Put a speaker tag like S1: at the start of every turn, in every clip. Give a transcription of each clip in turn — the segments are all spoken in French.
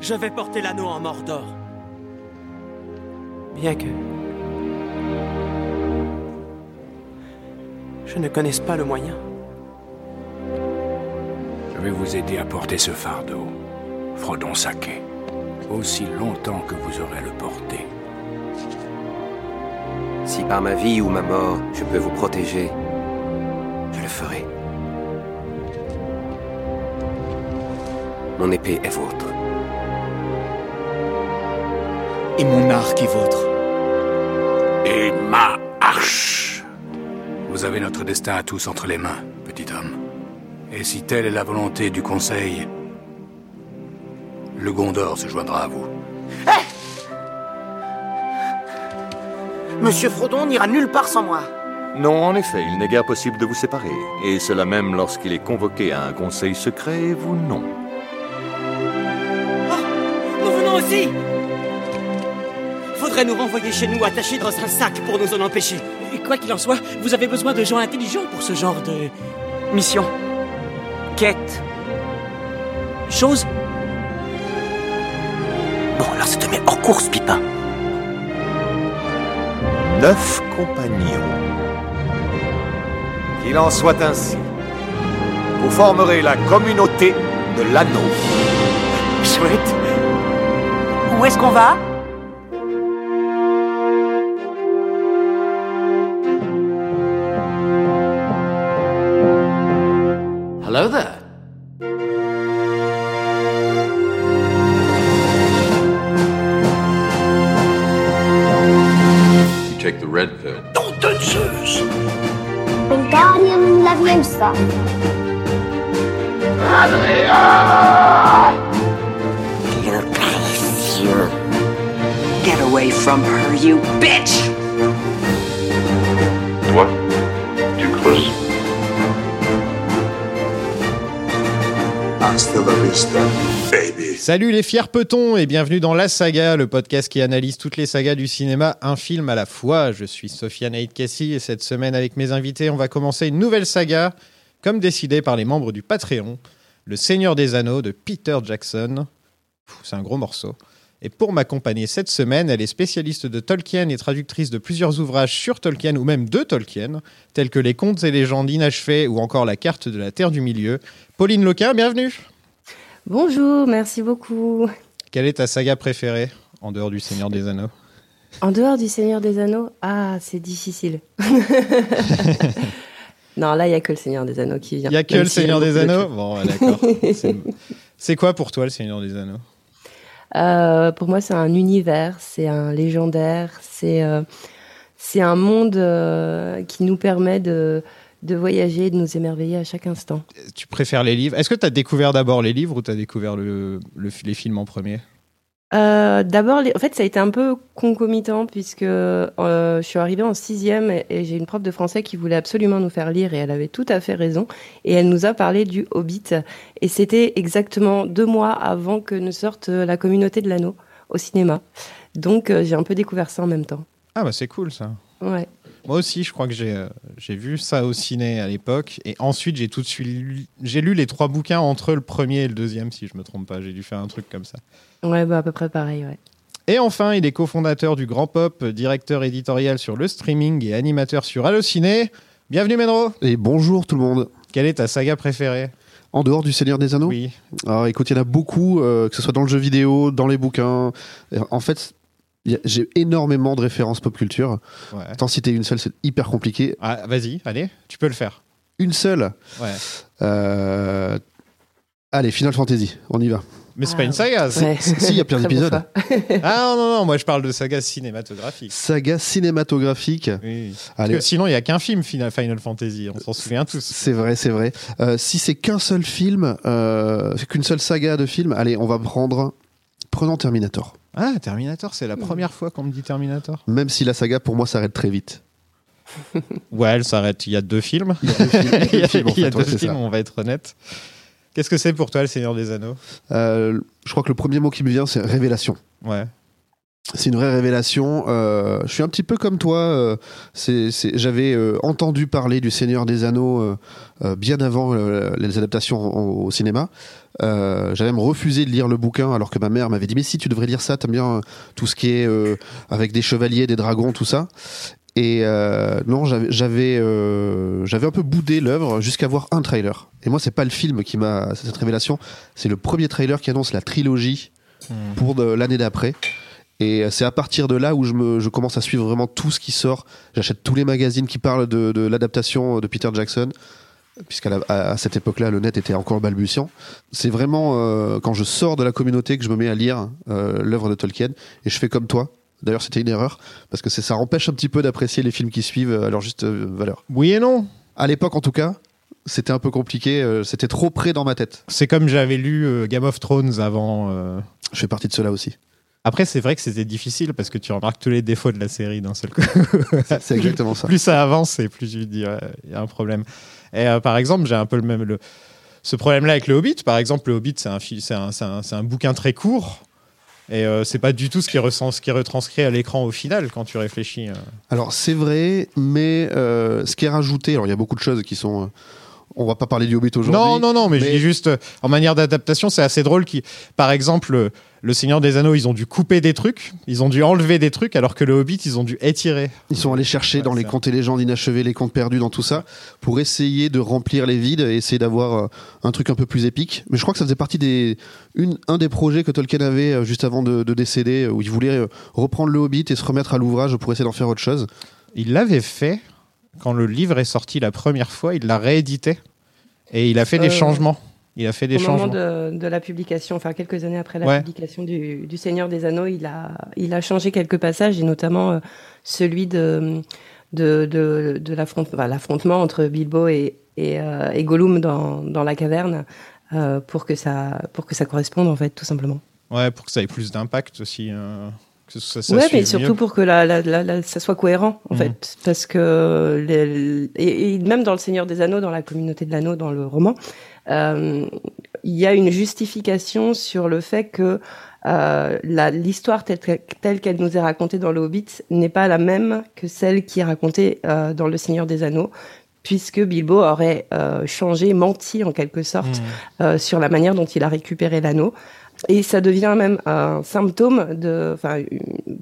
S1: Je vais porter l'anneau en Mordor. Bien que... Je ne connaisse pas le moyen.
S2: Je vais vous aider à porter ce fardeau, Frodon Saké, aussi longtemps que vous aurez le porté.
S3: Si par ma vie ou ma mort, je peux vous protéger, je le ferai. Mon épée est vôtre.
S4: Et mon arc est vôtre.
S2: Et ma hache Vous avez notre destin à tous entre les mains, petit homme. Et si telle est la volonté du Conseil, le Gondor se joindra à vous.
S5: Monsieur Frodon n'ira nulle part sans moi.
S6: Non, en effet, il n'est guère possible de vous séparer. Et cela même lorsqu'il est convoqué à un conseil secret, et vous non.
S1: Nous venons aussi Nous renvoyer chez nous attachés dans un sac pour nous en empêcher.
S4: Et quoi qu'il en soit, vous avez besoin de gens intelligents pour ce genre de...
S1: Mission. Quête.
S4: choses.
S5: Bon, alors ça te met en course, Pipin.
S6: Neuf compagnons. Qu'il en soit ainsi. Vous formerez la communauté de l'anneau.
S5: Chouette. Où est-ce qu'on va?
S7: Hello there.
S8: Salut les fiers petons et bienvenue dans La Saga, le podcast qui analyse toutes les sagas du cinéma, un film à la fois. Je suis Sofiane Aid Cassie et cette semaine avec mes invités, on va commencer une nouvelle saga, comme décidé par les membres du Patreon, Le Seigneur des Anneaux de Peter Jackson. C'est un gros morceau. Et pour m'accompagner cette semaine, elle est spécialiste de Tolkien et traductrice de plusieurs ouvrages sur Tolkien ou même de Tolkien, tels que Les Contes et légendes inachevées ou encore La carte de la Terre du Milieu. Pauline Loquin, bienvenue
S9: Bonjour, merci beaucoup.
S8: Quelle est ta saga préférée en dehors du Seigneur des Anneaux?
S9: En dehors du Seigneur des Anneaux, ah, c'est difficile. non, là, il n'y a que le Seigneur des Anneaux qui vient.
S8: Il n'y a que
S9: Même
S8: le Seigneur des Anneaux? Bon, ouais, d'accord. C'est- quoi pour toi le Seigneur des Anneaux?
S9: Euh, pour moi, c'est un univers, c'est un légendaire, c'est euh, un monde euh, qui nous permet de, de voyager et de nous émerveiller à chaque instant.
S8: Tu préfères les livres? Est-ce que tu as découvert d'abord les livres ou tu as découvert le, le- les films en premier?
S9: Euh, D'abord, les- en fait, ça a été un peu concomitant puisque euh, je suis arrivée en sixième et, et j'ai une prof de français qui voulait absolument nous faire lire et elle avait tout à fait raison. Et elle nous a parlé du Hobbit et c'était exactement deux mois avant que ne sorte euh, la communauté de l'anneau au cinéma. Donc, euh, j'ai un peu découvert ça en même temps.
S8: Ah bah c'est cool ça.
S9: Ouais.
S8: Moi aussi, je crois que j'ai euh, j'ai vu ça au ciné à l'époque et ensuite j'ai tout de suite lu, j'ai lu les trois bouquins entre le premier et le deuxième si je me trompe pas. J'ai dû faire un truc comme ça.
S9: Ouais, bah, à peu près pareil, ouais.
S8: Et enfin, il est cofondateur du Grand Pop, directeur éditorial sur le streaming et animateur sur Allociné. Bienvenue Menro.
S10: Et bonjour tout le monde.
S8: Quelle est ta saga préférée?
S10: En dehors du Seigneur des Anneaux?
S8: Oui.
S10: Alors écoute, il y en a beaucoup, euh, que ce soit dans le jeu vidéo, dans les bouquins. En fait, j'ai énormément de références pop culture.
S8: Ouais.
S10: T'en citer une seule, c'est hyper compliqué.
S8: Ah, vas-y, allez, tu peux le faire.
S10: Une seule
S8: Ouais.
S10: euh, Allez, Final Fantasy, on y va.
S8: Mais c'est pas une saga. c'est-
S9: Ouais.
S10: Si, il y a plein d'épisodes.
S8: Ah non, non, moi je parle de saga cinématographique.
S10: Saga cinématographique.
S8: Oui. Parce
S10: Allez,
S8: que sinon, il n'y a qu'un film Final Final Fantasy, on s'en souvient tous.
S10: c'est vrai, c'est vrai. Euh, si c'est qu'un seul film, euh, c'est qu'une seule saga de film, allez, on va prendre. Prenons Terminator.
S8: Ah, Terminator, c'est la première fois qu'on me dit Terminator.
S10: Même si la saga, pour moi, s'arrête très vite.
S8: Ouais, elle s'arrête. Il y a deux films.
S10: Il y a deux films, il y a deux films, en
S8: Il y a
S10: fait,
S8: deux
S10: ouais, c'est
S8: films,
S10: ça.
S8: on va être honnête. Qu'est-ce que c'est pour toi, le Seigneur des Anneaux?
S10: Euh, je crois que le premier mot qui me vient, c'est révélation.
S8: Ouais.
S10: C'est une vraie révélation. Euh, je suis un petit peu comme toi. euh, J'avais euh, entendu parler du Seigneur des Anneaux euh, euh, bien avant euh, les adaptations au, au cinéma. Euh, J'avais même refusé de lire le bouquin alors que ma mère m'avait dit mais si tu devrais lire ça, t'aimes bien tout ce qui est euh, avec des chevaliers, des dragons, tout ça. Et euh, non, j'avais euh, j'avais un peu boudé l'œuvre jusqu'à voir un trailer. Et moi, c'est pas le film qui m'a cette révélation, c'est le premier trailer qui annonce la trilogie pour de- l'année d'après. Et euh, c'est à partir de là où je, me, je commence à suivre vraiment tout ce qui sort. J'achète tous les magazines qui parlent de, de l'adaptation de Peter Jackson, puisqu'à à, à cette époque-là, le net était encore balbutiant. C'est vraiment euh, quand je sors de la communauté que je me mets à lire euh, l'œuvre de Tolkien, et je fais comme toi. D'ailleurs, c'était une erreur, parce que ça empêche un petit peu d'apprécier les films qui suivent à leur juste euh, valeur.
S8: Oui et non.
S10: À l'époque, en tout cas, c'était un peu compliqué, euh, c'était trop près dans ma tête.
S8: C'est comme j'avais lu euh, Game of Thrones avant. euh.
S10: Je fais partie de cela aussi.
S8: Après, c'est vrai que c'était difficile parce que tu remarques tous les défauts de la série d'un seul coup.
S10: C'est- exactement ça.
S8: Plus ça avance et plus tu dis, ouais, il y a un problème. Et euh, par exemple, j'ai un peu le même. Le, ce problème-là avec le Hobbit. Par exemple, le Hobbit, c'est un, fi- c'est un, c'est un, c'est un bouquin très court. Et euh, c'est pas du tout ce qui, est ressent- ce qui est retranscrit à l'écran au final quand tu réfléchis. euh.
S10: Alors c'est vrai, mais euh, ce qui est rajouté, alors il y a beaucoup de choses qui sont. On va pas parler du Hobbit aujourd'hui.
S8: Non, non, non, mais, je dis juste, euh, en manière d'adaptation, c'est assez drôle. Qui, par exemple, euh, le Seigneur des Anneaux, ils ont dû couper des trucs, ils ont dû enlever des trucs, alors que le Hobbit, ils ont dû étirer.
S10: Ils sont allés chercher dans les contes et légendes inachevées, les contes perdus, dans tout ça, pour essayer de remplir les vides et essayer d'avoir euh, un truc un peu plus épique. Mais je crois que ça faisait partie des une, un des projets que Tolkien avait juste avant de, de décéder, où il voulait reprendre le Hobbit et se remettre à l'ouvrage pour essayer d'en faire autre chose.
S8: Il l'avait fait quand le livre est sorti la première fois, il l'a réédité et il a fait des
S9: Euh,
S8: changements. Il a fait des
S9: Au moment
S8: changements.
S9: de, de la publication, enfin quelques années après la
S8: Ouais.
S9: publication du, du Seigneur des Anneaux, il a, il a changé quelques passages, et notamment euh, celui de, de, de, de l'affront- enfin, l'affrontement entre Bilbo et, et, euh, et Gollum dans, dans la caverne, euh, pour, que ça, pour que ça corresponde, en fait, tout simplement.
S8: Ouais, pour que ça ait plus d'impact aussi. Ça, ça
S9: ouais, mais surtout
S8: mieux.
S9: pour que la, la, la- la- ça soit cohérent, en
S8: Mhm.
S9: fait. Parce que, les- et, et même dans Le Seigneur des Anneaux, dans la communauté de l'anneau, dans le roman, euh, il y a une justification sur le fait que euh, l'histoire telle, que- telle qu'elle nous est racontée dans le Hobbit n'est pas la même que celle qui est racontée euh, dans Le Seigneur des Anneaux, puisque Bilbo aurait euh, changé, menti en quelque sorte euh, sur la manière dont il a récupéré l'anneau. Et ça devient même un symptôme de, enfin,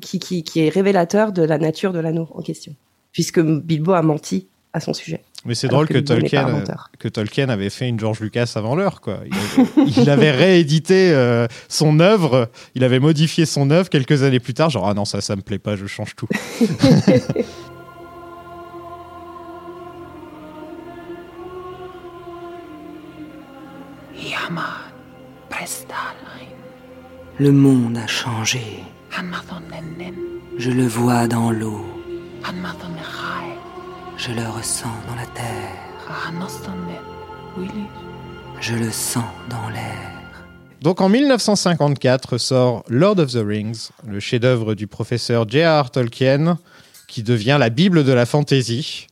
S9: qui, qui, qui est révélateur de la nature de l'anneau en question, puisque Bilbo a menti à son sujet.
S8: Mais c'est drôle que, Tolkien, que avait fait une George Lucas avant l'heure. quoi. Il avait, il avait réédité euh, son œuvre, il avait modifié son œuvre quelques années plus tard. Genre, ah non, ça, ça me plaît pas, je change tout.
S5: Yama, Prestalein,
S1: Le monde a changé. Je le vois dans l'eau. Je le ressens dans la terre. Je le sens dans l'air.
S8: Donc en 1954 sort Lord of the Rings, le chef-d'œuvre du professeur J.R.R. Tolkien, qui devient la Bible de la fantasy.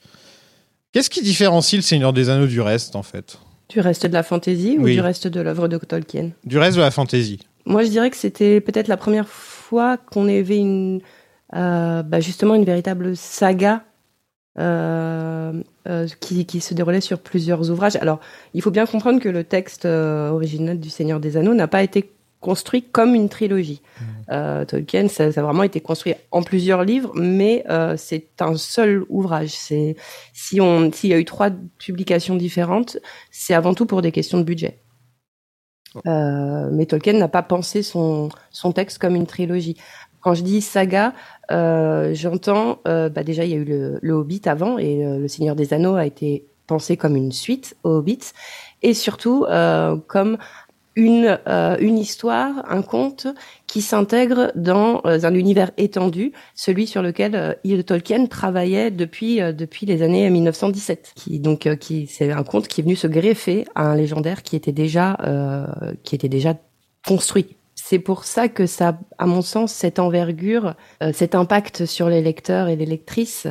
S8: Qu'est-ce qui différencie le Seigneur des Anneaux du reste, en fait?
S9: Du reste de la fantaisie ou
S8: Oui.
S9: du reste de l'œuvre de Tolkien?
S8: Du reste de la fantasy.
S9: Moi, je dirais que c'était peut-être la première fois qu'on avait une, euh, bah, justement une véritable saga euh, euh, qui, qui se déroulait sur plusieurs ouvrages. Alors, il faut bien comprendre que le texte original du Seigneur des Anneaux n'a pas été construit comme une trilogie. Euh, Tolkien, ça, ça a vraiment été construit en plusieurs livres, mais c'est un seul ouvrage. C'est si on s'il y a eu trois publications différentes, c'est avant tout pour des questions de budget. Euh, mais Tolkien n'a pas pensé son, son texte comme une trilogie. Quand je dis saga, euh, j'entends, euh, bah déjà il y a eu le, le Hobbit avant et euh, le Seigneur des Anneaux a été pensé comme une suite au Hobbit et surtout euh, comme une, euh, une histoire, un conte qui s'intègre dans euh, un univers étendu, celui sur lequel euh, Tolkien travaillait depuis euh, depuis les années 1917. Qui donc euh, qui c'est un conte qui est venu se greffer à un légendaire qui était déjà euh, qui était déjà construit. C'est pour ça que ça, à mon sens, cette envergure, cet impact sur les lecteurs et les lectrices,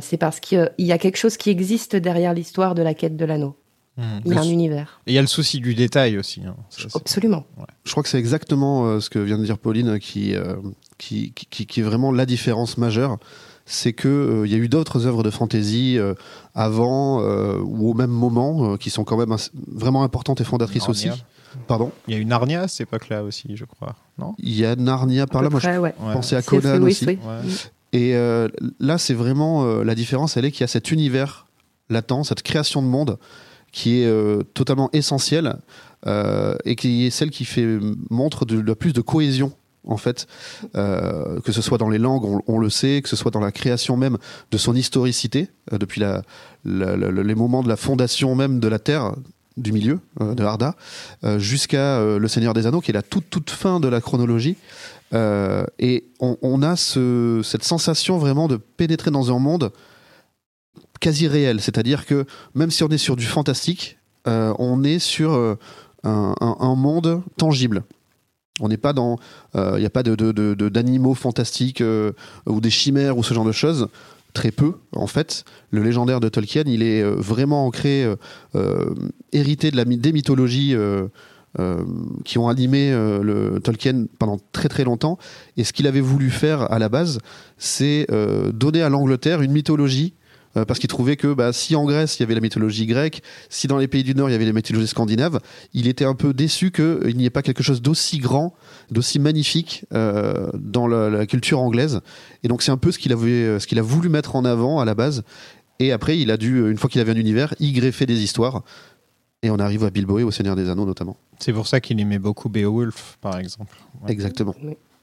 S9: c'est parce qu'il y a quelque chose qui existe derrière l'histoire de la quête de l'anneau. Il y a un univers.
S8: Et il y a le souci du détail aussi. hein. Ça,
S9: Absolument.
S10: Je crois que c'est exactement euh, ce que vient de dire Pauline qui, euh, qui, qui, qui- qui est vraiment la différence majeure. C'est que euh, il y a eu d'autres œuvres de fantasy euh, avant euh, ou au même moment euh, qui sont quand même vraiment importantes et fondatrices aussi. Pardon?
S8: Il y a eu Narnia à cette époque-là aussi, je crois. Non?
S10: Il y a Narnia par
S9: À
S10: là. Moi, je
S9: ouais.
S10: pensais à Conan
S9: oui,
S10: aussi.
S9: oui.
S8: Ouais.
S10: Et euh, là, c'est vraiment euh, la différence, elle est qu'il y a cet univers latent, cette création de monde qui est euh, totalement essentielle euh, et qui est celle qui fait montre de, de plus de cohésion. En fait, euh, que ce soit dans les langues, on, le sait, que ce soit dans la création même de son historicité, depuis la, la- la- les moments de la fondation même de la Terre, du milieu, de Arda, euh, jusqu'à Le Seigneur des Anneaux, qui est la toute, toute fin de la chronologie. Et on, a ce- cette sensation vraiment de pénétrer dans un monde quasi réel. C'est-à-dire que même si on est sur du fantastique, euh, on est sur euh, un, monde tangible. On n'est pas dans. Il n'y a pas de, de- d'animaux fantastiques euh, ou des chimères ou ce genre de choses. Très peu, en fait. Le légendaire de Tolkien, il est euh, vraiment ancré, euh, euh, hérité de la, des mythologies euh, euh, qui ont animé euh, le Tolkien pendant très très longtemps. Et ce qu'il avait voulu faire à la base, c'est euh, donner à l'Angleterre une mythologie. Euh, parce qu'il trouvait que bah, si en Grèce il y avait la mythologie grecque, si dans les pays du Nord il y avait la mythologie scandinave, il était un peu déçu qu'il n'y ait pas quelque chose d'aussi grand, d'aussi magnifique euh, dans la, la culture anglaise. Et donc c'est un peu ce qu'il avait, ce qu'il a voulu mettre en avant à la base. Et après, il a dû, une fois qu'il avait un univers, y greffer des histoires. Et on arrive à Bilbo et au Seigneur des Anneaux notamment.
S8: C'est pour ça qu'il aimait beaucoup Beowulf, par exemple. Ouais.
S10: Exactement.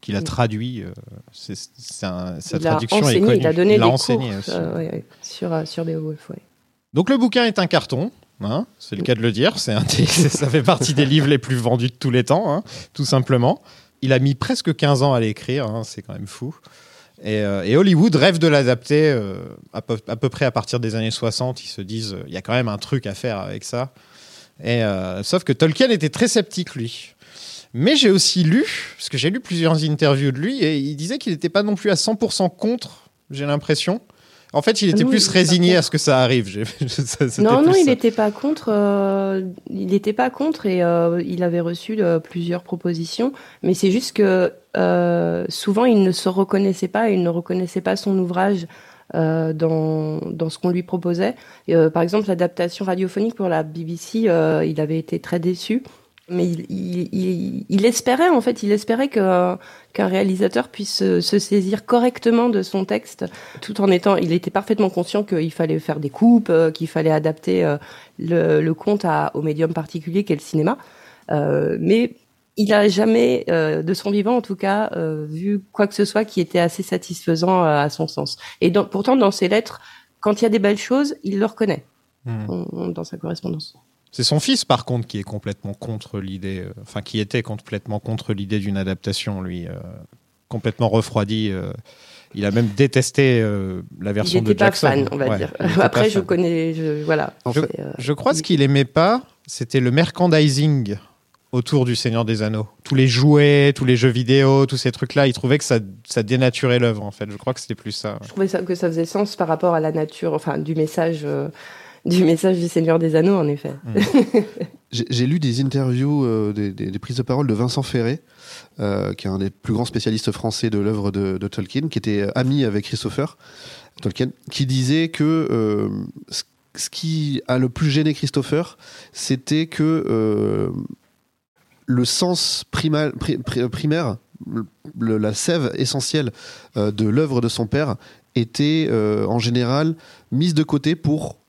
S8: Qu'il a traduit. euh, un- sa
S9: il a
S8: traduction est
S9: enseigné,
S8: connue.
S9: il a donné des
S8: enseigné
S9: cours
S8: aussi.
S9: euh, ouais, ouais, sur, euh, sur Beowulf. Ouais.
S8: Donc le bouquin est un carton, hein, c'est le cas de le dire. C'est ça fait partie des livres les plus vendus de tous les temps, hein, tout simplement. Il a mis presque 15 ans à l'écrire, hein, c'est quand même fou. Et, euh, et Hollywood rêve de l'adapter euh, à, peu, à peu près à partir des années 60. Ils se disent, il y a quand même un truc à faire avec ça. Et, sauf que Tolkien était très sceptique, lui. Mais j'ai aussi lu, parce que j'ai lu plusieurs interviews de lui, et il disait qu'il n'était pas non plus à 100% contre, j'ai l'impression. En fait, il était
S9: il
S8: plus résigné à ce que ça arrive. Ça-
S9: Non, non, il n'était pas contre. euh, il n'était pas contre et euh, il avait reçu euh, plusieurs propositions. Mais c'est juste que souvent il ne se reconnaissait pas, il ne reconnaissait pas son ouvrage dans, dans ce qu'on lui proposait. Et, par exemple, l'adaptation radiophonique pour la BBC, il avait été très déçu. Mais il, il, il, il espérait, en fait, il espérait que, qu'un réalisateur puisse se, se saisir correctement de son texte, tout en étant, il était parfaitement conscient qu'il fallait faire des coupes, euh, qu'il fallait adapter euh, le, le conte à, au médium particulier qu'est le cinéma. Euh, mais il n'a jamais, euh, de son vivant en tout cas, euh, vu quoi que ce soit qui était assez satisfaisant euh, à son sens. Et dans- pourtant, dans ses lettres, quand il y a des belles choses, il le reconnaît on- on- dans sa correspondance.
S8: C'est son fils, par contre, qui est complètement contre l'idée, euh, enfin, qui était complètement contre l'idée d'une adaptation, lui, euh, complètement refroidi. euh, il a même détesté euh, la
S9: Il
S8: version
S9: n'était
S8: de
S9: pas
S8: Jackson.
S9: fan, on va
S8: Ouais,
S9: dire.
S8: il pas
S9: Après, je
S8: fan.
S9: connais, je, voilà.
S8: Je,
S9: euh,
S8: crois ce qu'il aimait pas, c'était le merchandising autour du Seigneur des Anneaux. Tous les jouets, tous les jeux vidéo, tous ces trucs-là, il trouvait que ça, ça dénaturait l'œuvre, en fait. Je crois que c'était plus ça.
S9: Je trouvais ça, que ça faisait sens par rapport à la nature, enfin, du message, euh, du message du Seigneur des Anneaux, en effet.
S10: J'ai j'ai lu des interviews, euh, des, prises de parole de Vincent Ferré, euh, qui est un des plus grands spécialistes français de l'œuvre de, Tolkien, qui était euh, ami avec Christopher Tolkien, qui disait que ce, qui a le plus gêné Christopher, c'était que le sens primal- pri- pri- primaire, la sève essentielle de l'œuvre de son père, était en général mise de côté pour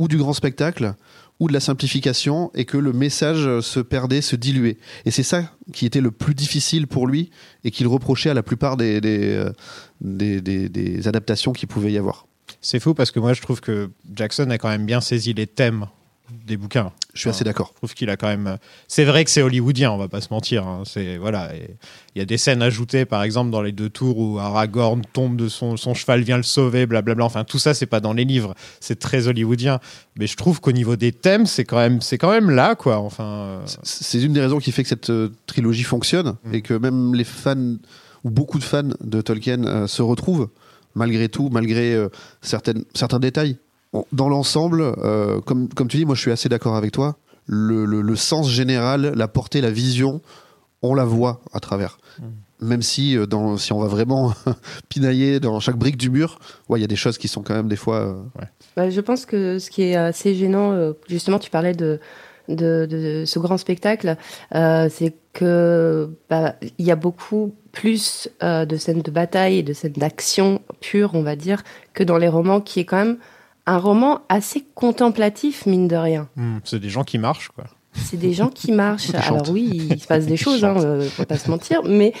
S10: ou du grand spectacle ou de la simplification et que le message euh, se perdait, se diluait. Et c'est ça qui était le plus difficile pour lui et qu'il reprochait à la plupart euh, des- des adaptations qu'il pouvait y avoir.
S8: C'est fou parce que moi, je trouve que Jackson a quand même bien saisi les thèmes des bouquins.
S10: Je suis assez d'accord.
S8: Je trouve qu'il a quand même. C'est vrai que c'est hollywoodien, on va pas se mentir. hein. C'est voilà. Il y a des scènes ajoutées, par exemple, dans les deux tours où Aragorn tombe de son, son cheval, vient le sauver, blablabla. Enfin, tout ça, c'est pas dans les livres. C'est très hollywoodien. Mais je trouve qu'au niveau des thèmes, c'est quand même, c'est quand même là, quoi. Enfin. euh,
S10: C'est une des raisons qui fait que cette euh, trilogie fonctionne et que même les fans ou beaucoup de fans de Tolkien euh, se retrouvent malgré tout, malgré certaines, certains détails dans l'ensemble, euh, comme, comme tu dis, moi je suis assez d'accord avec toi. Le, le- le sens général, la portée, la vision, on la voit à travers. Même si, euh, dans, si on va vraiment pinailler dans chaque brique du mur, ouais, il y a des choses qui sont quand même des fois. euh,
S9: Bah, je pense que ce qui est assez gênant, euh, justement, tu parlais de, de, de ce grand spectacle, euh, c'est que bah, il y a beaucoup plus euh, de scènes de bataille et de scènes d'action pure, on va dire, que dans les romans, qui est quand même un roman assez contemplatif, mine de rien.
S8: Hmm, c'est des gens qui marchent, quoi.
S9: C'est des gens qui marchent. Alors oui, il se passe des choses, hein, euh, faut pas se mentir, mais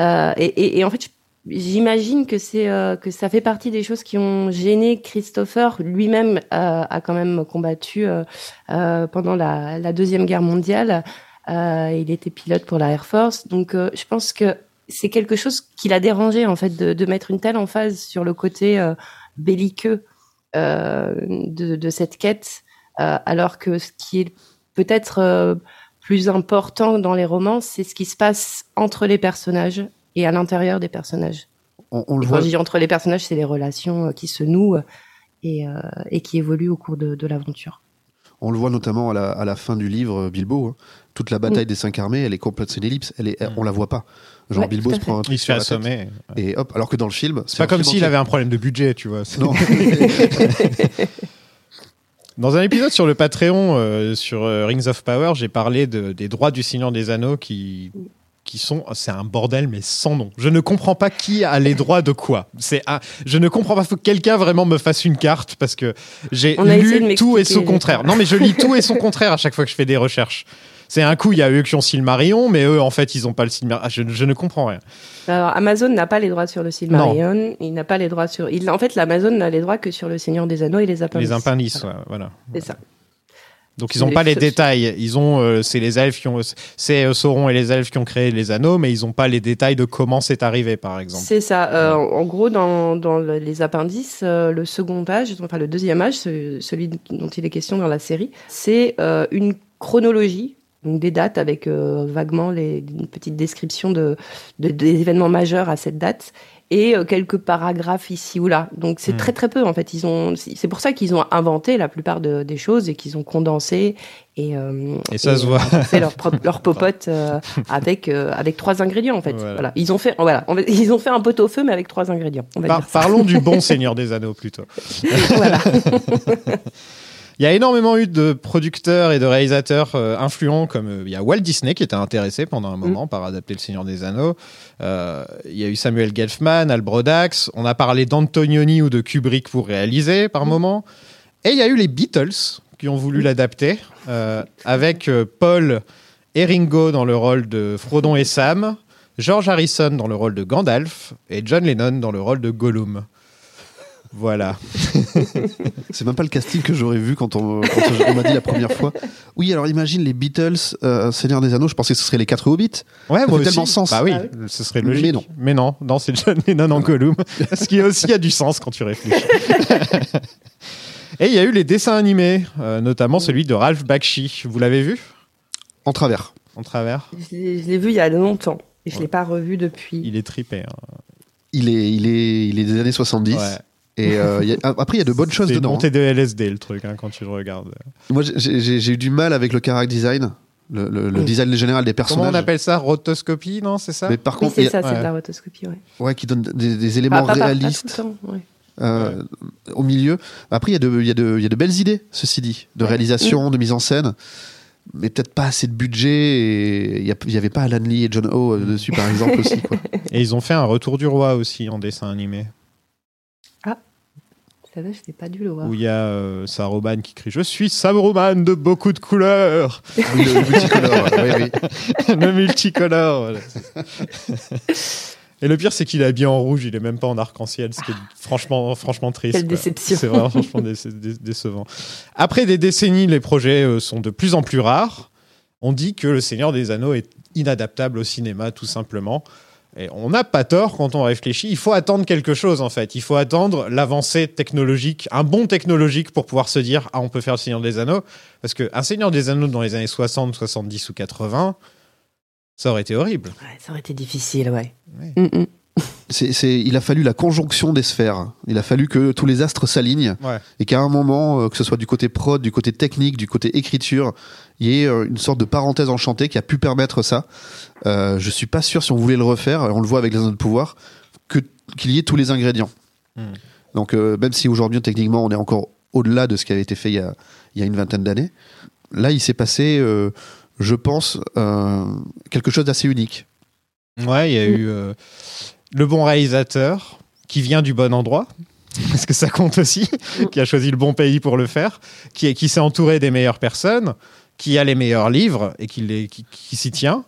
S9: euh, et, et- et en fait, j'imagine que c'est euh, que ça fait partie des choses qui ont gêné Christopher. Lui-même euh, a quand même combattu euh, euh, pendant la, la deuxième guerre mondiale. Euh, il était pilote pour la Air Force, donc euh, je pense que c'est quelque chose qui l'a dérangé en fait de, de mettre une telle emphase sur le côté euh, belliqueux de, de cette quête, euh, alors que ce qui est peut-être euh, plus important dans les romans, c'est ce qui se passe entre les personnages et à l'intérieur des personnages.
S10: on, on le voit.
S9: Quand je dis entre les personnages, c'est les relations euh, qui se nouent euh, et, euh, et qui évoluent au cours de, de l'aventure.
S10: On le voit notamment à la, à la fin du livre euh, Bilbo. Toute la bataille des cinq armées, elle est complète, c'est une ellipse. Elle est, on la voit pas. Genre
S9: Ouais,
S10: Bilbo se prend un truc
S8: Il se fait assommer.
S10: Et hop, alors que dans le film,
S8: C'est pas
S10: un
S8: comme s'il avait un problème de budget, tu vois.
S10: Non.
S8: Dans un épisode sur le Patreon, euh, sur euh, Rings of Power, j'ai parlé de- des droits du Seigneur des Anneaux qui, qui sont. C'est un bordel, mais sans nom. Je ne comprends pas qui a les droits de quoi. C'est un- je ne comprends pas. Faut que quelqu'un vraiment me fasse une carte parce que j'ai lu tout et son contraire. Non, mais je lis tout et son contraire à chaque fois que je fais des recherches. C'est un coup, il y a eux qui ont Silmarillion, mais eux, en fait, ils ont pas le Silmarillion. Ah, je, je ne comprends rien.
S9: Alors, Amazon n'a pas les droits sur le Silmarillion, il n'a pas les droits sur... Il, en fait, l'Amazon n'a les droits que sur le Seigneur des Anneaux et les appendices.
S8: Les appendices, ouais, voilà.
S9: C'est ça.
S8: Donc ils n'ont pas les détails. Ils ont, euh, c'est les elfes qui ont, c'est euh, Sauron et les elfes qui ont créé les anneaux, mais ils n'ont pas les détails de comment c'est arrivé, par exemple.
S9: C'est ça. Euh, en gros, dans, dans le- les appendices, euh, le second âge, enfin le deuxième âge, ce- celui dont il est question dans la série, c'est une chronologie, donc des dates avec euh, vaguement les, une petite description de, de- des événements majeurs à cette date et euh, quelques paragraphes ici ou là. Donc c'est
S8: Hmm.
S9: très très peu en fait. Ils ont, c'est pour ça qu'ils ont inventé la plupart de- des choses et qu'ils ont condensé et, euh,
S8: Et ça se voit.
S9: fait leur leur popote avec avec trois ingrédients en fait.
S8: Voilà.
S9: Voilà. Ils ont fait voilà, on va- ils ont fait un pot au feu mais avec trois ingrédients. On va
S8: Par-
S9: dire ça.
S8: parlons du bon Seigneur des Anneaux plutôt.
S9: voilà.
S8: Il y a énormément eu de producteurs et de réalisateurs euh, influents, comme euh, il y a Walt Disney qui était intéressé pendant un moment par adapter Le Seigneur des Anneaux. Euh, il y a eu Samuel Gelfman, Al Brodax. On a parlé d'Antonioni ou de Kubrick pour réaliser par moment. Et il y a eu les Beatles qui ont voulu l'adapter, euh, avec Paul et Ringo dans le rôle de Frodon et Sam, George Harrison dans le rôle de Gandalf et John Lennon dans le rôle de Gollum. Voilà.
S10: C'est même pas le casting que j'aurais vu quand on, quand on m'a dit la première fois. Oui, alors imagine les Beatles, euh, Seigneur des Anneaux, je pensais que ce serait les quatre hobbits.
S8: Ouais,
S10: Ça
S8: moi
S10: fait
S8: aussi.
S10: tellement sens.
S8: Bah oui,
S9: Ah
S8: ce serait logique.
S10: Mais non.
S8: Mais non, non, c'est John Lennon en Gollum. ce qui aussi a du sens quand tu réfléchis. Et il y a eu les dessins animés, euh, notamment celui de Ralph Bakshi. Vous l'avez vu?
S10: En travers.
S8: en travers
S9: Je l'ai vu il y a longtemps et je l'ai pas revu depuis.
S8: Il est tripé. hein.
S10: Il est, il est, il est des années 70.
S8: Ouais.
S10: Et euh, il y a- après, il y a de bonnes choses
S8: C'est
S10: dedans.
S8: montée de LSD le truc hein, quand tu le regardes.
S10: hein. Moi, j'ai- eu du mal avec le character design, le, le- le
S9: Mm.
S10: design général des
S8: Comment
S10: personnages.
S8: on appelle ça? Rotoscopie, non C'est ça?
S10: Mais par
S9: Oui,
S10: contre,
S9: c'est
S10: y a-
S9: ça, c'est
S8: ouais.
S9: de la rotoscopie. Ouais.
S10: ouais, qui donne des, éléments
S9: pas- pas- pas
S10: réalistes
S9: temps, ouais.
S10: euh, au milieu. Après, il y, a de- y, y a belles idées, ceci dit, de
S9: Ouais.
S10: réalisation, de mise en scène, mais peut-être pas assez de budget. Et il n'y avait pas Alan Lee et John Ho euh, dessus, par exemple, aussi. Quoi.
S8: Et ils ont fait un retour du roi aussi en dessin animé.
S9: Je l'ai pas dû le voir.
S8: Où il y a euh, Saruman qui crie Je suis Saruman de beaucoup de couleurs
S10: Oui, le, multicolore, oui, oui.
S8: le multicolore. voilà. Et le pire, c'est qu'il est habillé en rouge, il est même pas en arc-en-ciel, ce qui est franchement, franchement triste.
S9: Quelle déception.
S8: C'est vraiment franchement dé- dé- décevant. Après des décennies, les projets euh, sont de plus en plus rares. On dit que Le Seigneur des Anneaux est inadaptable au cinéma, tout simplement. Et on n'a pas tort quand on réfléchit. Il faut attendre quelque chose, en fait. Il faut attendre l'avancée technologique, un bon technologique pour pouvoir se dire Ah, on peut faire Le Seigneur des Anneaux. Parce qu'un Seigneur des Anneaux dans les années 60, 70 ou 80, ça aurait été horrible.
S9: Ouais, ça aurait été difficile, ouais.
S8: Ouais.
S9: Mm, mm.
S10: il a fallu la conjonction des sphères. Il a fallu que tous les astres s'alignent
S8: Ouais.
S10: et qu'à un moment, euh, que ce soit du côté prod, du côté technique, du côté écriture, il y ait euh, une sorte de parenthèse enchantée qui a pu permettre ça. Euh, je suis pas sûr si on voulait le refaire, on le voit avec les zones de pouvoir, que qu'il y ait tous les ingrédients.
S8: Hmm.
S10: Donc euh, même si aujourd'hui techniquement on est encore au-delà de ce qui avait été fait il y a, il y a une vingtaine d'années, là il s'est passé, euh, je pense, euh, quelque chose d'assez unique.
S8: Ouais, il y a eu euh, le bon réalisateur qui vient du bon endroit. Parce que ça compte aussi, qui a choisi le bon pays pour le faire, qui, qui s'est entouré des meilleures personnes, qui a les meilleurs livres et qui, les- qui, qui s'y tient.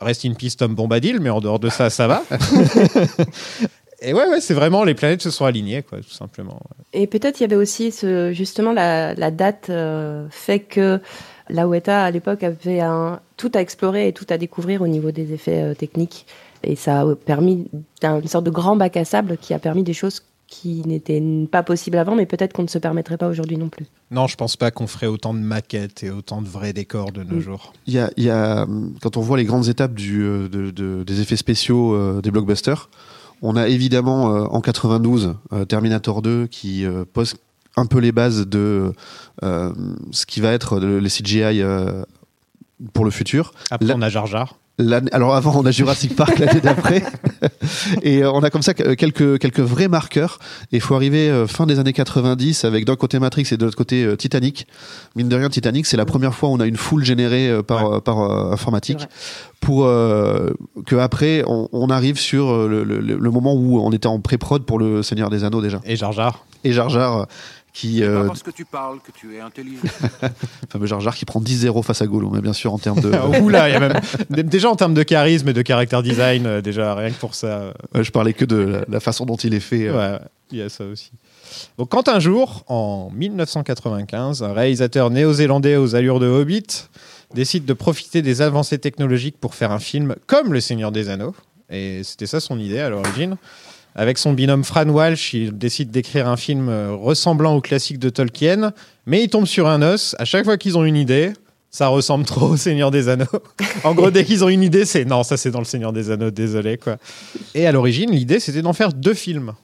S8: Reste une piste Tom Bombadil, mais en dehors de ça, ça va. et ouais, ouais, c'est vraiment les planètes se sont alignées, quoi, tout simplement.
S9: Et peut-être il y avait aussi ce, justement la, la date euh, fait que la Weta à l'époque avait un, tout à explorer et tout à découvrir au niveau des effets euh, techniques. Et ça a permis une sorte de grand bac à sable qui a permis des choses qui n'étaient pas possibles avant, mais peut-être qu'on ne se permettrait pas aujourd'hui non plus.
S8: Non, je pense pas qu'on ferait autant de maquettes et autant de vrais décors de nos
S9: Mm.
S8: jours.
S10: Il y a, il y a, quand on voit les grandes étapes du, euh, de- de- des effets spéciaux euh, des blockbusters, on a évidemment euh, en 92 euh, Terminator 2 qui euh, pose un peu les bases de euh, ce qui va être le- les CGI euh, pour le futur.
S8: Après,
S10: La-
S8: on a Jar Jar.
S10: Alors avant, on a Jurassic Park l'année d'après, et euh, on a comme ça que- quelques quelques vrais marqueurs. Et il faut arriver euh, fin des années 90 avec d'un côté Matrix et de l'autre côté euh, Titanic. Mine de rien, Titanic, c'est la première fois où on a une foule générée euh, par euh, par euh, informatique pour euh, que après on, on arrive sur euh, le, le- le moment où on était en pré-prod pour le Seigneur des Anneaux déjà.
S8: Et Jar Jar.
S10: Et Jar Jar euh, qui euh,
S2: pas parce que tu parles que tu es intelligent.
S10: fameux Jar Jar qui prend 10-0 face à Gollum, mais bien sûr en termes de
S8: Oula, il y a même déjà en termes de charisme et de character design, euh, déjà rien que pour ça. euh,
S10: Ouais, je parlais que de la, la façon dont il est fait. euh,
S8: ouais, il y a ça aussi. Donc, quand un jour, en 1995, un réalisateur néo-zélandais aux allures de Hobbit décide de profiter des avancées technologiques pour faire un film comme Le Seigneur des Anneaux, et c'était ça son idée à l'origine. Avec son binôme Fran Walsh, il décide d'écrire un film euh, ressemblant au classique de Tolkien, mais il tombe sur un os. À chaque fois qu'ils ont une idée, ça ressemble trop au Seigneur des Anneaux. en gros, dès qu'ils ont une idée, c'est non, ça c'est dans le Seigneur des Anneaux, désolé quoi. Et à l'origine, l'idée c'était d'en faire deux films.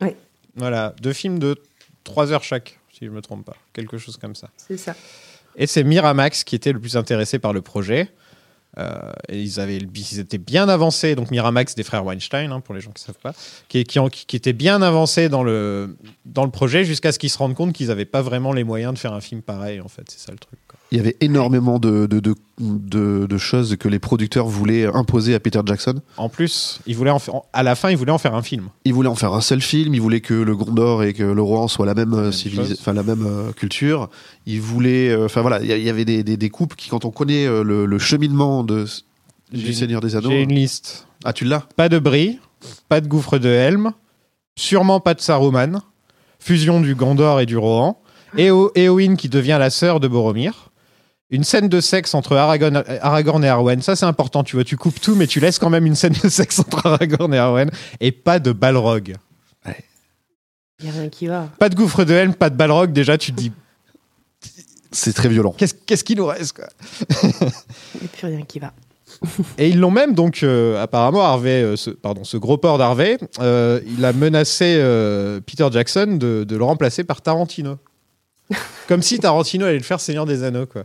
S9: Oui.
S8: Voilà, deux films de trois heures chaque, si je me trompe pas, quelque chose comme ça.
S9: C'est ça.
S8: Et c'est Miramax qui était le plus intéressé par le projet. Euh, et ils, avaient, ils étaient bien avancés, donc Miramax des frères Weinstein, hein, pour les gens qui ne savent pas, qui, étaient bien avancés dans le, dans le projet jusqu'à ce qu'ils se rendent compte qu'ils n'avaient pas vraiment les moyens de faire un film pareil, en fait. C'est ça le truc.
S10: Il y avait énormément de, de, de, de- de choses que les producteurs voulaient imposer à Peter Jackson.
S8: En plus, ils voulaient en à la fin, ils voulaient en faire un film.
S10: Ils voulaient en faire un seul film, ils voulaient que le Gondor et que le Rohan soient la même, euh,
S8: chose.
S10: enfin la même euh, culture. Ils voulaient, euh, enfin voilà, il y a- il y avait des, des, des coupes qui, quand on connaît euh, le, le cheminement de,
S8: J'ai
S10: du
S8: une-
S10: Seigneur des Anneaux,
S8: J'ai une liste.
S10: ah tu l'as?
S8: Pas de bris, pas de gouffre de Helm, sûrement pas de Saruman, fusion du Gondor et du Rohan, Éo- Éowyn qui devient la sœur de Boromir, une scène de sexe entre Aragorn, Aragorn et Arwen, ça c'est important, tu vois, tu coupes tout, mais tu laisses quand même une scène de sexe entre Aragorn et Arwen, et pas de Balrog.
S9: Il n'y a rien qui va.
S8: Pas de gouffre de Helm, pas de Balrog, déjà tu te dis,
S10: C'est très violent.
S8: qu'est-ce qu'il nous reste quoi?
S9: Il n'y a plus rien qui va.
S8: Et ils l'ont même donc euh, apparemment Harvey, euh, ce, pardon, ce gros porc d'Harvey, euh, il a menacé euh, Peter Jackson de, de le remplacer par Tarantino. Comme si Tarantino allait le faire Seigneur des Anneaux quoi.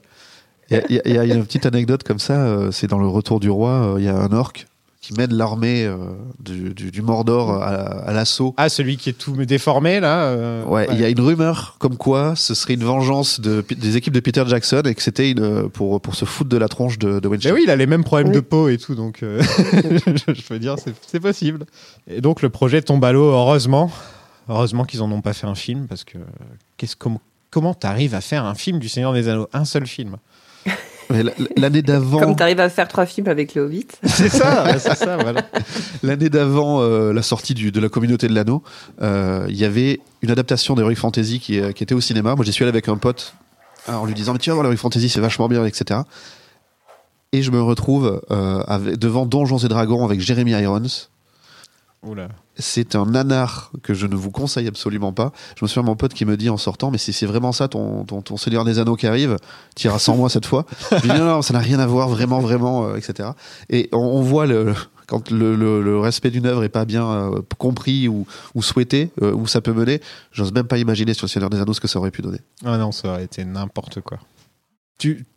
S10: Il y, a- y y une petite anecdote comme ça, euh, c'est dans le Retour du Roi, euh, il y a un orc qui mène l'armée euh, du, du, du Mordor à, à l'assaut.
S8: Ah celui qui est tout déformé là. euh,
S10: Ouais, il y a une rumeur comme quoi ce serait une vengeance de, des équipes de Peter Jackson et que c'était une pour pour se foutre de la tronche de, de
S8: Mais
S10: Weinstein.
S8: oui, il a les mêmes problèmes
S9: Oui.
S8: de peau et tout, donc euh, je, je veux dire, c'est c'est possible. Et donc le projet tombe à l'eau, heureusement. Heureusement qu'ils en ont pas fait un film, parce que qu'est-ce comment comment t'arrives à faire un film du Seigneur des Anneaux, un seul film?
S10: L'année d'avant,
S9: Comme tu arrives à faire trois films avec le Hobbit.
S8: C'est ça, c'est ça, voilà.
S10: l'année d'avant euh, la sortie du, de la communauté de l'anneau, euh, il y avait une adaptation d'Heroic Fantasy qui, euh, qui était au cinéma. Moi, j'y suis allé avec un pote euh, en lui disant mais tu vas voir l'Heroic Fantasy, c'est vachement bien, etc. Et je me retrouve euh, avec- devant Donjons et Dragons avec Jeremy Irons. C'est un nanar que je ne vous conseille absolument pas. Je me souviens de mon pote qui me dit en sortant, mais si c'est vraiment ça ton, ton, ton Seigneur des Anneaux qui arrive, tu iras sans moi cette fois. Je lui dis non, non, ça n'a rien à voir, vraiment, vraiment, euh, etc. Et on, on voit le, quand le, le- le respect d'une œuvre est pas bien euh, compris ou, ou souhaité, euh, où ça peut mener. J'ose même pas imaginer sur le Seigneur des Anneaux ce que ça aurait pu donner.
S8: Ah non, ça aurait été n'importe quoi.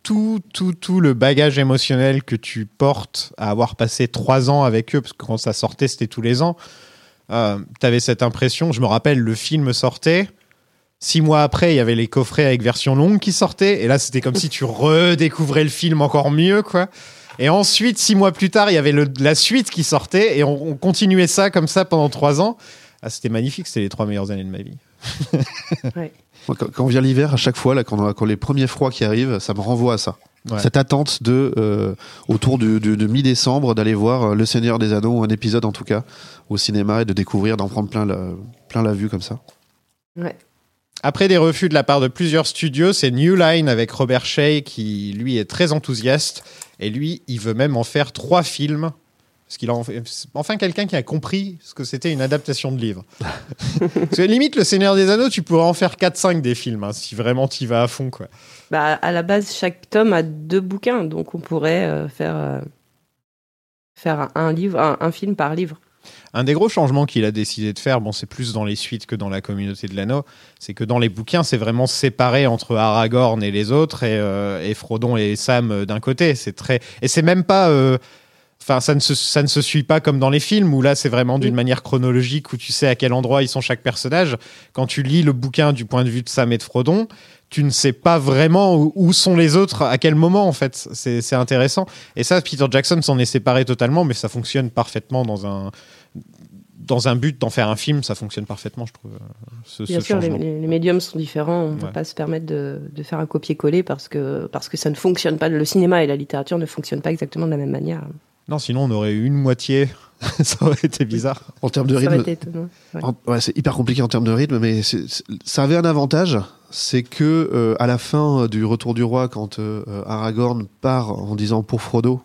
S8: Tout, tout, tout le bagage émotionnel que tu portes à avoir passé trois ans avec eux, parce que quand ça sortait, c'était tous les ans, euh, tu avais cette impression. Je me rappelle, le film sortait. Six mois après, il y avait les coffrets avec version longue qui sortaient. Et là, c'était comme si tu redécouvrais le film encore mieux, quoi. Et ensuite, six mois plus tard, il y avait le- la suite qui sortait. Et on, on continuait ça comme ça pendant trois ans. Ah, c'était magnifique. C'était les trois meilleures années de ma vie.
S10: Quand, quand vient l'hiver, à chaque fois, là, quand, les premiers froids qui arrivent, ça me renvoie à ça.
S8: Ouais.
S10: Cette attente de, euh, autour du, du- de mi-décembre, d'aller voir euh, Le Seigneur des Anneaux, ou un épisode en tout cas, au cinéma, et de découvrir, d'en prendre plein la, plein la vue comme ça.
S9: Ouais.
S8: Après des refus de la part de plusieurs studios, c'est New Line avec Robert Shea qui, lui, est très enthousiaste. Et lui, il veut même en faire trois films. Parce qu'il a enfin quelqu'un qui a compris ce que c'était une adaptation de livre. Parce que limite, Le Seigneur des Anneaux, tu pourrais en faire 4-5 des films, hein, si vraiment tu vas à fond. Quoi.
S9: Bah, à la base, chaque tome a deux bouquins, donc on pourrait euh, faire, euh, faire un, livre, un, un film par livre.
S8: Un des gros changements qu'il a décidé de faire, bon, c'est plus dans les suites que dans la communauté de l'anneau, c'est que dans les bouquins, c'est vraiment séparé entre Aragorn et les autres et, euh, et Frodon et Sam d'un côté. C'est très et c'est même pas, euh, enfin, ça ne se ça ne se suit pas comme dans les films où là, c'est vraiment d'une manière chronologique où tu sais à quel endroit ils sont chaque personnage. Quand tu lis le bouquin du point de vue de Sam et de Frodon, tu ne sais pas vraiment où, sont les autres, à quel moment en fait. C'est c'est intéressant. Et ça, Peter Jackson s'en est séparé totalement, mais ça fonctionne parfaitement dans un dans un but d'en faire un film, ça fonctionne parfaitement, je trouve. Ce,
S9: Bien
S8: ce
S9: sûr, les, médiums sont différents. On ne peut
S8: Ouais.
S9: pas se permettre de, de faire un copier-coller parce que, parce que ça ne fonctionne pas. Le cinéma et la littérature ne fonctionnent pas exactement de la même manière.
S8: Non, sinon on aurait eu une moitié. ça aurait été bizarre.
S10: En termes de
S9: Ça aurait
S10: rythme.
S9: Ouais.
S10: ouais, c'est hyper compliqué en termes de rythme, mais c'est- c'est- ça avait un avantage, c'est que euh, à la fin du Retour du Roi, quand euh, Aragorn part en disant pour Frodo,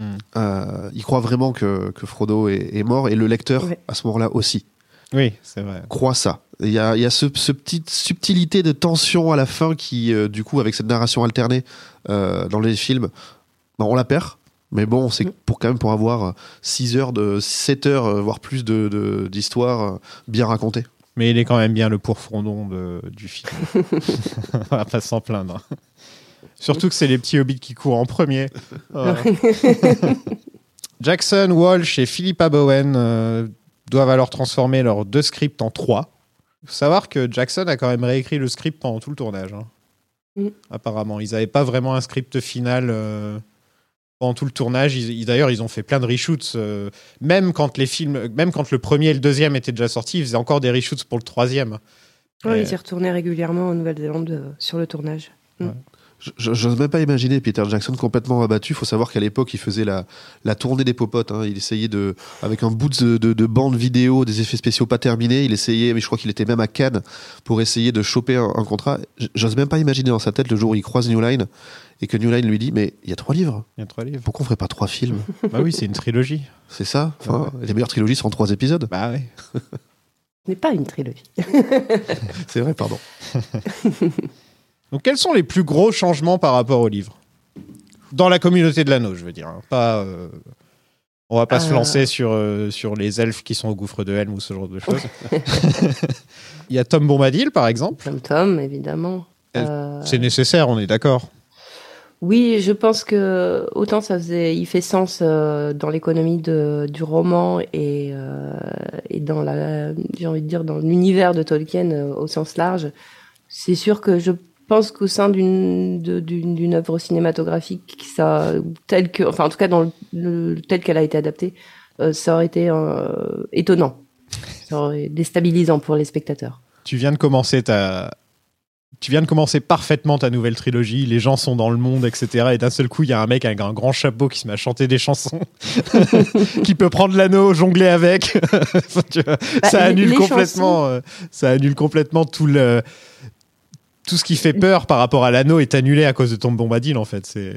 S8: Hmm.
S10: euh, il croit vraiment que, que Frodo est, est mort, et le lecteur,
S9: Ouais.
S10: à ce moment-là aussi,
S8: Oui, c'est vrai.
S10: croit ça. Il y a, y a ce, ce petite subtilité de tension à la fin qui, euh, du coup, avec cette narration alternée euh, dans les films, ben, on la perd. Mais bon, c'est pour quand même pour avoir 6 heures, de 7 heures, euh, voire plus de- d'histoire euh, bien racontée.
S8: Mais il est quand même bien le pour Frondon de, du film. on va pas s'en plaindre. Surtout que c'est les petits hobbits qui courent en premier. Oh. Jackson, Walsh et Philippa Bowen euh, doivent alors transformer leurs deux scripts en trois. Il faut savoir que Jackson a quand même réécrit le script pendant tout le tournage. hein.
S9: Mm.
S8: Apparemment, ils n'avaient pas vraiment un script final euh, pendant tout le tournage. D'ailleurs, ils ont fait plein de reshoots. euh, même quand les films, même quand le premier et le deuxième étaient déjà sortis, ils faisaient encore des reshoots pour le troisième.
S9: Ouais,
S8: Et-
S9: Ils y retournaient régulièrement en Nouvelle-Zélande euh, sur le tournage. Mm.
S10: Je- J'ose même pas imaginer Peter Jackson complètement abattu. Il faut savoir qu'à l'époque, il faisait la, la tournée des popotes. hein. Il essayait de, avec un bout de, de, de bande vidéo, des effets spéciaux pas terminés. Il essayait, mais je crois qu'il était même à Cannes pour essayer de choper un, un contrat. J'ose même pas imaginer dans sa tête le jour où il croise New Line et que New Line lui dit Mais il y a trois livres.
S8: Il y a trois livres.
S10: Pourquoi on ferait pas trois films?
S8: Bah oui, c'est une trilogie.
S10: C'est ça Enfin, Les meilleures trilogies sont en trois épisodes.
S8: Bah oui.
S9: Ce n'est pas une trilogie.
S10: C'est vrai, pardon.
S8: Donc, quels sont les plus gros changements par rapport au livre? Dans la communauté de l'anneau, je veux dire. hein. Pas, euh, On va pas se
S9: Euh.
S8: lancer sur, euh, sur les elfes qui sont au gouffre de Helm ou ce genre de choses. Il y a Tom Bombadil, par exemple.
S9: Tom Tom, évidemment.
S8: C'est nécessaire, on est d'accord.
S9: Oui, je pense que autant ça faisait, il fait sens euh, dans l'économie du roman et, euh, et dans la, j'ai envie de dire dans l'univers de Tolkien euh, au sens large. C'est sûr que je pense qu'au sein d'une d'une œuvre cinématographique, ça telle que, enfin en tout cas dans le, le- telle qu'elle a été adaptée, euh, ça aurait été euh, étonnant, ça aurait déstabilisant pour les spectateurs.
S8: Tu viens de commencer ta. Tu viens de commencer parfaitement ta nouvelle trilogie, les gens sont dans le monde, etc. Et d'un seul coup, il y a un mec avec un grand chapeau qui se met à chanter des chansons, qui peut prendre l'anneau, jongler avec.
S9: Bah,
S8: ça annule complètement, euh, ça annule complètement tout le, tout ce qui fait peur par rapport à l'anneau est annulé à cause de Tom Bombadil en fait. C'est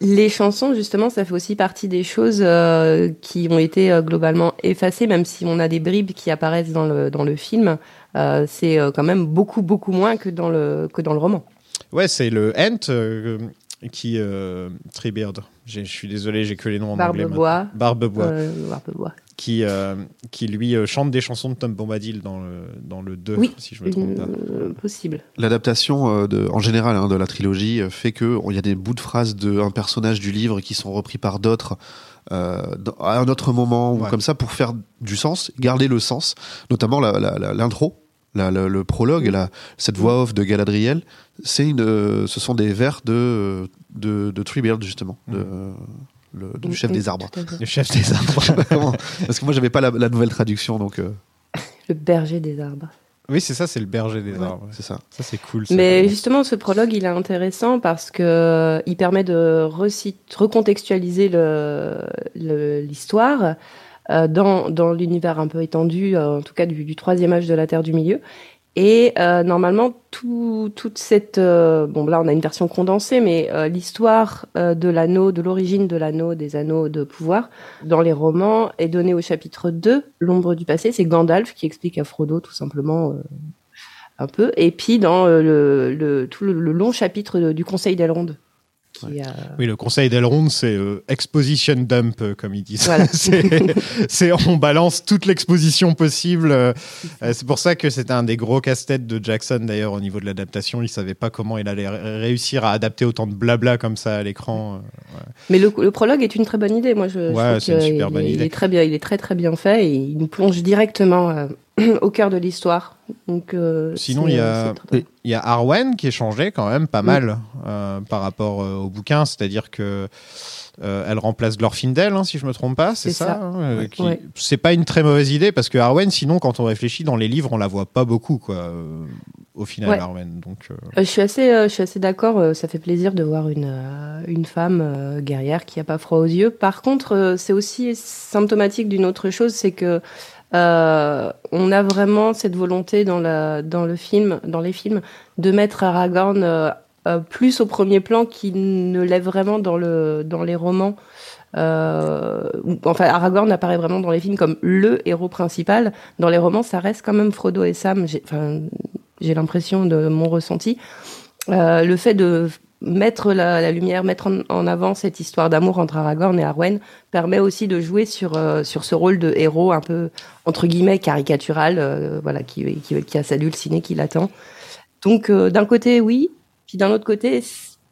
S9: Les chansons, justement, ça fait aussi partie des choses euh, qui ont été euh, globalement effacées, même si on a des bribes qui apparaissent dans le, dans le film. Euh, c'est quand même beaucoup, beaucoup moins que dans le, que dans le roman.
S8: Ouais, c'est le Ent qui. Treebeard. Je suis désolé, j'ai que les noms en anglais.
S9: Barbebois.
S8: Barbebois. Qui, euh, qui lui euh, chante des chansons de Tom Bombadil dans le, dans le 2,
S9: Oui,
S8: si je me trompe pas.
S9: euh, possible.
S10: L'adaptation, euh, de- en général, hein, de la trilogie fait que il y a des bouts de phrases d'un personnage du livre qui sont repris par d'autres euh, à un autre moment ou comme ça pour faire du sens, garder le sens, notamment l'intro. la- la- le prologue, la- cette voix off de Galadriel, c'est une, euh, ce sont des vers de, de, de Treebeard, justement, de, euh, le, du chef des arbres.
S8: Le chef des arbres.
S10: Parce que moi, j'avais pas la, la nouvelle traduction, donc euh,
S9: Le berger des arbres.
S8: Oui, c'est ça, c'est le berger des arbres.
S10: c'est ça.
S8: Ça, c'est cool. ça.
S9: Mais justement, ce prologue, il est intéressant parce que euh, il permet de recontextualiser le- le- l'histoire euh, dans, dans l'univers un peu étendu, euh, en tout cas du, du troisième âge de la Terre du Milieu. Et euh, normalement, tout, toute cette... euh, bon, là, on a une version condensée, mais euh, l'histoire euh, de l'anneau, de l'origine de l'anneau, des anneaux de pouvoir, dans les romans, est donnée au chapitre 2, L'ombre du passé. C'est Gandalf qui explique à Frodo, tout simplement, euh, un peu. Et puis, dans euh, le, le, long chapitre du Conseil d'Elrond. Qui, a-
S8: Oui, le conseil d'Elrond, c'est euh, exposition dump, euh, comme ils disent.
S9: Voilà.
S8: c'est, on balance toute l'exposition possible. euh, euh, c'est pour ça que c'était un des gros casse-têtes de Jackson, d'ailleurs, au niveau de l'adaptation. Il savait pas comment il allait ré- réussir à adapter autant de blabla comme ça à l'écran. euh.
S9: Mais le, le prologue est une très bonne idée. Moi, je, je
S8: Ouais,
S9: trouve
S8: c'est une
S9: que
S8: super
S9: il,
S8: bonne
S9: est- il
S8: idée.
S9: est très bien, il est très très bien fait et il nous plonge directement euh, au cœur de l'histoire. Donc, euh,
S8: Sinon, il y
S9: euh,
S8: a, il y a Arwen qui est changé quand même pas
S9: Oui.
S8: mal euh, par rapport euh, au bouquin, c'est-à-dire que euh, elle remplace Glorfindel, hein, si je me trompe pas, c'est ça.
S9: ça.
S8: hein, euh,
S9: Ouais.
S8: qui-
S9: Ouais.
S8: C'est pas une très mauvaise idée parce que Arwen, sinon, quand on réfléchit dans les livres, on la voit pas beaucoup, quoi. euh, au final,
S9: Ouais.
S8: Arwen. Donc, euh,
S9: Euh, je suis assez, euh, je suis assez d'accord. euh, ça fait plaisir de voir une, euh, une femme euh, guerrière qui a pas froid aux yeux. Par contre, euh, c'est aussi symptomatique d'une autre chose, c'est que euh, on a vraiment cette volonté dans la, dans le film, dans les films, de mettre Aragorn euh, euh, plus au premier plan qu'il ne l'est vraiment dans le, dans les romans. Euh, enfin, Aragorn apparaît vraiment dans les films comme le héros principal. Dans les romans, ça reste quand même Frodo et Sam. J'ai l'impression de mon ressenti. Euh, le fait de mettre la, lumière, mettre en, avant cette histoire d'amour entre Aragorn et Arwen permet aussi de jouer sur euh, sur ce rôle de héros un peu entre guillemets caricatural, euh, voilà, qui, qui qui a sa dulcinée qui l'attend. Donc euh, d'un côté oui, puis d'un autre côté,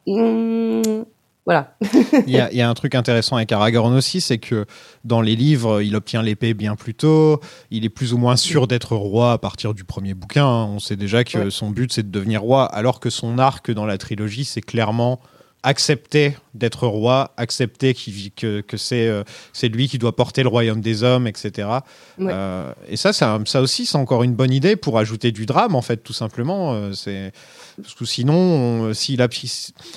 S9: hmm, voilà.
S8: il y, a, il y a un truc intéressant avec Aragorn aussi, c'est que dans les livres, il obtient l'épée bien plus tôt. Il est plus ou moins sûr d'être roi à partir du premier bouquin. hein. On sait déjà que
S9: Ouais.
S8: son but, c'est de devenir roi, alors que son arc dans la trilogie, c'est clairement accepter d'être roi, accepter vit- que, que c'est euh, c'est lui qui doit porter le royaume des hommes, etc.
S9: Ouais.
S8: Euh, et ça, ça, ça aussi, c'est encore une bonne idée pour ajouter du drame, en fait, tout simplement. Euh, c'est parce que sinon, on- s'il a,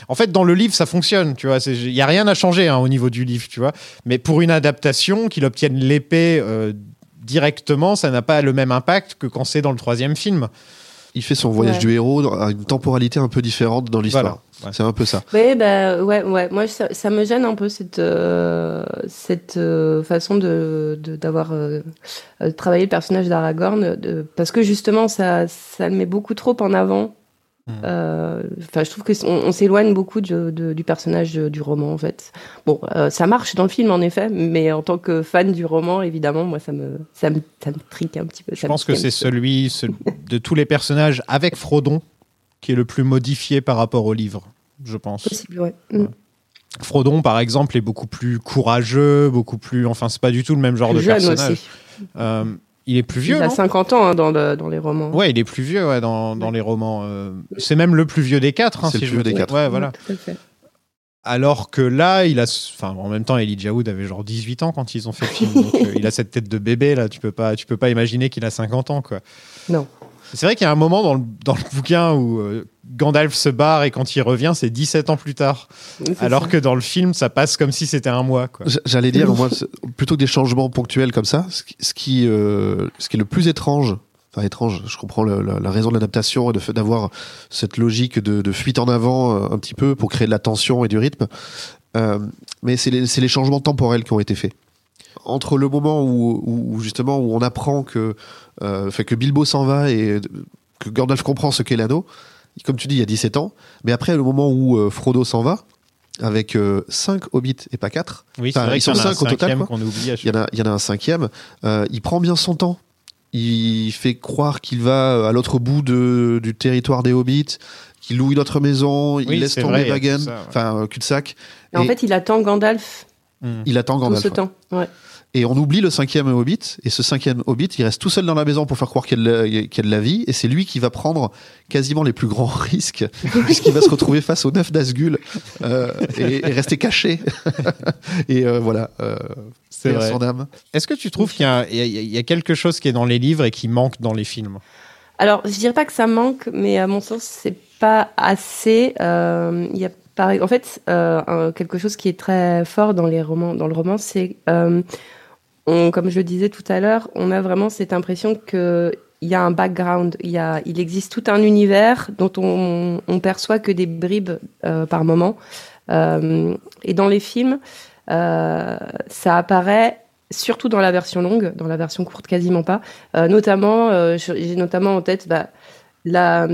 S8: en fait, dans le livre, ça fonctionne, tu vois. Il y a rien à changer hein, au niveau du livre, tu vois. Mais pour une adaptation, qu'il obtienne l'épée euh, directement, ça n'a pas le même impact que quand c'est dans le troisième film.
S10: Il fait son voyage
S9: Ouais.
S10: du héros à une temporalité un peu différente dans l'histoire.
S8: Voilà. Ouais.
S10: C'est un peu ça.
S9: Oui, bah, ouais, ouais. Moi, ça, ça me gêne un peu cette, euh, cette euh, façon de de- d'avoir euh, euh, travaillé le personnage d'Aragorn, parce que justement, ça, ça le met beaucoup trop en avant.
S8: Mhm.
S9: Euh, Enfin, je trouve que on, on s'éloigne beaucoup de- de- du personnage du roman, en fait. Bon, euh, ça marche dans le film, en effet, mais en tant que fan du roman, évidemment, moi, ça me, ça me, ça me trique un petit peu.
S8: Je pense que c'est celui ce- de tous les personnages avec Frodon qui est le plus modifié par rapport au livre, je pense.
S9: possible, ouais. Mm.
S8: Frodon, par exemple, est beaucoup plus courageux, beaucoup plus. Enfin, c'est pas du tout le même genre
S9: Plus
S8: de
S9: jeune
S8: personnage.
S9: aussi.
S8: Euh, il est plus vieux.
S9: Il a
S8: non
S9: 50 ans hein, dans, le, dans les romans.
S8: Ouais, il est plus vieux ouais, dans, dans les romans. euh, c'est même le plus vieux des quatre. hein,
S10: C'est
S8: si
S10: le
S8: je
S10: plus vieux des quatre.
S8: Ouais, voilà. Alors que là, il a. Enfin, en même temps, Elijah Wood avait genre 18 ans quand ils ont fait le film. donc, euh, il a cette tête de bébé, là. Tu peux pas, tu peux pas imaginer qu'il a 50 ans, quoi.
S9: Non.
S8: C'est vrai qu'il y a un moment dans le, dans le bouquin où euh, Gandalf se barre et quand il revient, c'est 17 ans plus tard. Alors
S9: ça.
S8: que dans le film, ça passe comme si c'était un mois,
S10: J'allais dire, moi, plutôt que des changements ponctuels comme ça, ce qui, ce qui, euh, ce qui est le plus étrange, enfin étrange, je comprends le- la, la raison de l'adaptation et d'avoir cette logique de, de fuite en avant euh, un petit peu pour créer de la tension et du rythme. Euh, mais c'est les, c'est les changements temporels qui ont été faits. Entre le moment où, justement où on apprend que, euh, fait que Bilbo s'en va et que Gandalf comprend ce qu'est l'anneau, comme tu dis, il y a 17 ans, mais après le moment où euh, Frodo s'en va, avec 5 hobbits et pas 4,
S8: Oui,
S10: Enfin, ils sont
S8: en a un
S10: cinq au total, quoi. il y, en a, il y en a un cinquième, euh, il prend bien son temps. Il fait croire qu'il va à l'autre bout de, du territoire des hobbits, qu'il loue une autre maison, il laisse tomber Wagen,
S8: tout ouais.
S10: enfin euh, cul-de-sac.
S9: Et en fait, il attend Gandalf
S10: Il attend
S9: tout
S10: Gandalf.
S9: ce
S10: ouais.
S9: temps. Ouais.
S10: Et on oublie le cinquième hobbit, et ce cinquième hobbit, il reste tout seul dans la maison pour faire croire qu'il y a de la, vie, et c'est lui qui va prendre quasiment les plus grands risques, puisqu'il va se retrouver face aux neuf d'Asgul, euh, et, et rester caché. et euh, voilà, euh,
S8: C'est
S10: son âme.
S8: Est-ce que tu trouves qu'il y, a- y quelque chose qui est dans les livres et qui manque dans les films?
S9: Alors, je dirais pas que ça manque, mais à mon sens, c'est pas assez. Euh, Il y a en fait euh, quelque chose qui est très fort dans les romans, dans le roman, c'est euh, on- comme je le disais tout à l'heure, on a vraiment cette impression que il y a un background, il y a, il existe tout un univers dont on, on perçoit que des bribes euh, par moment. Euh, et dans les films, euh, ça apparaît surtout dans la version longue, dans la version courte quasiment pas. Euh, notamment, euh, j'ai notamment en tête bah, la,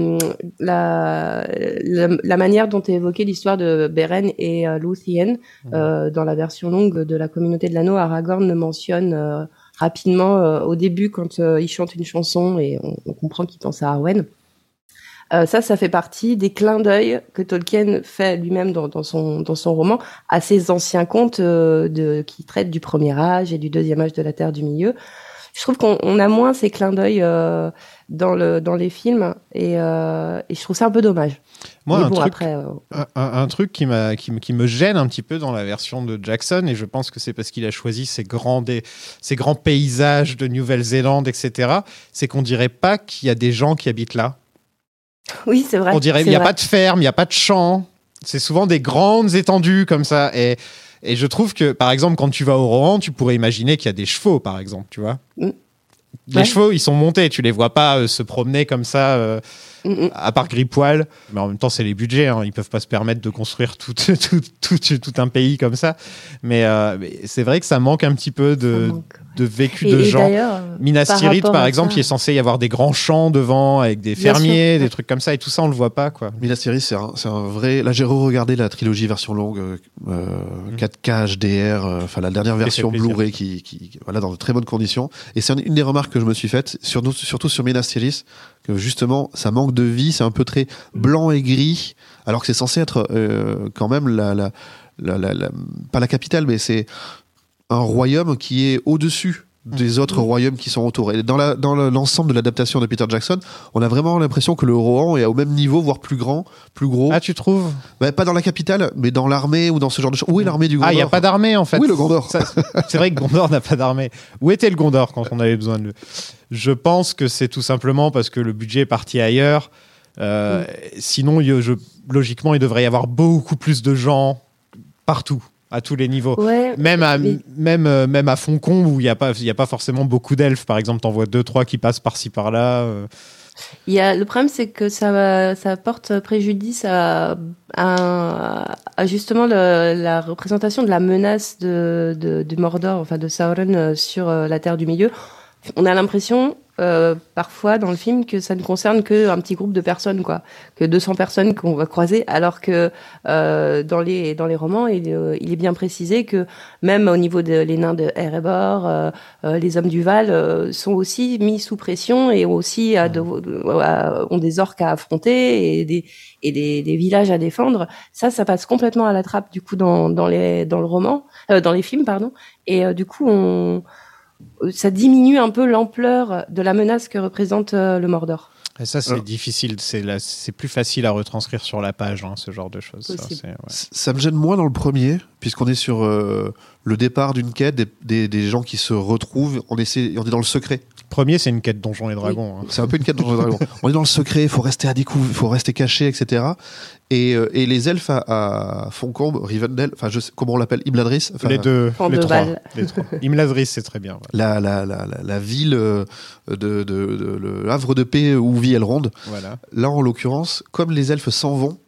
S9: la, la, la manière dont est évoquée l'histoire de Beren et euh, Luthien. Euh, dans la version longue de la communauté de l'anneau, Aragorn le mentionne euh, rapidement euh, au début quand euh, il chante une chanson et on, on comprend qu'il pense à Arwen. Euh, ça, ça fait partie des clins d'œil que Tolkien fait lui-même dans, dans, son, dans son roman à ces anciens contes euh, de, qui traitent du premier âge et du deuxième âge de la Terre du Milieu. Je trouve qu'on on a moins ces clins d'œil euh, dans, le, dans les films et, euh, et je trouve ça un peu dommage.
S8: Moi,
S9: Mais
S8: un
S9: bon,
S8: truc-
S9: après, euh,
S8: un, truc qui, me- qui me gêne un petit peu dans la version de Jackson, et je pense que c'est parce qu'il a choisi ces grands, ces grands paysages de Nouvelle-Zélande, etc., c'est qu'on dirait pas qu'il y a des gens qui habitent là.
S9: oui, c'est vrai.
S8: On dirait qu'il n'y a
S9: vrai.
S8: pas de ferme, il n'y a pas de champs. C'est souvent des grandes étendues comme ça. Et, et je trouve que, par exemple, quand tu vas au Rohan, tu pourrais imaginer qu'il y a des chevaux, par exemple, tu vois.
S9: Mm.
S8: Les
S9: Ouais.
S8: chevaux, ils sont montés, tu les vois pas euh, se promener comme ça, euh,
S9: Mm, mm.
S8: à part Gripoil. Mais en même temps, c'est les budgets, hein. ils peuvent pas se permettre de construire tout, tout, tout, tout un pays comme ça. Mais, euh, mais c'est vrai que ça manque un petit peu de, de vécu
S9: Et-
S8: de
S9: et
S8: gens. Minas Tirith, par exemple, il est censé y avoir des grands champs devant avec des fermiers,
S9: sûr,
S8: des
S9: ouais.
S8: trucs comme ça, et tout ça, on le voit pas, quoi.
S10: Minas Tirith, c'est un, vrai. Là, j'ai re-regardé la trilogie version longue, euh, euh, 4K HDR, euh, enfin la dernière version. Blu-ray qui, qui, voilà, dans de très bonnes conditions. Et c'est une, des remarques que je me suis faite, surtout sur Minas Tirith, que justement, ça manque de vie, c'est un peu très blanc et gris, alors que c'est censé être euh, quand même la, la, la, la- la- pas la capitale, mais c'est un royaume qui est au-dessus des autres royaumes qui sont autour. Et dans le- l'ensemble de l'adaptation de Peter Jackson, on a vraiment l'impression que le Rohan est au même niveau, voire plus grand, plus gros.
S8: Ah, tu trouves?
S10: Bah, pas dans la capitale, mais dans l'armée ou dans ce genre de choses. Où est l'armée du Gondor?
S8: Ah, il n'y a pas d'armée en fait.
S10: Oui, le Gondor.
S8: C'est vrai que Gondor n'a pas d'armée. Où était le Gondor quand on avait besoin de lui Je pense que c'est tout simplement parce que le budget est parti ailleurs. Euh, Sinon, il- je- logiquement, il devrait y avoir beaucoup plus de gens partout, à tous les niveaux.
S9: Ouais,
S8: Même à,
S9: mais-
S8: même, euh, même à où il n'y a, pas- y a pas forcément beaucoup d'elfes, par exemple, t'en vois deux, trois qui passent par-ci, par-là. euh.
S9: Il y a, le problème, c'est que ça, ça porte préjudice à, à, à justement le- la représentation de la menace de, de, du Mordor, enfin de Sauron euh, sur la Terre du Milieu. On a l'impression, euh, parfois dans le film, que ça ne concerne qu'un petit groupe de personnes, quoi, que 200 personnes qu'on va croiser, alors que euh, dans les dans les romans, il, euh, est bien précisé que même au niveau des les nains de Erebor, euh, euh, les hommes du Val sont aussi mis sous pression et aussi à de- ont des orques à affronter et des et des, des villages à défendre. Ça, ça passe complètement à la trappe du coup dans dans les dans le roman, dans les films pardon. Et du coup, on ça diminue un peu l'ampleur de la menace que représente euh, le Mordor.
S8: Et ça, c'est difficile. C'est plus facile à retranscrire sur la page, hein, ce genre de choses. ça, ouais.
S10: Me gêne moins dans le premier, puisqu'on est sur euh, le départ d'une quête, des, des, des gens qui se retrouvent, on, essaie, on est dans le secret.
S8: Premier, c'est une quête Donjons et Dragons. hein.
S10: C'est un peu une quête dans Dragon. On est dans le secret, il faut rester à découvrir, il faut rester caché, etc. Et, euh, et les elfes à, à Foncombe, Rivendell, enfin, je sais, comment on l'appelle, Imladris,
S8: les deux, les trois,
S9: Fandeval.
S8: les trois. Imladris, c'est très bien. ouais.
S10: la, la, la, la, la ville euh, de, de, de- le havre de paix où vit Elrond.
S8: Voilà.
S10: Là, en l'occurrence, comme les elfes s'en vont,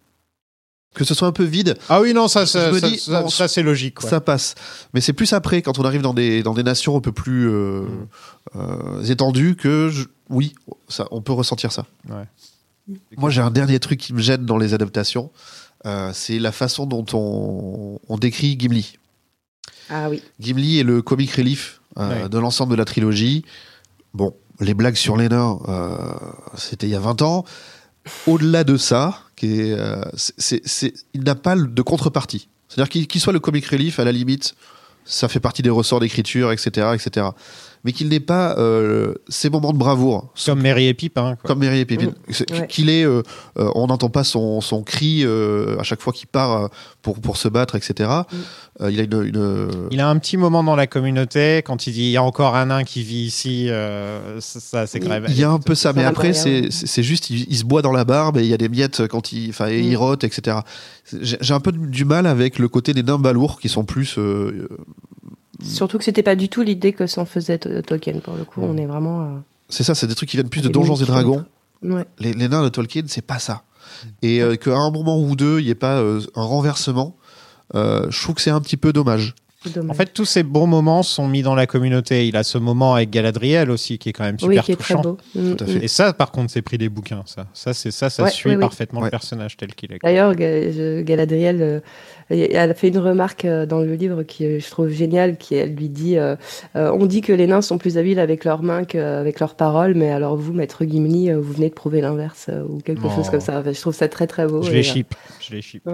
S10: Que ce soit un peu vide,
S8: Ah oui, non, ça, ça, ça, c'est logique. ouais.
S10: ça passe. Mais c'est plus après, quand on arrive dans des, dans des nations un peu plus euh,
S8: Mm.
S10: euh, étendues, que je- oui, ça, on peut ressentir ça.
S8: Ouais.
S10: Moi, j'ai un dernier truc qui me gêne dans les adaptations. euh, c'est la façon dont on, on décrit Gimli.
S9: Ah oui.
S10: Gimli est le comic relief euh,
S8: Ouais.
S10: de l'ensemble de la trilogie. Bon, les blagues sur les nains, euh, c'était il y a 20 ans. Au-delà de ça, qui est, euh, c'est- c'est- c'est- il n'a pas de contrepartie. C'est-à-dire qu'il qu'il soit le comic relief, à la limite, ça fait partie des ressorts d'écriture, etc., etc. Mais qu'il n'ait pas euh, ces moments de bravoure,
S8: Comme Mary et Pipin. quoi.
S10: comme Mary et Pippin. C'est-
S9: Ouais.
S10: Qu'il est, euh, euh, on n'entend pas son, son cri euh, à chaque fois qu'il part euh, pour, pour se battre, etc. Euh, il a une, une-
S8: Il a un petit moment dans la communauté quand il dit il y a encore un nain qui vit ici. euh, ça, ça, c'est même.
S10: Il y a un peu ça, mais après,
S9: va
S10: c'est juste, il, il se boit dans la barbe et il y a des miettes quand il, enfin, et il rote, etc. J'ai j'ai un peu du mal avec le côté des nains balourds qui sont plus.
S9: Surtout que c'était pas du tout l'idée que s'en faisait Tolkien. Pour le coup, on est vraiment. euh,
S10: c'est ça, c'est des trucs qui viennent plus de Donjons et. Dragons.
S9: Ouais.
S10: Les, les nains de Tolkien, c'est pas ça. Et euh, qu'à un moment ou deux, il n'y ait pas euh, un renversement, euh, je trouve que c'est un petit peu dommage.
S8: En fait, tous ces bons moments sont mis dans la communauté. Il a ce moment avec Galadriel aussi, qui est quand même
S9: oui,
S8: super
S9: qui est très
S8: touchant.
S9: beau. Mm,
S10: Tout à
S9: mm.
S10: fait.
S8: Et ça, par contre, c'est pris des bouquins. Ça, ça, c'est ça, ça
S9: Ouais,
S8: suit
S9: oui, oui.
S8: parfaitement
S10: Ouais.
S8: le personnage tel qu'il est.
S9: D'ailleurs, Galadriel, euh, elle a fait une remarque euh, dans le livre qui euh, je trouve géniale, qui elle lui dit euh, euh, on dit que les nains sont plus habiles avec leurs mains qu'avec leurs paroles, mais alors vous, maître Gimli, vous venez de prouver l'inverse euh, ou quelque
S8: Oh.
S9: chose comme ça. Enfin, je trouve ça très très beau.
S8: Je les chip. Je les chip.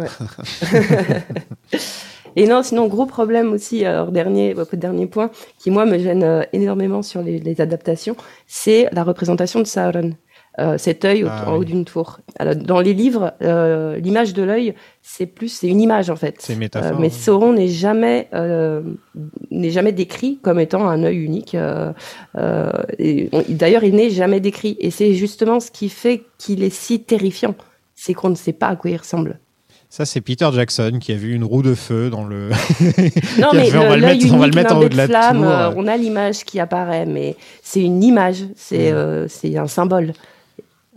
S9: Et non, sinon, gros problème aussi, alors dernier, euh, dernier point, qui moi me gêne euh, énormément sur les, les adaptations, c'est la représentation de Sauron. Euh, cet œil
S8: Ah
S9: en haut
S8: oui.
S9: d'une tour. Alors, dans les livres, euh, l'image de l'œil, c'est plus, c'est une image en fait.
S8: C'est métaphore,
S9: Euh, mais. Sauron n'est jamais, euh, n'est jamais décrit comme étant un œil unique. euh, euh, D'ailleurs, il n'est jamais décrit. Et c'est justement ce qui fait qu'il est si terrifiant, c'est qu'on ne sait pas à quoi il ressemble.
S8: Ça, c'est Peter Jackson qui a vu une roue de feu dans le.
S9: Non, mais
S8: fait, on va le mettre- on va le
S9: unique
S8: mettre en haut de la
S9: flamme,
S8: tour.
S9: euh, on a l'image qui apparaît, mais c'est une image, c'est
S8: Mm.
S9: euh, c'est un symbole.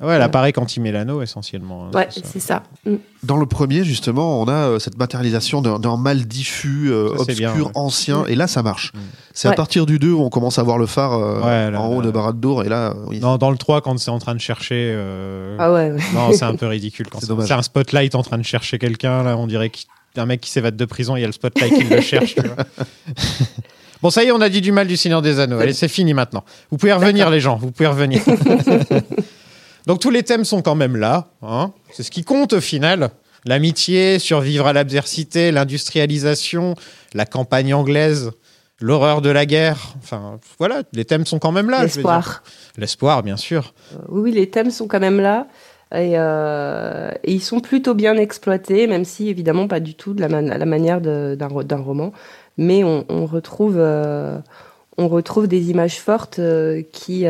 S8: Ouais, elle apparaît quand il met l'anneau essentiellement. hein,
S9: Ouais,
S8: c'est ça.
S9: Mm.
S10: Dans le premier, justement, on a euh, cette matérialisation d'un mal diffus, euh,
S8: Ça,
S10: obscur,
S8: bien, ouais.
S10: ancien, et là, ça marche.
S8: Mm.
S10: C'est à partir du 2 où on commence à voir le phare euh,
S8: Ouais, là,
S10: en haut
S8: là.
S10: de Barad-dûr, et là, oui.
S8: Non, dans le 3, quand c'est en train de chercher. euh,
S9: Ah ouais, ouais.
S8: Non, c'est un peu ridicule. quand
S10: C'est
S8: c'est
S10: dommage.
S8: c'est un spotlight en train de chercher quelqu'un. Là, on dirait qu'il y a un mec qui s'évade de prison. Il y a le spotlight qui le cherche. tu vois. bon, ça y est, on a dit du mal du Seigneur des Anneaux. Allez, c'est fini maintenant. Vous pouvez revenir, les gens. Vous pouvez revenir. Donc tous les thèmes sont quand même là. hein. C'est ce qui compte au final. L'amitié, survivre à l'adversité, l'industrialisation, la campagne anglaise, l'horreur de la guerre. Enfin, voilà, les thèmes sont quand même là.
S9: L'espoir.
S8: L'espoir, bien sûr.
S9: Euh, Oui, les thèmes sont quand même là. Et, euh, et ils sont plutôt bien exploités, même si évidemment pas du tout de la, man- la manière d'un ro- d'un roman. Mais on, on retrouve, euh, on retrouve des images fortes qui,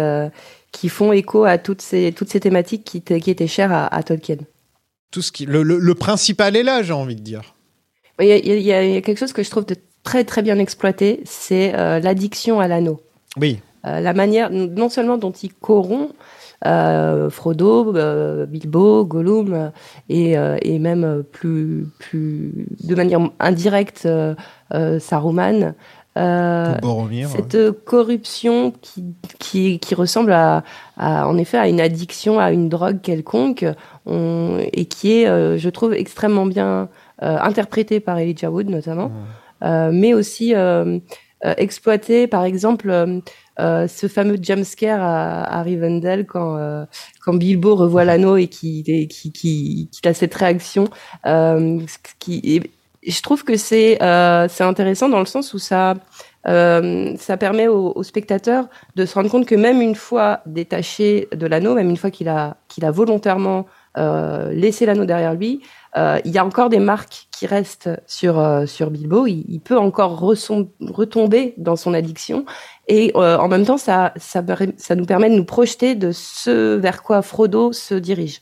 S9: qui font écho à toutes ces, toutes ces thématiques qui, étaient- qui étaient chères à, à Tolkien.
S8: Tout ce qui, le, le- le principal est là, j'ai envie de dire.
S9: Il y, a, il y a- il y a quelque chose que je trouve de très très bien exploité, c'est euh, l'addiction à l'anneau.
S8: Oui.
S9: Euh, la manière, non seulement dont il corrompt euh, Frodo, Bilbo, Gollum, et, et même plus, plus de manière indirecte Saruman. Euh,
S8: Boromir,
S9: cette corruption qui, qui, qui ressemble à, à, en effet à une addiction à une drogue quelconque on- et qui est, euh, je trouve, extrêmement bien euh, interprétée par Elijah Wood notamment, mais aussi euh, euh, exploité, par exemple, ce fameux jumpscare à, à Rivendell quand, quand Bilbo revoit l'anneau et qui, et qui, qui, qui a cette réaction. Qui, je trouve que c'est euh, c'est intéressant dans le sens où ça, euh, ça permet au, au spectateur de se rendre compte que même une fois détaché de l'anneau, même une fois qu'il a, qu'il a volontairement euh, laissé l'anneau derrière lui, euh, il y a encore des marques qui restent sur, euh, sur Bilbo. Il, peut encore retomber dans son addiction. Et euh, en même temps, ça, ça, ça nous permet de nous projeter de ce vers quoi Frodo se dirige.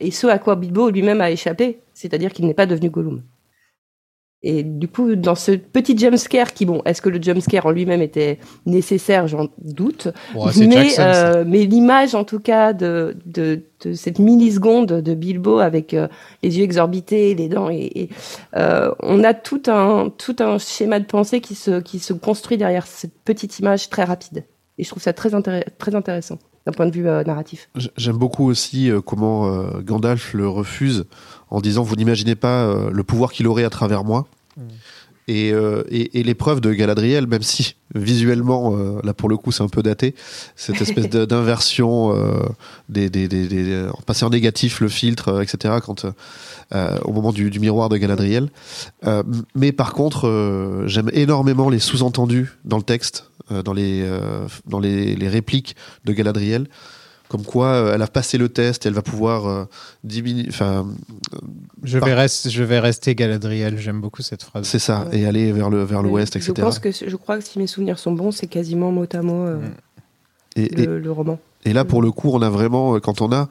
S9: Et ce à quoi Bilbo lui-même a échappé, c'est-à-dire qu'il n'est pas devenu Gollum. Et du coup, dans ce petit jumpscare qui, bon, est-ce que le jumpscare en lui-même était nécessaire J'en doute.
S8: Ouais,
S9: mais euh, mais l'image, en tout cas, de, de, de cette milliseconde de Bilbo avec euh, les yeux exorbités, les dents, et, et, euh, on a tout un, tout un schéma de pensée qui se, qui se construit derrière cette petite image très rapide. Et je trouve ça très, très intéressant d'un point de vue euh, narratif.
S10: J'aime beaucoup aussi euh, comment euh, Gandalf le refuse en disant vous n'imaginez pas le pouvoir qu'il aurait à travers moi. Et, euh, et, et l'épreuve de Galadriel, même si visuellement, euh, là pour le coup c'est un peu daté, cette espèce d'inversion euh, des, des, des, des- passer en négatif le filtre, euh, etc. Quand au moment du, du miroir de Galadriel. Mais par contre, j'aime énormément les sous-entendus dans le texte, dans les dans les, les répliques de Galadriel comme quoi euh, elle a passé le test et elle va pouvoir euh, diminuer. Enfin,
S8: Je vais, rester, je vais rester Galadriel, j'aime beaucoup cette phrase.
S10: c'est ça, et aller vers le vers l'ouest,
S9: je
S10: etc.
S9: pense que je crois que si mes souvenirs sont bons, c'est quasiment mot à mot euh,
S10: Et, et-
S9: le, roman.
S10: et là, pour le coup, on a vraiment, euh, quand on a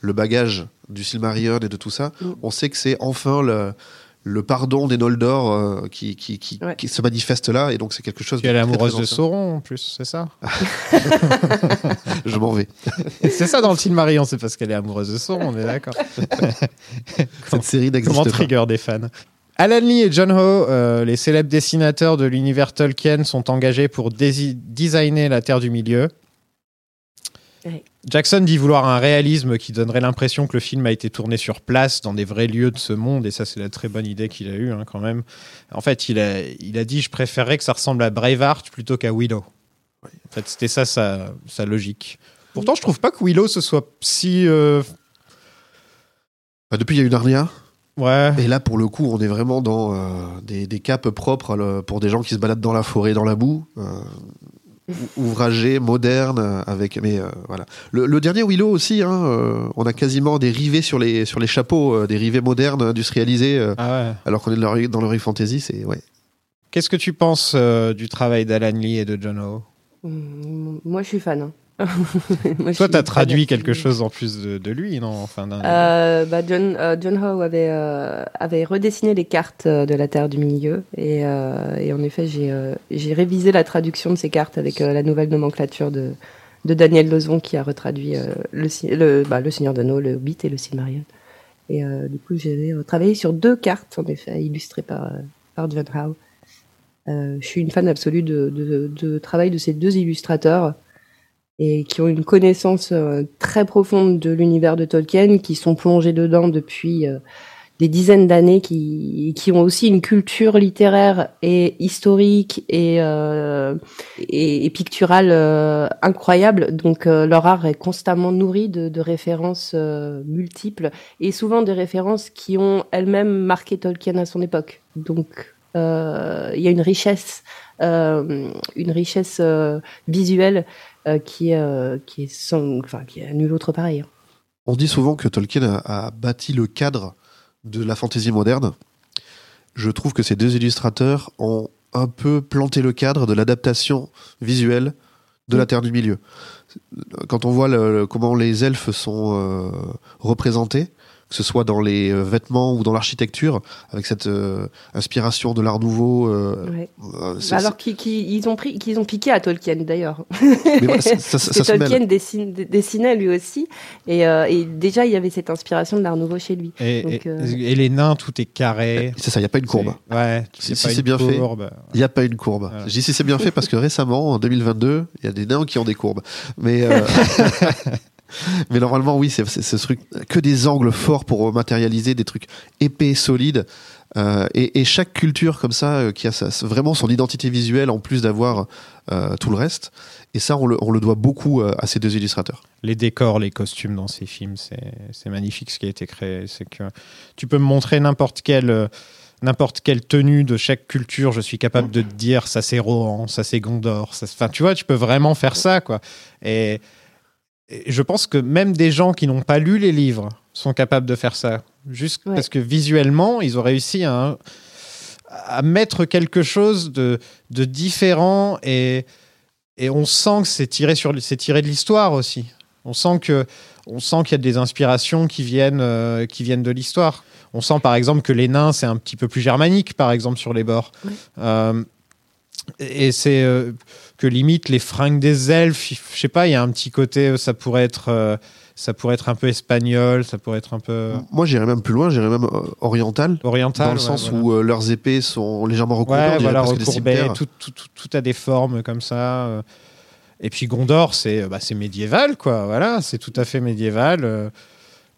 S10: le bagage du Silmarillion et de tout ça,
S9: Mm.
S10: on sait que c'est enfin le, le pardon des Noldor euh, qui, qui, qui,
S9: Ouais.
S10: qui se manifeste là, et donc c'est quelque chose
S8: Puis elle est
S10: de.
S8: Sauron en plus, c'est ça
S10: Je m'en vais.
S8: C'est ça dans le Silmarillion, c'est parce qu'elle est amoureuse de Sauron, on est d'accord.
S10: Cette série
S8: Comment
S10: n'existe pas.
S8: trigger des fans Alan Lee et John Ho, euh, les célèbres dessinateurs de l'univers Tolkien, sont engagés pour designer la Terre du Milieu.
S9: Ouais.
S8: Jackson dit vouloir un réalisme qui donnerait l'impression que le film a été tourné sur place, dans des vrais lieux de ce monde, et ça c'est la très bonne idée qu'il a eue hein, quand même. En fait, il a, il a dit je préférerais que ça ressemble à Braveheart plutôt qu'à Willow. En fait, c'était ça sa, sa logique. Pourtant, je trouve pas que Willow ce soit si... euh,
S10: Bah, depuis, il y a eu Narnia.
S8: Ouais.
S10: Et là, pour le coup, on est vraiment dans euh, des, des capes propres le- pour des gens qui se baladent dans la forêt, dans la boue. euh, ou- ouvragé, moderne, euh, avec. Mais euh, voilà. Le, le dernier Willow aussi, hein, euh, on a quasiment des rivets sur les, sur les chapeaux, euh, des rivets modernes, industrialisés, euh,
S8: Ah ouais.
S10: alors qu'on est dans leur- dans fantasy, c'est. Ouais.
S8: Qu'est-ce que tu penses euh, du travail d'Alan Lee et de John Ho?
S9: Mm, Moi, je suis fan. hein. Moi,
S8: Toi, t'as traduit quelque chose en plus de, de lui, non enfin,
S9: Euh, bah, John, euh, John Howe avait, euh, avait redessiné les cartes de la Terre du Milieu et, et en effet j'ai révisé la traduction de ces cartes avec la nouvelle nomenclature de, de Daniel Lezon qui a retraduit le, Si- le, bah, le Seigneur d'Anneau, le Hobbit et le Silmarillion. Et du coup j'ai travaillé sur deux cartes en effet illustrées par, par John Howe. Je suis une fan absolue de, de, de travail de ces deux illustrateurs et qui ont une connaissance euh, très profonde de l'univers de Tolkien, qui sont plongés dedans depuis euh, des dizaines d'années, qui, qui ont aussi une culture littéraire et historique et, euh, et, picturale euh, incroyable. Donc leur art est constamment nourri de, de références multiples et souvent des références qui ont elles-mêmes marqué Tolkien à son époque. Donc il y a une richesse, une richesse visuelle qui, euh, qui enfin, qui nul autre pareil. hein.
S10: On dit souvent que Tolkien a, bâti le cadre de la fantaisie moderne. Je trouve que ces deux illustrateurs ont un peu planté le cadre de l'adaptation visuelle de la Terre du Milieu. Quand on voit comment les elfes sont euh, représentés, que ce soit dans les euh, vêtements ou dans l'architecture, avec cette euh, inspiration de l'art nouveau. euh,
S9: Ouais. alors qu'ils qu'ils- ils ont pris, qu'ils ont piqué à Tolkien d'ailleurs.
S10: Ça- ça- ça.
S9: Tolkien dessine- dessinait lui aussi, et, euh, et déjà il y avait cette inspiration de l'art nouveau chez lui.
S8: Et,
S9: Donc,
S8: et-
S9: euh,
S8: et les nains, tout est carré.
S10: C'est ça, il n'y a pas une courbe.
S8: Ouais,
S10: Si,
S8: c'est
S10: si bien fait, il n'y a pas une courbe.
S8: Voilà.
S10: Je dis si c'est bien fait parce que récemment, en 2022, il y a des nains qui ont des courbes. Mais, euh, mais normalement, oui, c'est ce truc, que des angles forts pour matérialiser des trucs épais, solides. Euh, et, chaque culture comme ça, euh, qui a vraiment son identité visuelle en plus d'avoir euh, tout le reste. Et ça, on le, doit beaucoup à ces deux illustrateurs.
S8: Les décors, les costumes dans ces films, c'est magnifique ce qui a été créé. C'est que tu peux me montrer n'importe quelle tenue de chaque culture, je suis capable de te dire ça c'est Rohan, ça c'est Gondor. ça- tu vois, tu peux vraiment faire ça, quoi. Et, et je pense que même des gens qui n'ont pas lu les livres sont capables de faire ça, juste
S9: Ouais.
S8: parce que visuellement, ils ont réussi à, à mettre quelque chose de, de différent et, et on sent que c'est tiré, sur, c'est tiré de l'histoire aussi. On sent que, on sent qu'il y a des inspirations qui viennent, euh, qui viennent de l'histoire. On sent par exemple que les nains c'est un petit peu plus germanique, par exemple sur les bords. Euh, et c'est euh, que limite les fringues des elfes, je sais pas, il y a un petit côté, euh, ça pourrait être, euh, ça pourrait être un peu espagnol, ça pourrait être un peu
S10: Moi, j'irais même plus loin, j'irais même euh, oriental.
S8: oriental.
S10: dans le
S8: ouais,
S10: sens
S8: voilà.
S10: où euh, leurs épées sont légèrement recourbées,
S8: Ouais, voilà,
S10: presque des
S8: recourbé,
S10: cimeterres.
S8: tout, tout, tout, tout a des formes comme ça. Et puis Gondor, c'est bah, c'est médiéval, quoi. Voilà, c'est tout à fait médiéval.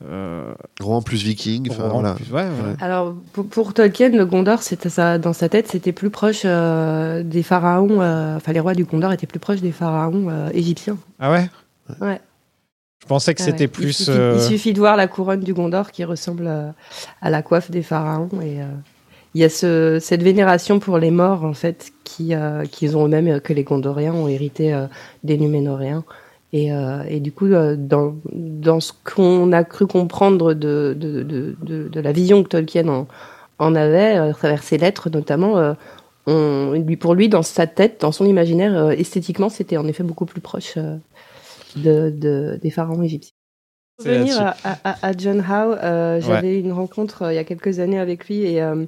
S8: Euh,
S10: Rohan plus viking. enfin,
S8: en
S10: voilà.
S8: plus, ouais, ouais.
S9: Alors, pour, pour Tolkien, le Gondor, c'était ça, dans sa tête, c'était plus proche euh, des pharaons. euh, Enfin, les rois du Gondor étaient plus proches des pharaons euh, égyptiens.
S8: Ah ouais?
S9: Ouais.
S8: Je pensais que
S9: Ah
S8: c'était
S9: ouais.
S8: plus.
S9: Il suffit,
S8: euh,
S9: il suffit de voir la couronne du Gondor qui ressemble à la coiffe des pharaons. Et euh, il y a ce, cette vénération pour les morts, en fait, qui, euh, qu'ils ont eux-mêmes, que les Gondoriens ont hérité euh, des Numénoréens. Et, euh, et du coup, euh, dans, dans ce qu'on a cru comprendre de, de, de, de, de la vision que Tolkien en, en avait, euh, à travers ses lettres notamment, euh, on, lui, pour lui, dans sa tête, dans son imaginaire, euh, esthétiquement, c'était en effet beaucoup plus proche euh, de, de, des pharaons égyptiens. Pour revenir à, à- à John Howe, euh, j'avais une rencontre euh, il y a quelques années avec lui et, euh,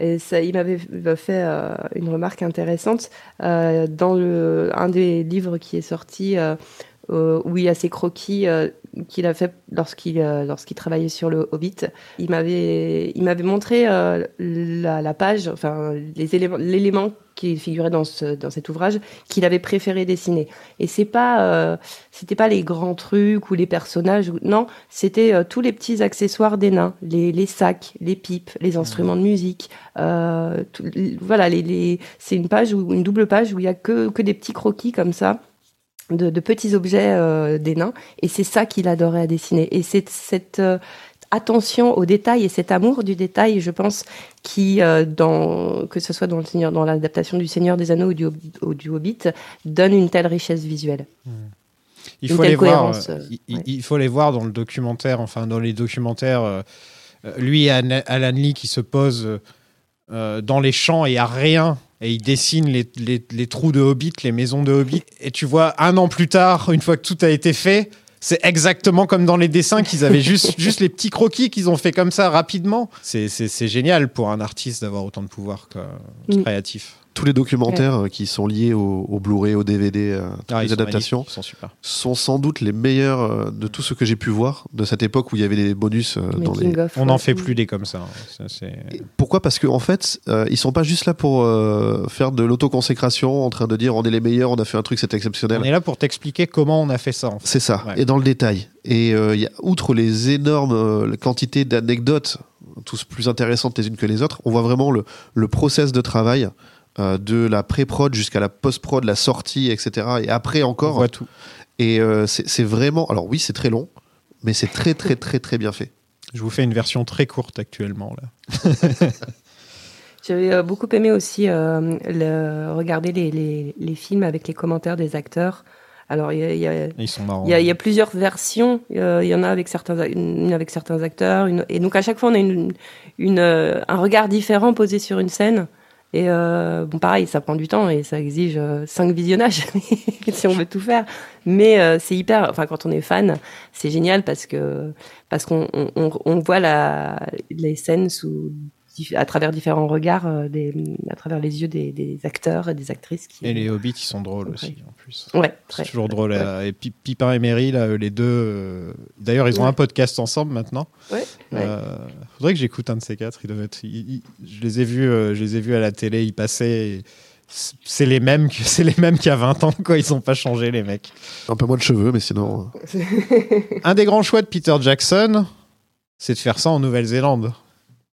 S9: et ça, il m'avait fait euh, une remarque intéressante euh, dans le, un des livres qui est sorti euh, euh, où il y a ces croquis euh, qu'il a fait lorsqu'il euh, lorsqu'il travaillait sur le Hobbit. Il m'avait il m'avait montré euh, la, la page, enfin les éléments l'élément qui figurait dans ce dans cet ouvrage qu'il avait préféré dessiner. Et c'est pas euh, c'était pas les grands trucs ou les personnages ou- non, c'était euh, tous les petits accessoires des nains, les, les sacs, les pipes, les instruments de musique. Euh, tout- voilà, les, les, c'est une page ou une double page où il y a que que des petits croquis comme ça de, de petits objets euh, des nains, et c'est ça qu'il adorait à dessiner. Et c'est cette euh, attention au détail et cet amour du détail, je pense, qui, euh, dans, que ce soit dans le Seigneur, dans l'adaptation du Seigneur des Anneaux ou du, Hob- ou du Hobbit, donne une telle richesse visuelle.
S8: Il
S9: Une
S8: faut les voir. il, il-
S9: ouais.
S8: il faut les voir dans le documentaire, enfin dans les documentaires. lui et Alan Lee qui se pose euh, dans les champs et à rien. Et il dessine les, les- les trous de Hobbit, les maisons de Hobbit. Et tu vois, un an plus tard, une fois que tout a été fait, c'est exactement comme dans les dessins qu'ils avaient juste, juste les petits croquis qu'ils ont fait comme ça rapidement. C'est- C'est c'est génial pour un artiste d'avoir autant de pouvoir quoi,
S9: Mm.
S8: créatif.
S10: Tous les documentaires euh, qui sont liés au, au Blu-ray, au DVD, euh,
S8: Ah,
S10: les adaptations,
S8: sont super.
S10: sont sans doute les meilleurs euh, de tout ce que j'ai pu voir de cette époque où il y avait des bonus euh, dans les.
S8: On n'en
S9: ouais.
S8: fait plus des comme ça. hein. Ça,
S10: Pourquoi? Parce qu'en en fait, euh, ils sont pas juste là pour euh, faire de l'autoconsécration, en train de dire on est les meilleurs, on a fait un truc, c'est exceptionnel.
S8: On est là pour t'expliquer comment on a fait ça. En fait.
S10: C'est ça,
S8: Ouais.
S10: et dans le détail. Et euh, il y a, outre les énormes euh, quantités d'anecdotes, tous plus intéressantes les unes que les autres, on voit vraiment le, le process de travail euh, de la pré-prod jusqu'à la post-prod, la sortie, etc. Et après
S8: On
S10: encore.
S8: voit tout.
S10: Et euh, c'est vraiment. Alors oui, c'est très long, mais c'est très, très, très, très bien fait.
S8: Je vous fais une version très courte actuellement là.
S9: J'avais euh, beaucoup aimé aussi euh, le- regarder les, les, les films avec les commentaires des acteurs. Alors, il y a, il y a-
S8: Ils sont marrants.
S9: il y, a, il y a plusieurs versions. Euh, Il y en a avec certains, une avec certains acteurs. Une, et donc, à chaque fois, on a une, une, euh, un regard différent posé sur une scène. Et euh, bon, pareil, ça prend du temps et ça exige euh, cinq visionnages si on veut tout faire. Mais euh, c'est hyper. Enfin, quand on est fan, c'est génial parce que parce qu'on on, on, voit la, les scènes sous à travers différents regards, euh, des, à travers les yeux des, des acteurs et des actrices. Qui,
S8: Et les hobbits, ils sont drôles aussi en plus.
S9: Ouais,
S8: C'est toujours drôle.
S9: ouais.
S8: euh, Et Pi- Pipin et Merry, là, les deux. euh, D'ailleurs, ils ont
S9: Ouais.
S8: un podcast ensemble maintenant.
S9: Ouais, ouais.
S8: Euh, faudrait que j'écoute un de ces quatre. Ils doivent être. ils- ils- Je les ai vus. euh, Je les ai vus à la télé. Ils passaient. et C'est les mêmes que c'est les mêmes qu'il y a 20 ans. Quoi, ils ont pas changé les mecs.
S10: Un peu moins de cheveux, mais sinon. euh,
S8: Un des grands choix de Peter Jackson, c'est de faire ça en Nouvelle-Zélande.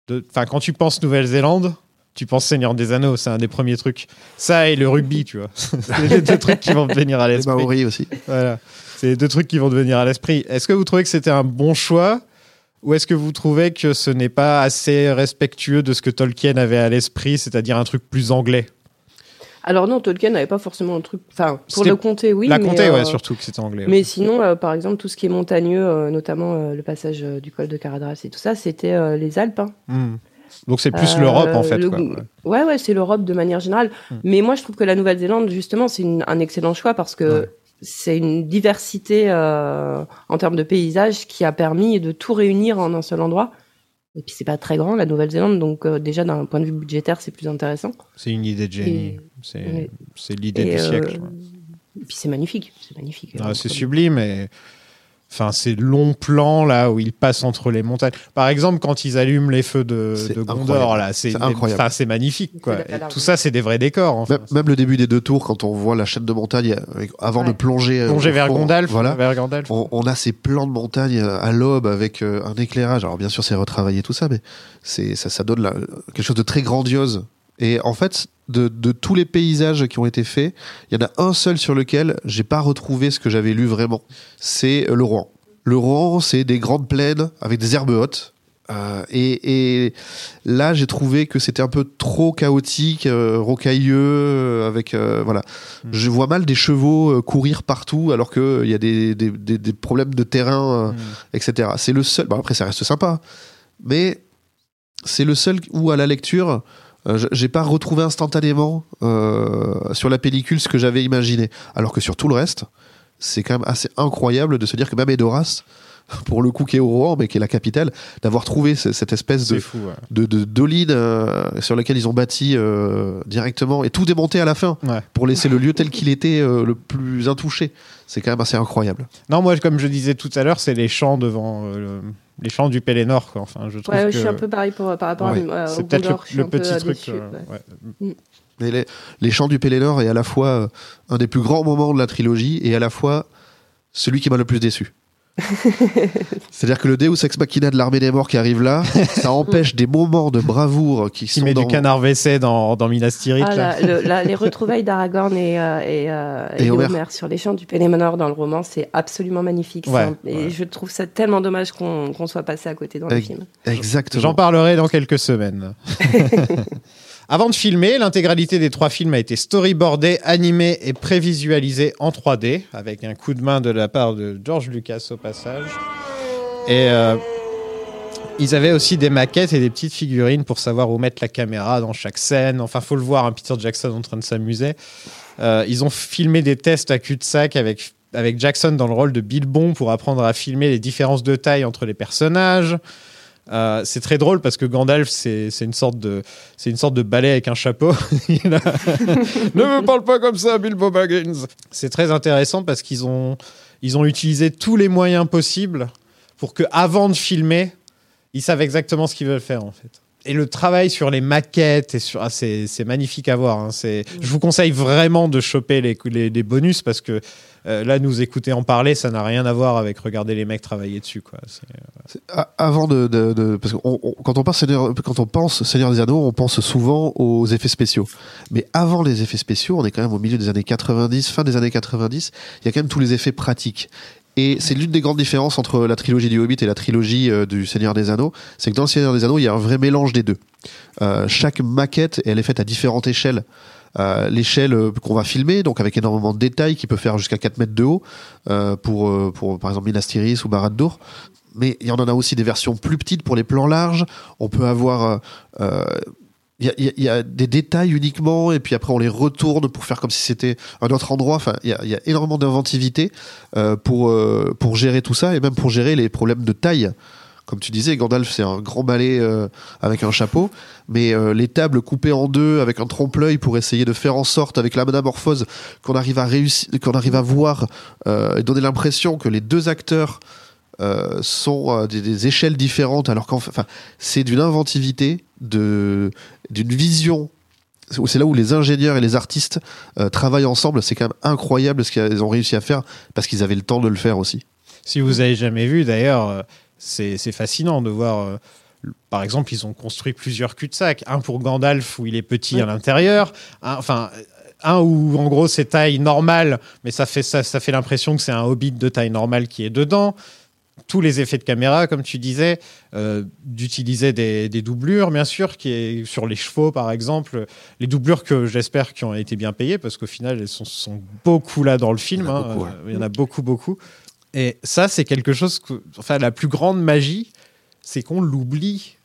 S8: Enfin, quand tu penses Nouvelle-Zélande, tu penses Seigneur des Anneaux, c'est un des premiers trucs. Ça et le rugby, tu vois. c'est les deux trucs qui vont te venir à
S10: Les
S8: l'esprit.
S10: Maoris aussi.
S8: Voilà. C'est les deux trucs qui vont te venir à l'esprit. Est-ce que vous trouvez que c'était un bon choix ou est-ce que vous trouvez que ce n'est pas assez respectueux de ce que Tolkien avait à l'esprit, c'est-à-dire un truc plus anglais?
S9: Alors non, Tolkien n'avait pas forcément un truc. Enfin, pour le comté, oui.
S8: La
S9: mais,
S8: comté,
S9: euh,
S8: ouais, surtout que c'était anglais.
S9: Mais sinon, euh, par exemple, tout ce qui est montagneux, euh, notamment euh, le passage euh, du col de Caradras et tout ça, c'était euh, les Alpes. hein.
S8: Hmm. Donc c'est plus
S9: Euh,
S8: l'Europe en fait.
S9: le-
S8: quoi. Ouais.
S9: Ouais, c'est l'Europe de manière générale.
S8: Hmm.
S9: Mais moi, je trouve que la Nouvelle-Zélande, justement, c'est une- un excellent choix parce que
S8: Ouais.
S9: c'est une diversité euh, en termes de paysages qui a permis de tout réunir en un seul endroit. Et puis c'est pas très grand la Nouvelle-Zélande, donc euh, déjà d'un point de vue budgétaire c'est plus intéressant.
S8: C'est une idée de génie. C'est l'idée du
S9: euh,
S8: siècle.
S9: Et puis c'est magnifique, c'est magnifique.
S8: Ah, c'est sublime et enfin ces longs plans là où ils passent entre les montagnes. Par exemple, quand ils allument les feux de, Gondor
S10: incroyable.
S8: là, c'est
S10: incroyable.
S8: enfin, c'est magnifique quoi. Et tout ça, c'est des vrais décors. Enfin.
S10: Même, même le début des deux tours, quand on voit la chaîne de montagne, avec- avant
S9: Ouais.
S10: de plonger, euh,
S8: Plonger vers
S10: fond,
S8: Gondalf,
S10: voilà,
S8: vers Gandalf.
S10: on, on a ces plans de montagne euh, à l'aube avec euh, un éclairage. Alors bien sûr, c'est retravaillé tout ça, mais c'est ça, ça donne quelque chose de très grandiose. Et en fait, de, de tous les paysages qui ont été faits, il y en a un seul sur lequel j'ai pas retrouvé ce que j'avais lu vraiment. C'est euh, le Rouen. Le Rouen, c'est des grandes plaines avec des herbes hautes. Euh, et, et là, j'ai trouvé que c'était un peu trop chaotique, euh, rocailleux, euh, avec voilà. Je vois mal des chevaux courir partout alors que il y a des, des, des- des problèmes de terrain, euh,
S8: Mm.
S10: etc. C'est le seul. Bon, après, ça reste sympa, mais c'est le seul où à la lecture, euh, j'ai pas retrouvé instantanément euh, sur la pellicule ce que j'avais imaginé. Alors que sur tout le reste, c'est quand même assez incroyable de se dire que même Edoras, pour le coup qui est au Rouen, mais qui est la capitale, d'avoir trouvé ce- cette espèce de,
S8: fou. ouais.
S10: de, de doline euh, sur laquelle ils ont bâti euh, directement et tout démonté à la fin
S8: Ouais.
S10: pour laisser le lieu tel qu'il était euh, le plus intouché. C'est quand même assez incroyable.
S8: Non, moi, comme je disais tout à l'heure, c'est les champs devant le- les champs du Pélénor. Quoi. Enfin, je trouve
S9: Ouais,
S8: que
S9: je suis un peu pareil pour, par rapport
S10: Ouais.
S9: à, au
S8: c'est peut-être le, petit
S9: euh,
S8: truc. euh,
S9: ouais.
S8: ouais.
S10: Mais les, les chants du Pélénor est à la fois euh, un des plus grands moments de la trilogie et à la fois celui qui m'a le plus déçu. C'est-à-dire que le Deus Ex Machina de l'armée des morts qui arrive là, ça empêche des moments de bravoure qui
S8: Qui
S10: sont
S8: met
S10: dans...
S8: du canard WC dans, dans Minas Tirith.
S9: Ah,
S8: là.
S9: la- le- la- les retrouvailles d'Aragorn et, euh, et, euh,
S10: Et
S9: et
S10: Homer.
S9: Homer. sur les champs du Pélémanor dans le roman, c'est absolument magnifique. C'est
S8: Ouais,
S9: un- et je trouve ça tellement dommage qu'on qu'on soit passé à côté dans le film.
S10: Exactement.
S8: J'en parlerai dans quelques semaines. Avant de filmer, l'intégralité des trois films a été storyboardée, animée et prévisualisée en 3D, avec un coup de main de la part de George Lucas au passage. Et euh, ils avaient aussi des maquettes et des petites figurines pour savoir où mettre la caméra dans chaque scène. Enfin, faut le voir, hein, Peter Jackson en train de s'amuser. Euh, ils ont filmé des tests à cul-de-sac avec, avec Jackson dans le rôle de Bilbon pour apprendre à filmer les différences de taille entre les personnages. Euh, c'est très drôle parce que Gandalf, c'est une sorte de, c'est une sorte de balai avec un chapeau. Il a- ne me parle pas comme ça, Bilbo Baggins. C'est très intéressant parce qu'ils ont, ils ont utilisé tous les moyens possibles pour que, avant de filmer, ils savent exactement ce qu'ils veulent faire en fait. Et le travail sur les maquettes et sur, ah, c'est c'est magnifique à voir. hein. C'est, je vous conseille vraiment de choper les, les, les bonus parce que euh, là, nous écouter en parler, ça n'a rien à voir avec regarder les mecs travailler dessus.
S10: A- Avant de, parce que quand on pense Seigneur, quand on pense Seigneur des Anneaux, on pense souvent aux effets spéciaux. Mais avant les effets spéciaux, on est quand même au milieu des années 90, fin des années 90. Il y a quand même tous les effets pratiques. Et c'est l'une des grandes différences entre la trilogie du Hobbit et la trilogie euh, du Seigneur des Anneaux, c'est que dans le Seigneur des Anneaux, il y a un vrai mélange des deux. Euh, chaque maquette, elle est faite à différentes échelles. Euh, l'échelle euh, qu'on va filmer, donc avec énormément de détails, qui peut faire jusqu'à 4 mètres de haut, euh, pour, pour par exemple Minas Tirith ou Barad-dûr. Mais il y en a aussi des versions plus petites pour les plans larges. On peut avoir... il y, a, des détails uniquement, et puis après on les retourne pour faire comme si c'était un autre endroit. Enfin, il y y a énormément d'inventivité pour, pour gérer tout ça, et même pour gérer les problèmes de taille. Comme tu disais, Gandalf, c'est un grand balai euh, avec un chapeau, mais euh, les tables coupées en deux avec un trompe-l'œil pour essayer de faire en sorte, avec la métamorphose, qu'on arrive à réussir, qu'on arrive à voir euh, et donner l'impression que les deux acteurs sont des, des échelles différentes, alors qu'en c'est d'une inventivité, de, d'une vision. C'est là où les ingénieurs et les artistes travaillent ensemble. C'est quand même incroyable ce qu'ils ont réussi à faire parce qu'ils avaient le temps de le faire aussi.
S8: Si vous avez jamais vu, d'ailleurs, c'est fascinant de voir. euh, par exemple, ils ont construit plusieurs cul-de-sac. Un pour Gandalf où il est petit à l'intérieur. Un- Enfin, un où en gros c'est taille normale, mais ça fait ça, ça fait l'impression que c'est un hobbit de taille normale qui est dedans. Tous les effets de caméra, comme tu disais, euh, d'utiliser des, des doublures, bien sûr, qui est sur les chevaux, par exemple, les doublures que j'espère qui ont été bien payées, parce qu'au final, elles sont, sont beaucoup là dans le film.
S10: Il y en a
S8: hein.
S10: beaucoup, ouais.
S8: Il y en a beaucoup, beaucoup. Et ça, c'est quelque chose que, enfin, la plus grande magie, c'est qu'on l'oublie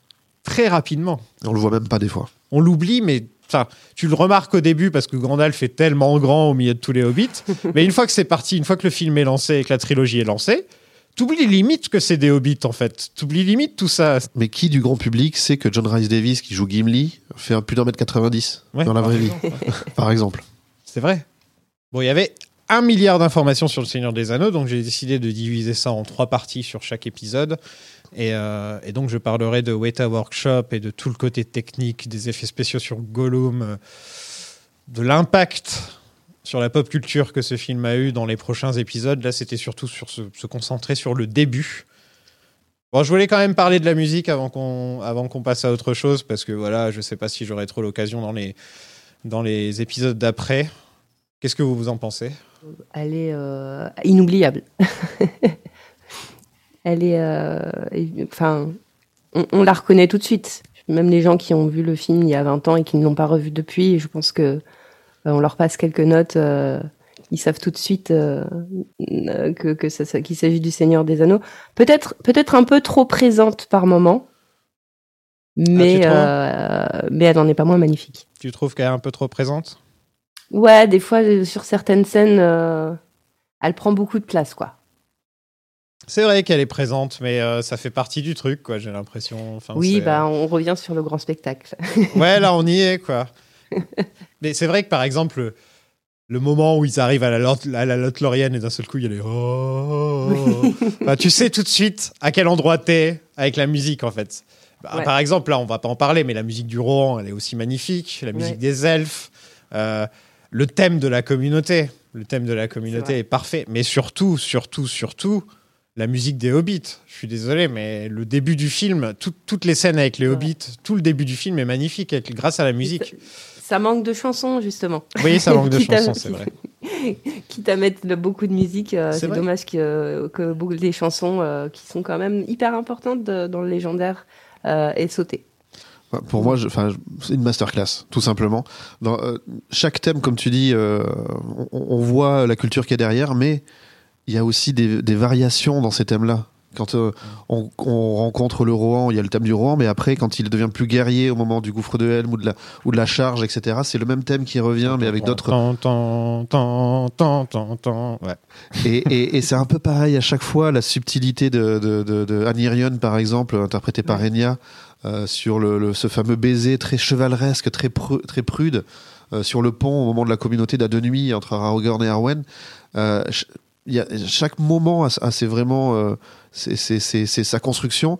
S8: très rapidement.
S10: On le voit même pas des fois.
S8: On l'oublie, mais Enfin, tu le remarques au début parce que Gandalf est tellement grand au milieu de tous les hobbits. mais une fois que c'est parti, une fois que le film est lancé et que la trilogie est lancée, t'oublies limite que c'est des hobbits en fait. T'oublies limite tout ça.
S10: Mais qui du grand public sait que John Rhys Davis, qui joue Gimli, fait un plus d'un mètre 90
S8: Ouais,
S10: dans la vraie vie, par exemple
S8: C'est vrai. Bon, il y avait un milliard d'informations sur le Seigneur des Anneaux, donc j'ai décidé de diviser ça en trois parties sur chaque épisode. Et, euh, donc je parlerai de Weta Workshop et de tout le côté technique, des effets spéciaux sur Gollum, euh, de l'impact sur la pop culture que ce film a eu dans les prochains épisodes. Là, c'était surtout sur se, concentrer sur le début. Bon, je voulais quand même parler de la musique avant qu'on passe à autre chose, parce que voilà, je sais pas si j'aurai trop l'occasion dans les, dans épisodes d'après. Qu'est-ce que vous en pensez?
S9: Elle est euh, inoubliable. Elle est. euh, Enfin, on, on la reconnaît tout de suite. Même les gens qui ont vu le film il y a 20 ans et qui ne l'ont pas revu depuis, je pense que euh, on leur passe quelques notes. ils savent tout de suite que, que ça- ça- qu'il s'agit du Seigneur des Anneaux. Peut-être, peut-être un peu trop présente par moment, mais,
S8: trouves?
S9: euh, mais elle n'en est pas moins magnifique.
S8: Tu trouves qu'elle est un peu trop présente?
S9: Ouais, des fois, euh, sur certaines scènes, euh, elle prend beaucoup de place, quoi.
S8: C'est vrai qu'elle est présente, mais euh, ça fait partie du truc, quoi. J'ai l'impression. Enfin,
S9: oui, bah, on revient sur le grand spectacle.
S8: Ouais, là, on y est, quoi. Mais c'est vrai que, par exemple, le, moment où ils arrivent à la, lot- à la et d'un seul coup, il y a les... Oh Bah, tu sais tout de suite à quel endroit t'es avec la musique, en fait. Bah,
S9: Ouais.
S8: Par exemple, là, on va pas en parler, mais la musique du Rohan, elle est aussi magnifique. La musique
S9: Ouais.
S8: des elfes, euh, le thème de la communauté. Le thème de la communauté est, parfait. Mais surtout, surtout, surtout, la musique des hobbits. Je suis désolé, mais le début du film, tout- toutes les scènes avec les hobbits, tout le début du film est magnifique avec- grâce à la musique.
S9: Ça manque de chansons, justement.
S8: Oui, ça manque de chansons, c'est vrai.
S9: Quitte à mettre beaucoup de musique, euh,
S8: C'est
S9: dommage que, que beaucoup des chansons euh, qui sont quand même hyper importantes de- dans le légendaire euh, aient sauté.
S10: Pour moi, c'est une masterclass, tout simplement. Euh, chaque thème, comme tu dis, euh, on, voit la culture qu'il y a derrière, mais il y a aussi des, des variations dans ces thèmes-là. Quand euh, on, on rencontre le Rohan, il y a le thème du Rohan, mais après, quand il devient plus guerrier au moment du gouffre de Helm ou de la, ou de la charge, etc., c'est le même thème qui revient, mais avec d'autres.
S8: Ouais.
S10: Et, et- et c'est un peu pareil à chaque fois, la subtilité de, de, de, de Anirion, par exemple, interprété par Enya, euh, sur le, le- ce fameux baiser très chevaleresque, très, pru- très prude, euh, sur le pont au moment de la communauté d'à deux nuits entre Aragorn et Arwen. Euh, y a, chaque moment a, a ses vraiment euh, c'est c'est- c'est- c'est sa construction.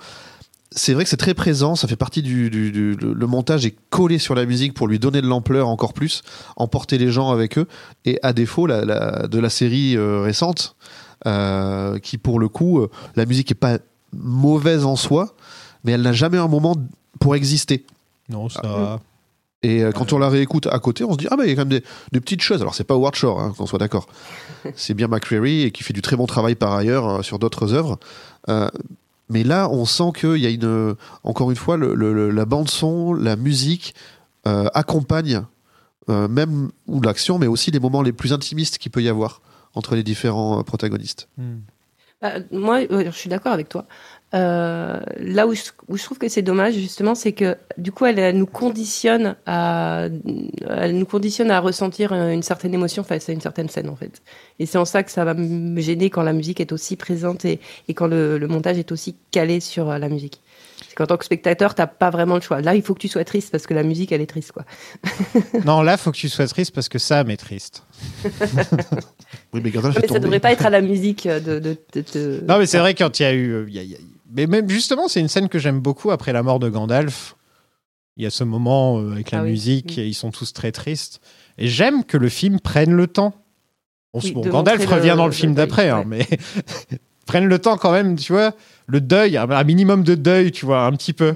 S10: C'est vrai que c'est très présent, ça fait partie du, du- du- le, montage est collé sur la musique pour lui donner de l'ampleur encore plus, emporter les gens avec eux. Et à défaut la, la- de la série euh, récente, euh, qui pour le coup, euh, la musique est pas mauvaise en soi, mais elle n'a jamais un moment pour exister.
S8: Non, ça.
S10: Et euh, quand on la réécoute à côté, on se dit ah bah il y a quand même des, des petites choses. Alors c'est pas Howard Shore, hein, qu'on soit d'accord. c'est bien McCreary et qui fait du très bon travail par ailleurs euh, sur d'autres œuvres. Euh, mais là, on sent qu'il y a une, encore une fois, le- le- le- la bande son, la musique euh, accompagne euh, même ou l'action, mais aussi les moments les plus intimistes qu'il peut y avoir entre les différents protagonistes.
S8: Hmm.
S9: Bah, moi, je suis d'accord avec toi. Euh, là où je, où je trouve que c'est dommage, justement, c'est que du coup, elle, elle nous conditionne à, elle nous conditionne à ressentir euh, une certaine émotion face à une certaine scène, en fait. Et c'est en ça que ça va me gêner quand la musique est aussi présente et, et quand le, le montage est aussi calé sur euh, la musique. C'est qu'en tant que spectateur, t'as pas vraiment le choix. Là, il faut que tu sois triste parce que la musique, elle est triste, quoi.
S8: Non, là, faut que tu sois triste parce que Sam est triste.
S10: Oui, mais est
S9: Mais ça devrait pas être à la musique de. de, de- de-
S8: Non, mais c'est vrai quand il y a eu. il y a- il y a- Mais même justement, c'est une scène que j'aime beaucoup après la mort de Gandalf. Il y a ce moment euh, avec la
S9: Ah oui.
S8: musique
S9: Mm.
S8: et ils sont tous très tristes. Et j'aime que le film prenne le temps. On se-
S9: Oui,
S8: bon, Gandalf revient
S9: le-
S8: dans le film
S9: le
S8: d'après, hein, mais prennent le temps quand même, tu vois, le deuil, un, minimum de deuil, tu vois, un petit peu.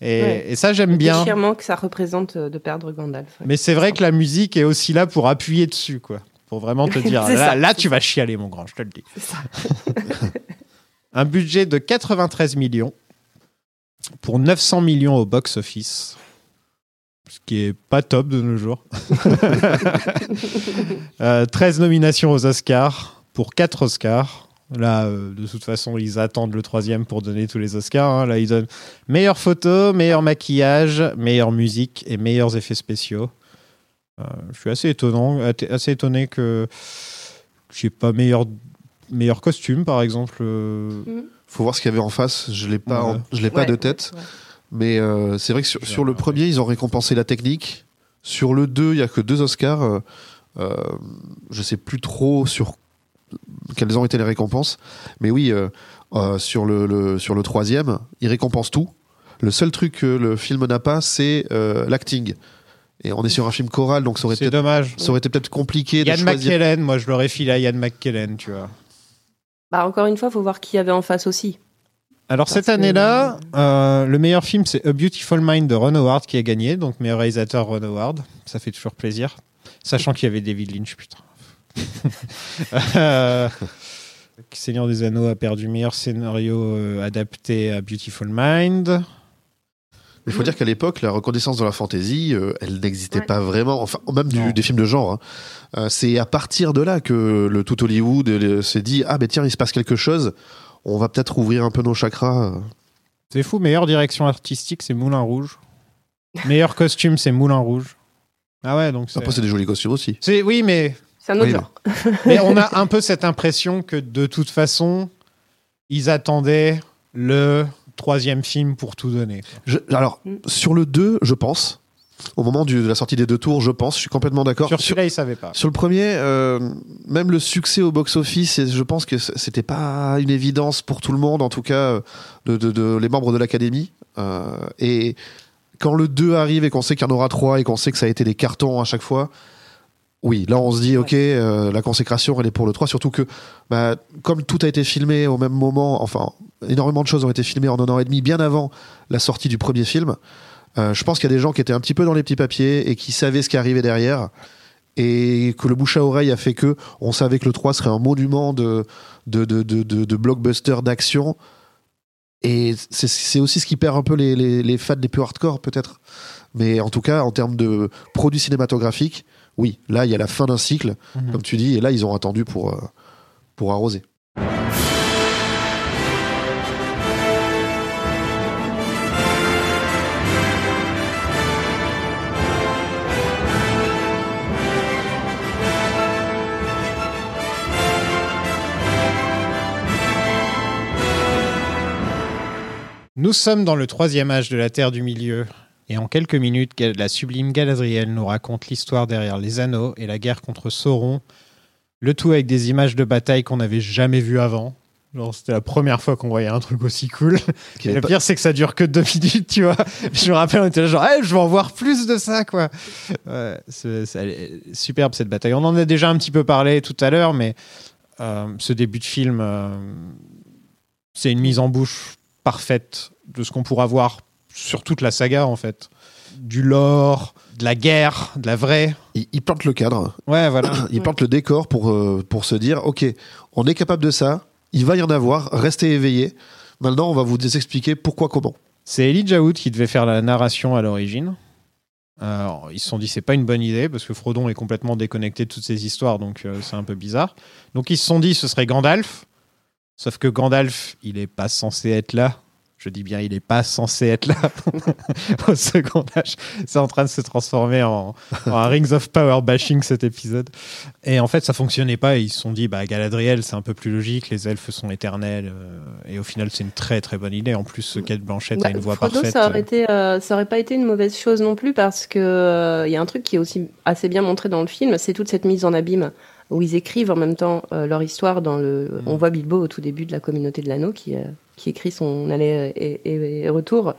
S8: Et,
S9: Ouais.
S8: et ça, j'aime bien.
S9: déchirement que ça représente euh, de perdre Gandalf. ouais.
S8: Mais c'est vrai que la musique est aussi là pour appuyer dessus, quoi. Pour vraiment te dire, là,
S9: ça,
S8: là, tu vas chialer, mon grand, je te le dis.
S9: C'est ça.
S8: Un budget de 93 millions pour 900 millions au box-office. Ce qui est pas top de nos jours. Euh, 13 nominations aux Oscars pour 4 Oscars. Là, euh, de toute façon, ils attendent le troisième pour donner tous les Oscars. hein. Là, ils donnent meilleure photo, meilleur maquillage, meilleure musique et meilleurs effets spéciaux. Euh, je suis assez étonnant, atte- assez étonné que j'ai pas meilleur meilleur costume, par exemple. euh,
S10: Faut voir ce qu'il y avait en face. Je l'ai pas,
S8: Ouais.
S10: en- je l'ai pas de tête. Mais euh, c'est vrai que sur, sur le premier, ils ont récompensé la technique. Sur le 2, il y a que deux Oscars. Euh, euh, je sais plus trop sur quelles ont été les récompenses. Mais oui, euh, euh, sur, le, le- sur le troisième, ils récompensent tout. Le seul truc que le film n'a pas, c'est euh, l'acting. Et on est sur un film choral, donc ça aurait, peut-être-
S8: dommage.
S10: ça aurait été peut-être compliqué de
S8: Yann. McKellen, moi je l'aurais filé à Yann McKellen, tu vois.
S9: Bah, encore une fois, faut voir qui y avait en face aussi.
S8: Alors
S9: Parce
S8: cette
S9: que-
S8: année-là, euh, le meilleur film c'est A Beautiful Mind de Ron Howard qui a gagné, donc meilleur réalisateur Ron Howard. Ça fait toujours plaisir, sachant qu'il y avait David Lynch, putain. Euh, Seigneur des Anneaux a perdu meilleur scénario euh, adapté à Beautiful Mind.
S10: Il faut dire qu'à l'époque, la reconnaissance de la fantasy, euh, elle n'existait
S9: Ouais.
S10: pas vraiment, enfin, même du- des films de genre. hein. Euh, c'est à partir de là que le tout Hollywood euh, s'est dit Ah, ben tiens, il se passe quelque chose, on va peut-être ouvrir un peu nos chakras.
S8: C'est fou, meilleure direction artistique c'est Moulin Rouge. Meilleur costume c'est Moulin Rouge. Ah ouais, donc c'est...
S10: Après, c'est des jolis costumes aussi.
S8: c'est- Oui, mais
S9: C'est un autre
S10: Oui,
S9: genre.
S8: Mais on a un peu cette impression que de toute façon, ils attendaient le troisième film pour tout donner.
S10: Je- alors,
S9: Mm.
S10: sur le 2, je pense, au moment du- de la sortie des deux tours, je pense, je suis complètement d'accord.
S8: Sur celui-là, ils savaient pas.
S10: Sur le premier, euh, même le succès au box-office, je pense que c'était pas une évidence pour tout le monde, en tout cas euh, de, de- de- les membres de l'académie. Euh, et quand le 2 arrive et qu'on sait qu'il y en aura 3 et qu'on sait que ça a été des cartons à chaque fois, oui, là on se dit, ok, euh, la consécration elle est pour le 3, surtout que bah, comme tout a été filmé au même moment, enfin, énormément de choses ont été filmées en un an et demi, bien avant la sortie du premier film. Euh, je pense qu'il y a des gens qui étaient un petit peu dans les petits papiers et qui savaient ce qui arrivait derrière et que le bouche à oreille a fait que on savait que le 3 serait un monument de, de, de, de, blockbuster d'action. Et c'est- c'est aussi ce qui perd un peu les, les, les fans les plus hardcore, peut-être. Mais en tout cas, en termes de produits cinématographiques, oui, là, il y a la fin d'un cycle,
S8: Mhm.
S10: comme tu dis, et là, ils ont attendu pour, euh, pour arroser.
S8: Nous sommes dans le troisième âge de la Terre du Milieu. Et en quelques minutes, la sublime Galadriel nous raconte l'histoire derrière les anneaux et la guerre contre Sauron. Le tout avec des images de bataille qu'on n'avait jamais vues avant. C'était la première fois qu'on voyait un truc aussi cool. Le pire, c'est que ça dure que deux minutes, tu vois. Je me rappelle, on était là genre, Eh, je veux en voir plus de ça, quoi. Ouais, c'est, superbe cette bataille. On en a déjà un petit peu parlé tout à l'heure, mais euh, ce début de film, euh, c'est une mise en bouche parfaite de ce qu'on pourra voir sur toute la saga, en fait. Du lore, de la guerre, de la vraie.
S10: Ils, ils plantent le cadre,
S8: Ouais, voilà.
S10: ils plantent le décor pour, euh, pour se dire, ok, on est capable de ça, il va y en avoir, restez éveillés. Maintenant, on va vous expliquer pourquoi, comment.
S8: C'est Elijah Wood qui devait faire la narration à l'origine. Alors, ils se sont dit c'est pas une bonne idée parce que Frodon est complètement déconnecté de toutes ces histoires, donc euh, c'est un peu bizarre. Donc ils se sont dit ce serait Gandalf, sauf que Gandalf il est pas censé être là. Je dis bien il est pas censé être là au second âge. C'est en train de se transformer en, en un Rings of Power bashing cet épisode. Et en fait ça fonctionnait pas et ils se sont dit bah Galadriel c'est un peu plus logique, les elfes sont éternels euh, et au final c'est une très très bonne idée. En plus Kate Blanchett a
S9: Bah,
S8: une voix
S9: Frodo,
S8: parfaite.
S9: Ça aurait, été, euh, ça aurait pas été une mauvaise chose non plus parce que euh, il y a un truc qui est aussi assez bien montré dans le film, c'est toute cette mise en abîme où ils écrivent en même temps euh, leur histoire. Dans le,
S8: Mm.
S9: on voit Bilbo au tout début de la communauté de l'anneau qui, euh, qui écrit son aller et, et- et retour.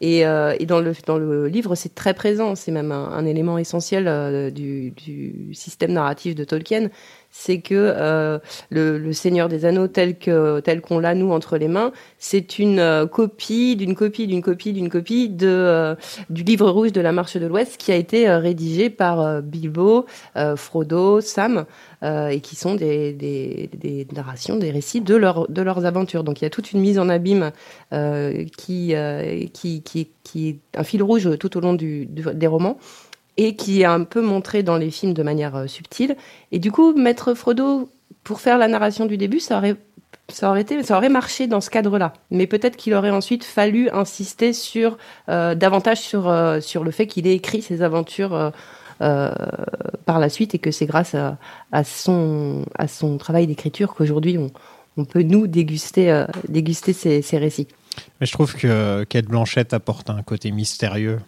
S9: Et, euh, et dans, le, dans le livre, c'est très présent. C'est même un, un élément essentiel euh, du, du système narratif de Tolkien. C'est que euh, le, le Seigneur des Anneaux, tel que tel qu'on l'a nous entre les mains, c'est une euh, copie d'une copie d'une copie d'une copie de euh, du livre rouge de la Marche de l'Ouest qui a été euh, rédigé par euh, Bilbo, euh, Frodo, Sam, et qui sont des, des, des narrations, des récits de, leur, de leurs aventures. Donc il y a toute une mise en abîme qui, qui, qui, qui est un fil rouge tout au long du, du- des romans et qui est un peu montré dans les films de manière euh, subtile. Et du coup, mettre Frodo pour faire la narration du début, ça aurait ça aurait été, ça aurait marché dans ce cadre-là. Mais peut-être qu'il aurait ensuite fallu insister sur euh, davantage sur euh, sur le fait qu'il ait écrit ses aventures par la suite et que c'est grâce à, son à son travail d'écriture qu'aujourd'hui on on peut nous déguster déguster récits.
S8: Mais je trouve que Kate Blanchett apporte un côté mystérieux.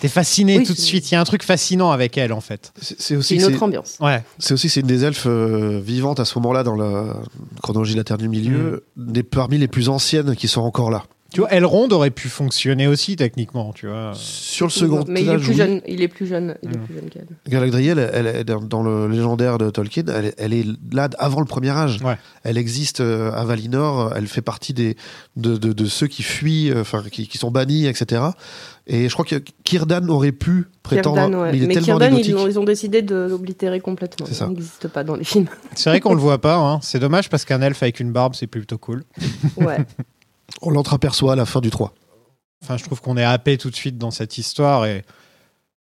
S8: T'es fasciné
S9: Oui,
S8: tout de suite. Il y a un truc fascinant avec elle, en fait.
S10: C'est aussi
S9: une autre ambiance.
S8: Ouais.
S10: c'est aussi c'est une des elfes euh, vivantes à ce moment-là dans la chronologie de la Terre du Milieu, des parmi les plus anciennes qui sont encore là.
S8: Tu vois, Elrond aurait pu fonctionner aussi, techniquement, tu vois.
S10: Sur le second
S9: Mais il est plus
S10: oui.
S9: jeune. Il est plus jeune. Il est plus jeune qu'elle.
S10: Galadriel, elle, est dans- le légendaire de Tolkien, elle, est- elle est là avant le premier âge.
S8: Ouais.
S10: Elle existe euh, à Valinor, elle fait partie des, de, de, de ceux qui fuient, euh, enfin qui, qui sont bannis, etc. Et je crois que Kirdan aurait pu prétendre,
S9: Círdan, ouais.
S10: mais il est
S9: Mais
S10: tellement
S9: Círdan, ils, ont- ils ont décidé de l'oblitérer complètement.
S10: C'est ça.
S9: Il n'existe pas
S10: On l'entreaperçoit à la fin du 3.
S8: Enfin, je trouve qu'on est happé tout de suite dans cette histoire et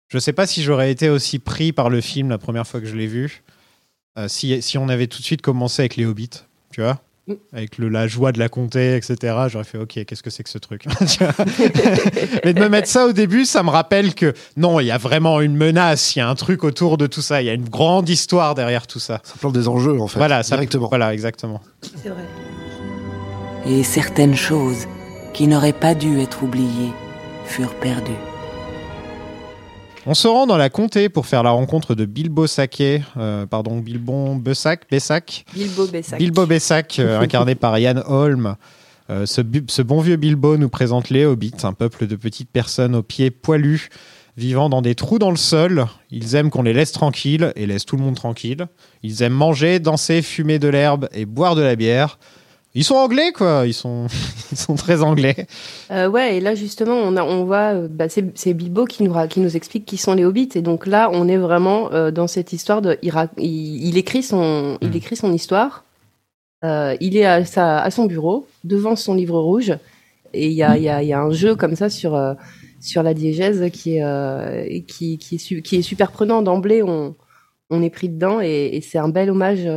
S8: je sais pas si j'aurais été aussi pris par le film la première fois que je l'ai vu euh, si, si on avait tout de suite commencé avec les hobbits, tu vois
S9: Mm.
S8: avec le, la joie de la comté, etc. J'aurais fait OK, qu'est-ce que c'est que ce truc? Mais de me mettre ça au début, ça me rappelle que non, il y a vraiment une menace, il y a un truc autour de tout ça, il y a une grande histoire derrière tout ça.
S10: Ça plante des enjeux, en fait.
S8: Voilà, ça,
S10: directement.
S8: voilà, exactement.
S9: C'est vrai.
S1: Et certaines choses qui n'auraient pas dû être oubliées furent perdues.
S8: On se rend dans la comté pour faire la rencontre de Bilbo Saquet, euh, pardon, Bilbon Bessac, Bessac,
S9: Bilbo Bessac.
S8: Bilbo Bessac, euh, incarné par Yann Holm. Euh, ce, ce bon vieux Bilbo nous présente les Hobbits, un peuple de petites personnes aux pieds poilus, vivant dans des trous dans le sol. Ils aiment qu'on les laisse tranquilles et laissent tout le monde tranquille. Ils aiment manger, danser, fumer de l'herbe et boire de la bière. Ils sont anglais, quoi. Ils sont, ils sont très anglais.
S9: Euh, ouais, et là justement, on, a, on voit, euh, bah, c'est Bilbo qui nous, qui nous explique qui sont les hobbits. Et donc là, on est vraiment euh, dans cette histoire de. Il, il, il écrit, son, il
S8: Mm.
S9: écrit son histoire. Euh, il est à, sa, à son bureau, devant son livre rouge. Et il y a, il y, a, il y a un jeu comme ça sur, sur la diégèse qui est, qui, qui, est su- qui est super prenant. D'emblée, on, on est pris dedans. Et, et c'est un bel hommage.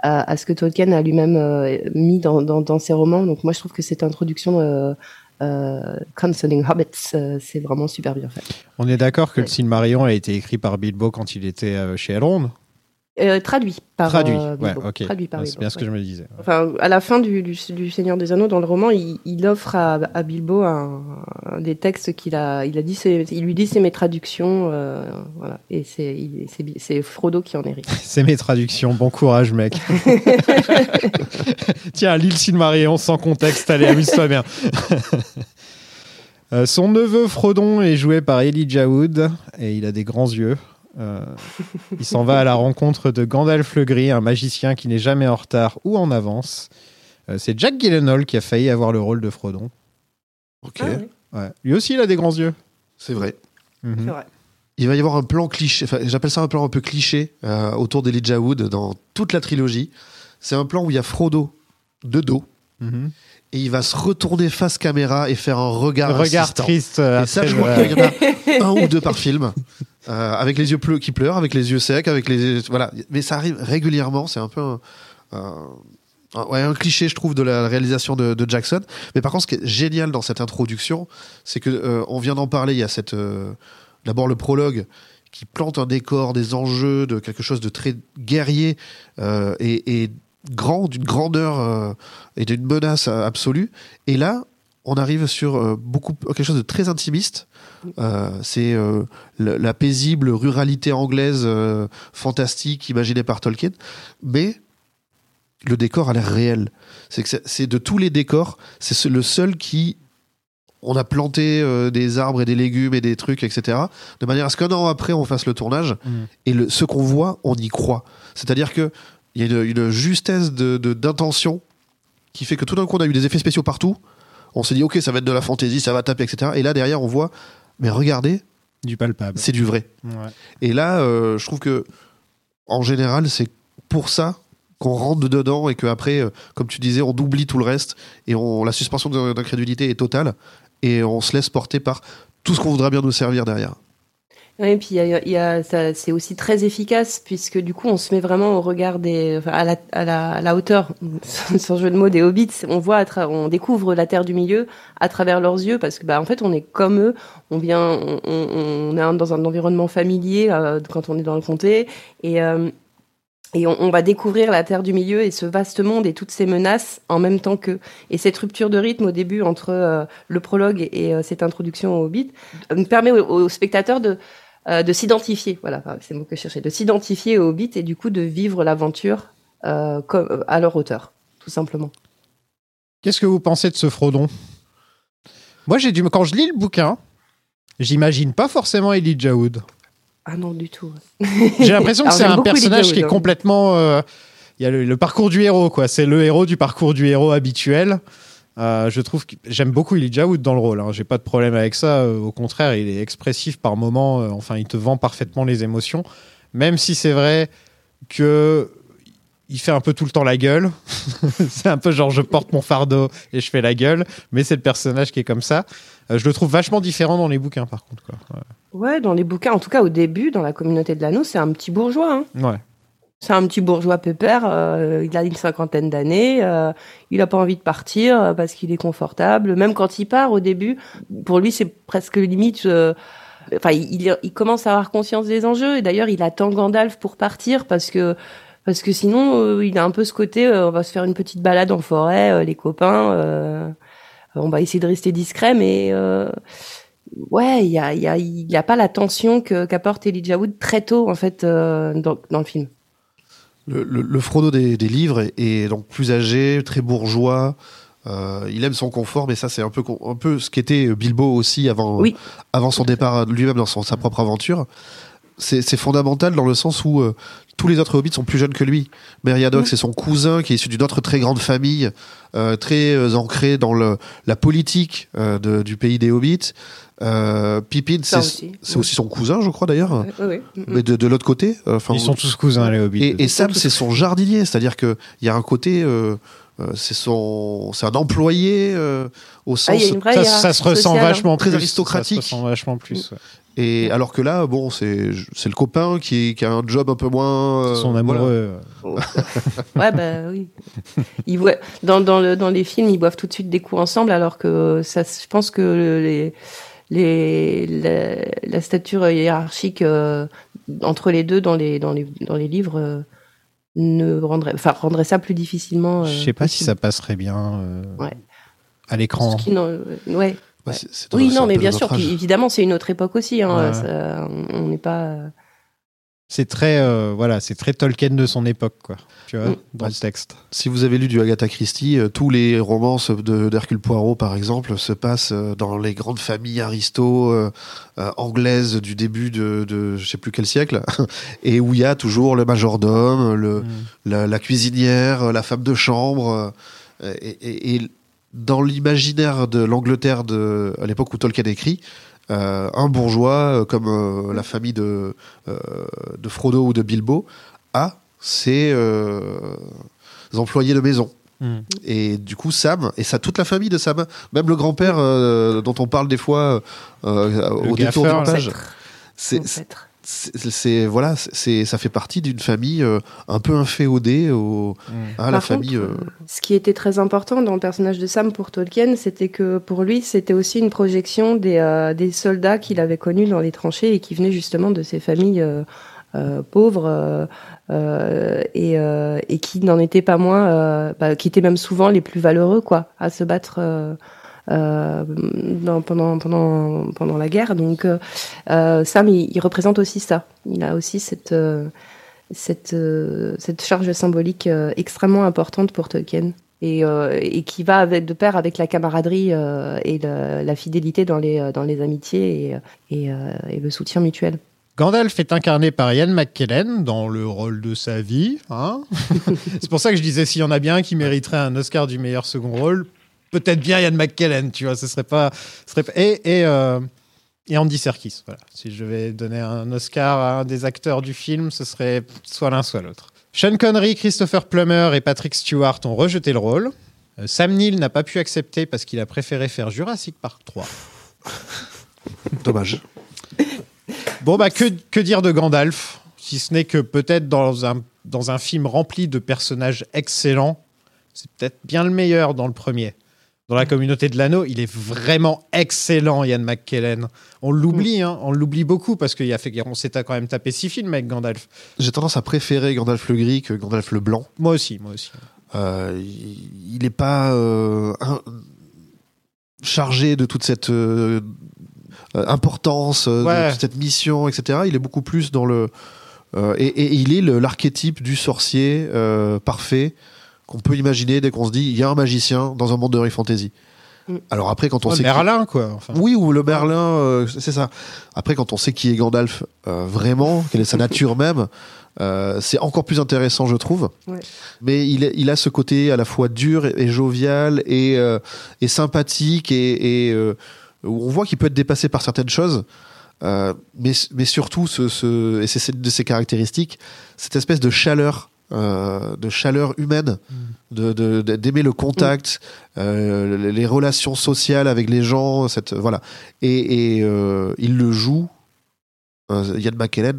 S9: À, à ce que Tolkien a lui-même euh, mis dans, dans, dans ses romans. Donc moi, je trouve que cette introduction euh, euh, Concerning Hobbits, euh, c'est vraiment super bien fait.
S8: On est d'accord que le
S9: Ouais.
S8: Silmarillion a été écrit par Bilbo quand il était euh, chez Elrond?
S9: Euh, traduit par
S8: Traduit,
S9: euh,
S8: ouais,
S9: Bilbo.
S8: ok.
S9: Traduit par
S8: Ouais, c'est bien ce que
S9: ouais.
S8: je me disais.
S9: Enfin, à la fin du, du, du Seigneur des Anneaux, dans le roman, il, il offre à, à Bilbo un, un des textes qu'il a. Il a dit, il lui dit c'est mes traductions, euh, voilà. Et c'est, il- c'est, c'est Frodo qui en hérite.
S8: C'est mes traductions. Bon courage, mec. Tiens, l'île Silmarillion sans contexte. Allez, amuse-toi bien. Euh, son neveu Frodon est joué par Elijah Wood et il a des grands yeux. Euh, il s'en va à la rencontre de Gandalf le Gris, un magicien qui n'est jamais en retard ou en avance. Euh, c'est Jack Gyllenhaal qui a failli avoir le rôle de Frodon.
S10: Ok,
S9: Ah Ouais.
S8: Lui aussi, il a des grands yeux.
S10: c'est vrai.
S8: Mhm.
S9: c'est vrai.
S10: Il va y avoir un plan cliché, enfin, j'appelle ça un plan un peu cliché euh, autour d'Elijah Wood dans toute la trilogie. C'est un plan où il y a Frodo de dos
S8: Mhm.
S10: et il va se retourner face caméra et faire un regard,
S8: Regard triste. euh,
S10: Et ça, je crois qu'il y en a un ou deux par film, euh, avec les yeux pleu qui pleurent, avec les yeux secs, avec les voilà. Mais ça arrive régulièrement. C'est un peu un, ouais, un cliché, je trouve, de la réalisation de, Jackson. Mais par contre, ce qui est génial dans cette introduction, c'est que euh, on vient d'en parler. Il y a cette euh, d'abord le prologue qui plante un décor, des enjeux, de quelque chose de très guerrier et, grand, d'une grandeur et d'une menace absolue. Et là, on arrive sur quelque chose de très intimiste. Euh, c'est euh, la paisible ruralité anglaise euh, fantastique imaginée par Tolkien, mais le décor a l'air réel. C'est que c'est- de tous les décors, c'est ce- le seul qui on a planté des arbres et des légumes et des trucs, etc. De manière à ce qu'un an après, on fasse le tournage
S8: Mm.
S10: et le, ce qu'on voit, on y croit. C'est-à-dire que il y a une, une justesse de de- d'intention qui fait que tout d'un coup, on a eu des effets spéciaux partout. On s'est dit, ok, ça va être de la fantaisie, ça va taper, etc. Et là, derrière, on voit, mais regardez,
S8: Du palpable.
S10: c'est du vrai.
S8: Ouais.
S10: Et là, euh, je trouve que, en général, c'est pour ça qu'on rentre dedans et qu'après, euh, comme tu disais, on oublie tout le reste et on, la suspension de- d'incrédulité est totale et on se laisse porter par tout ce qu'on voudra bien nous servir derrière.
S9: Et puis il y a, a- c'est aussi très efficace puisque du coup on se met vraiment au regard des, enfin, à la, à la, hauteur, sans jeu de mots, des hobbits. On voit, on découvre la terre du milieu à travers leurs yeux parce que bah en fait on est comme eux. On vient, on, est dans un environnement familier euh, quand on est dans le comté et euh, et on, va découvrir la terre du milieu et ce vaste monde et toutes ces menaces en même temps que et cette rupture de rythme au début entre euh, le prologue et, euh, cette introduction au Hobbit euh, permet au, au spectateur de euh, de s'identifier, voilà, c'est le mot que je cherchais, de s'identifier au Hobbit et du coup de vivre l'aventure euh, euh, à leur hauteur, tout simplement.
S8: Qu'est-ce que vous pensez de ce Frodon? Moi, j'ai du quand je lis le bouquin, j'imagine pas forcément Elijah Wood.
S9: Ah non, du tout.
S8: J'ai l'impression que c'est un personnage qui est
S9: hein.
S8: complètement. euh, Il y a le, le parcours du héros, quoi. C'est le héros du parcours du héros habituel. Euh, je trouve que j'aime beaucoup Elijah Wood dans le rôle. Hein. J'ai pas de problème avec ça. Euh, au contraire, il est expressif par moments. Euh, enfin, il te vend parfaitement les émotions. Même si c'est vrai que il fait un peu tout le temps la gueule. c'est un peu genre je porte mon fardeau et je fais la gueule. Mais c'est le personnage qui est comme ça. Euh, je le trouve vachement différent dans les bouquins, par contre. Quoi.
S9: Ouais, dans les bouquins, en tout cas au début, dans la communauté de l'anneau, c'est un petit bourgeois. Hein.
S8: Ouais.
S9: C'est un petit bourgeois pépère, euh, il a une cinquantaine d'années, euh, il a pas envie de partir euh, parce qu'il est confortable. Même quand il part au début, pour lui c'est presque limite. euh, Enfin, il, il- commence à avoir conscience des enjeux et d'ailleurs il attend Gandalf pour partir parce que parce que sinon euh, il a un peu ce côté, euh, on va se faire une petite balade en forêt, les copains, on va essayer de rester discret, mais ouais, il y a y a y a pas la tension que qu'apporte Elijah Wood très tôt en fait dans, dans le film.
S10: Le, le- le Frodo des, des livres est, est donc plus âgé, très bourgeois. Euh, il aime son confort, mais ça c'est un peu un peu ce qu'était Bilbo aussi avant
S9: Oui.
S10: avant son départ lui-même dans son- sa propre aventure. C'est c'est fondamental dans le sens où euh, tous les autres hobbits sont plus jeunes que lui. Meriadoc,
S9: Mm.
S10: c'est son cousin qui est issu d'une autre très grande famille, euh, très euh, ancrée dans le, la politique euh, de- du pays des hobbits. Euh, Pippin, c'est
S9: aussi.
S10: son cousin, je crois d'ailleurs.
S9: Ouais, ouais.
S10: Mais de, de l'autre côté, euh, enfin,
S8: Ils sont tous cousins, les hobbits.
S10: et, et Sam, c'est son jardinier, c'est-à-dire que il y a un côté, euh, c'est son, c'est un employé euh, au
S9: Ah,
S10: sens.
S9: y a une vraie
S8: ça, se ressent
S9: hein.
S8: vachement
S10: Très aristocratique.
S8: Ça se ressent vachement plus. ouais.
S10: Et alors que là, bon, c'est c'est le copain qui, qui a un job un peu moins. euh,
S8: Son
S10: voilà.
S8: amoureux.
S9: Ouais, bah oui. Ils voient, dans, dans, le, dans les films, ils boivent tout de suite des coups ensemble, alors que ça, je pense que les, les, la, la stature hiérarchique euh, entre les deux dans les, dans les, dans les livres euh, ne rendrait, enfin, rendrait ça plus difficilement. euh,
S8: Je sais pas si ça passerait bien euh,
S9: Ouais.
S8: à l'écran.
S9: Ce
S10: c'est-
S9: Oui, non, mais bien sûr, puis évidemment, c'est une autre époque aussi. Hein,
S8: Ouais.
S9: ça- on n'est pas. euh,
S8: C'est très, euh, voilà, c'est très Tolkien de son époque, quoi. Tu vois,
S9: Mm.
S8: dans le texte.
S10: Si vous avez lu du Agatha Christie, euh, tous les romances de- d'Hercule Poirot, par exemple, se passent euh, dans les grandes familles aristo euh, euh, anglaises du début de, de je sais plus quel siècle, et où il y a toujours le majordome, le,
S8: Mm.
S10: la, la cuisinière, la femme de chambre. euh, et, et- et dans l'imaginaire de l'Angleterre de, à l'époque où Tolkien écrit, euh, un bourgeois euh, comme euh, la famille de, de Frodo ou de Bilbo a ses employés de maison.
S8: Mm.
S10: Et du coup, Sam, et ça, toute la famille de Sam, même le grand-père dont on parle des fois au détour d'une page, c'est. C'est, voilà, c'est, ça fait partie d'une famille euh, un peu inféodée au,
S8: Mm.
S10: à la famille.
S9: contre,
S10: euh,
S9: Ce qui était très important dans le personnage de Sam pour Tolkien, c'était que pour lui, c'était aussi une projection des, euh, des soldats qu'il avait connus dans les tranchées et qui venaient justement de ces familles euh, euh, pauvres euh, euh, et, euh, et qui n'en étaient pas moins, euh, bah, qui étaient même souvent les plus valeureux, quoi, à se battre. Euh, dans- pendant pendant pendant la guerre donc euh, euh, Sam il, il représente aussi ça il a aussi cette cette, cette charge symbolique extrêmement importante pour Tolkien et, euh, et qui va avec, de pair avec la camaraderie euh, et le- la fidélité dans les, dans les amitiés et, et, euh, et le soutien mutuel.
S8: Gandalf est incarné par Ian McKellen dans le rôle de sa vie. hein. c'est pour ça que je disais s'il y en a bien un qui mériterait un Oscar du meilleur second rôle, peut-être bien Ian McKellen, tu vois. Ce serait pas, ce serait pas- et et, euh, et Andy Serkis. Voilà. Si je vais donner un Oscar à un des acteurs du film, ce serait soit l'un soit l'autre. Sean Connery, Christopher Plummer et Patrick Stewart ont rejeté le rôle. Euh, Sam Neill n'a pas pu accepter parce qu'il a préféré faire Jurassic Park 3.
S10: Dommage.
S8: Bon, bah, que, que dire de Gandalf Si ce n'est que peut-être dans un, dans un film rempli de personnages excellents, c'est peut-être bien le meilleur dans le premier. Dans la communauté de l'anneau, il est vraiment excellent, Ian McKellen. On l'oublie, hein, on l'oublie beaucoup parce qu'il a fait, on s'est quand même tapé six films avec Gandalf.
S10: J'ai tendance à préférer Gandalf le gris que Gandalf le blanc.
S8: Moi aussi, moi aussi.
S10: Euh, il n'est pas euh, un- chargé de toute cette euh, importance,
S8: Ouais.
S10: de toute cette mission, etc. Il est beaucoup plus dans le. et, et il est l'archétype du sorcier parfait qu'on peut imaginer dès qu'on se dit il y a un magicien dans un monde de Harry Fantasy.
S9: Mm.
S10: Alors après, quand on
S8: Ouais,
S10: sait. qui-
S8: Merlin, quoi. Enfin,
S10: Oui, ou le Merlin, euh, c'est ça. Après, quand on sait qui est Gandalf euh, vraiment, quelle est sa nature même, euh, c'est encore plus intéressant, je trouve.
S9: Ouais.
S10: Mais il, est- il a ce côté à la fois dur et, et jovial et, euh, et sympathique et, euh, on voit qu'il peut être dépassé par certaines choses. Euh, mais, mais surtout, ce, ce- et c'est de ses caractéristiques, cette espèce de chaleur, euh, de chaleur humaine, de- de- de- d'aimer le contact, euh, les- relations sociales avec les gens, cette, voilà. Et, et, euh, il le joue, euh, Ian McKellen,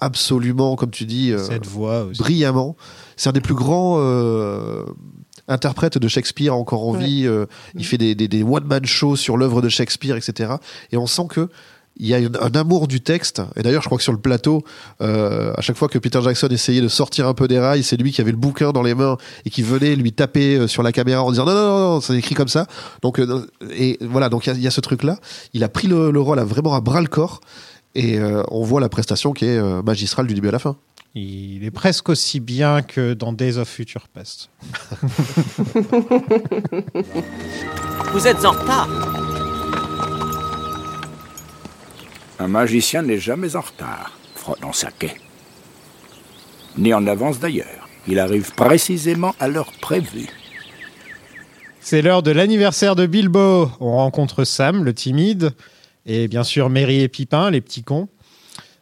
S10: absolument, comme tu dis, euh,
S8: cette voix aussi.
S10: brillamment. C'est un des plus grands euh, interprètes de Shakespeare encore en
S9: Ouais.
S10: vie. euh, il fait des, des, des one-man shows sur l'œuvre de Shakespeare, etc. Et on sent que il y a un, un amour du texte. Et d'ailleurs, je crois que sur le plateau, euh, à chaque fois que Peter Jackson essayait de sortir un peu des rails, c'est lui qui avait le bouquin dans les mains et qui venait lui taper euh, sur la caméra en disant non, non, non, non, c'est écrit comme ça. Donc, euh, et voilà, donc il y a- il y, a ce truc-là. Il a pris le, le rôle à vraiment à bras le corps. Et euh, on voit la prestation qui est euh, magistrale du début à la fin.
S8: Il est presque aussi bien que dans Days of Future Past.
S4: Vous êtes en retard.
S11: Un magicien n'est jamais en retard, Frodon Saquet. Ni en avance d'ailleurs. Il arrive précisément à l'heure prévue.
S8: C'est l'heure de l'anniversaire de Bilbo. On rencontre Sam, le timide, et bien sûr Merry et Pipin, les petits cons.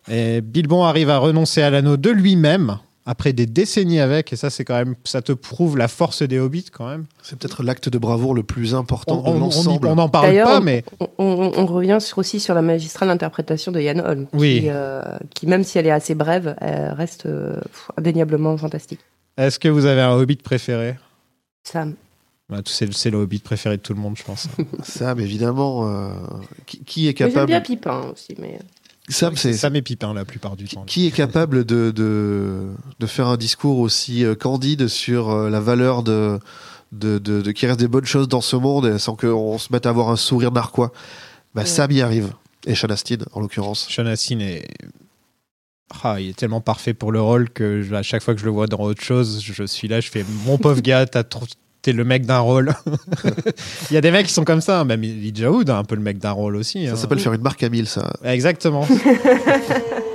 S8: Et Bilbo arrive à renoncer à l'anneau de lui-même après des décennies avec, et ça c'est quand même, ça te prouve la force des hobbits quand même.
S10: C'est peut-être l'acte de bravoure le plus important
S8: On- on-
S10: de
S8: on y-
S10: l'ensemble.
S8: on n'en parle pas, mais
S9: On, on- on revient sur- aussi sur la magistrale interprétation de Yann Holm,
S8: Oui.
S9: qui, euh, qui, même si elle est assez brève, elle reste euh, indéniablement fantastique.
S8: est-ce que vous avez un hobbit préféré?
S9: Sam.
S8: Bah, C'est c'est le hobbit préféré de tout le monde, je pense.
S10: Sam, évidemment, euh, qui, qui est
S9: Mais J'aime
S10: capable
S9: bien Pipin aussi, mais
S10: Sam, c'est
S8: Sam et Pipin la plupart du temps.
S10: qui est capable de, de, de faire un discours aussi euh, candide sur euh, la valeur de, de, de, de- qu'il reste des bonnes choses dans ce monde sans qu'on se mette à avoir un sourire narquois. Bah,
S9: Ouais.
S10: Sam y arrive. Et Sean Astin, en l'occurrence.
S8: Sean Astin est... Ah, il est tellement parfait pour le rôle que je- à chaque fois que je le vois dans autre chose, je suis là, je fais mon pauvre gars, t'as trop- t'es le mec d'un rôle. il y a des mecs qui sont comme ça, hein, même Elijah Wood, a un peu le mec d'un rôle aussi.
S10: Ça
S8: hein.
S10: s'appelle faire une marque à mille, ça.
S8: Exactement.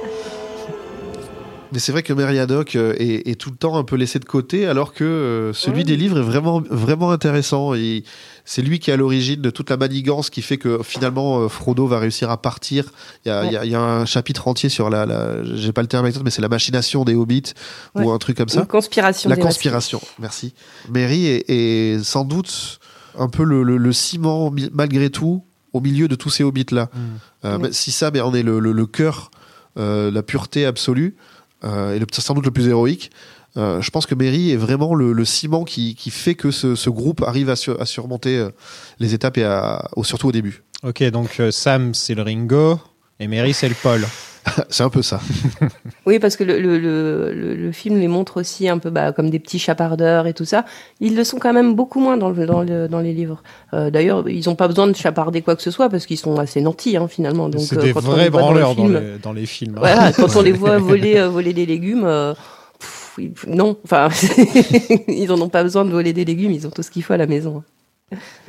S10: Mais c'est vrai que Mary Haddock euh, est, est tout le temps un peu laissé de côté, alors que euh, celui
S9: Ouais.
S10: des livres est vraiment, vraiment intéressant. Et c'est lui qui est à l'origine de toute la manigance qui fait que finalement euh, Frodo va réussir à partir. Il y a,
S9: Ouais.
S10: il y a- il y a un chapitre entier sur la, la j'ai pas le terme exact, mais c'est la machination des hobbits ou un truc comme ça.
S9: une conspiration.
S10: La conspiration, merci. Mary est, est sans doute un peu le, le- le ciment, malgré tout, au milieu de tous ces hobbits-là. Euh,
S9: Ouais.
S10: mais Si ça, mais en est le, cœur, euh, la pureté absolue, et le, sans doute le plus héroïque, euh, je pense que Mary est vraiment le, ciment qui, qui fait que ce, ce groupe arrive à, à surmonter euh, les étapes, et à, au- surtout au début.
S8: ok, donc euh, Sam, c'est le Ringo, et Mary, c'est le Paul.
S10: c'est un peu ça.
S9: Oui, parce que le, le, le, le- le film les montre aussi un peu bah, comme des petits chapardeurs et tout ça. Ils le sont quand même beaucoup moins dans, le, dans, le, dans les livres. Euh, D'ailleurs, ils n'ont pas besoin de chaparder quoi que ce soit parce qu'ils sont assez nantis hein, finalement. Donc,
S8: C'est
S9: euh,
S8: des
S9: quand on
S8: vrais
S9: dans
S8: branleurs dans,
S9: film-
S8: les, dans les films.
S9: Voilà, quand on les voit voler, euh, voler des légumes, euh, pff, non, enfin, ils en ont pas besoin de voler des légumes, ils ont tout ce qu'il faut à la maison.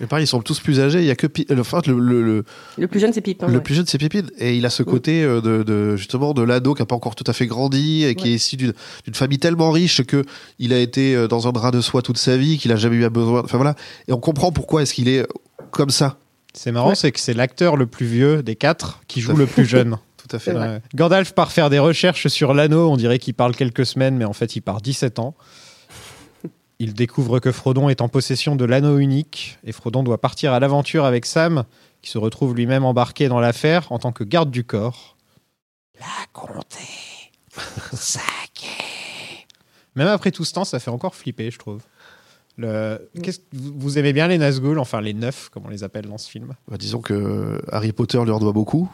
S10: Et pareil, ils sont tous plus âgés. Il y a que Pi- euh, enfin, le, le- le-
S9: Le plus jeune, c'est Pipin.
S10: Le
S9: ouais.
S10: plus jeune, c'est Pépine. Et il a ce côté euh, de, de- justement de l'ado qui n'a pas encore tout à fait grandi et qui
S9: Ouais.
S10: est issu d'une famille tellement riche que il a été euh, dans un drap de soie toute sa vie, qu'il a jamais eu à besoin. Enfin voilà. Et on comprend pourquoi est-ce qu'il est comme ça.
S8: C'est marrant,
S9: Ouais.
S8: c'est que c'est l'acteur le plus vieux des quatre qui joue le plus jeune.
S10: Tout à fait.
S8: Ouais. Gandalf part faire des recherches sur l'anneau. On dirait qu'il parle quelques semaines, mais en fait, il part 17 ans. Il découvre que Frodon est en possession de l'anneau unique et Frodon doit partir à l'aventure avec Sam, qui se retrouve lui-même embarqué dans l'affaire en tant que garde du corps.
S1: La comté. Saké.
S8: Même après tout ce temps, ça fait encore flipper, je trouve. Le... qu'est-ce- Vous aimez bien les Nazgûl, enfin les neufs, comme on les appelle dans ce film
S10: Bah, disons que Harry Potter en doit beaucoup,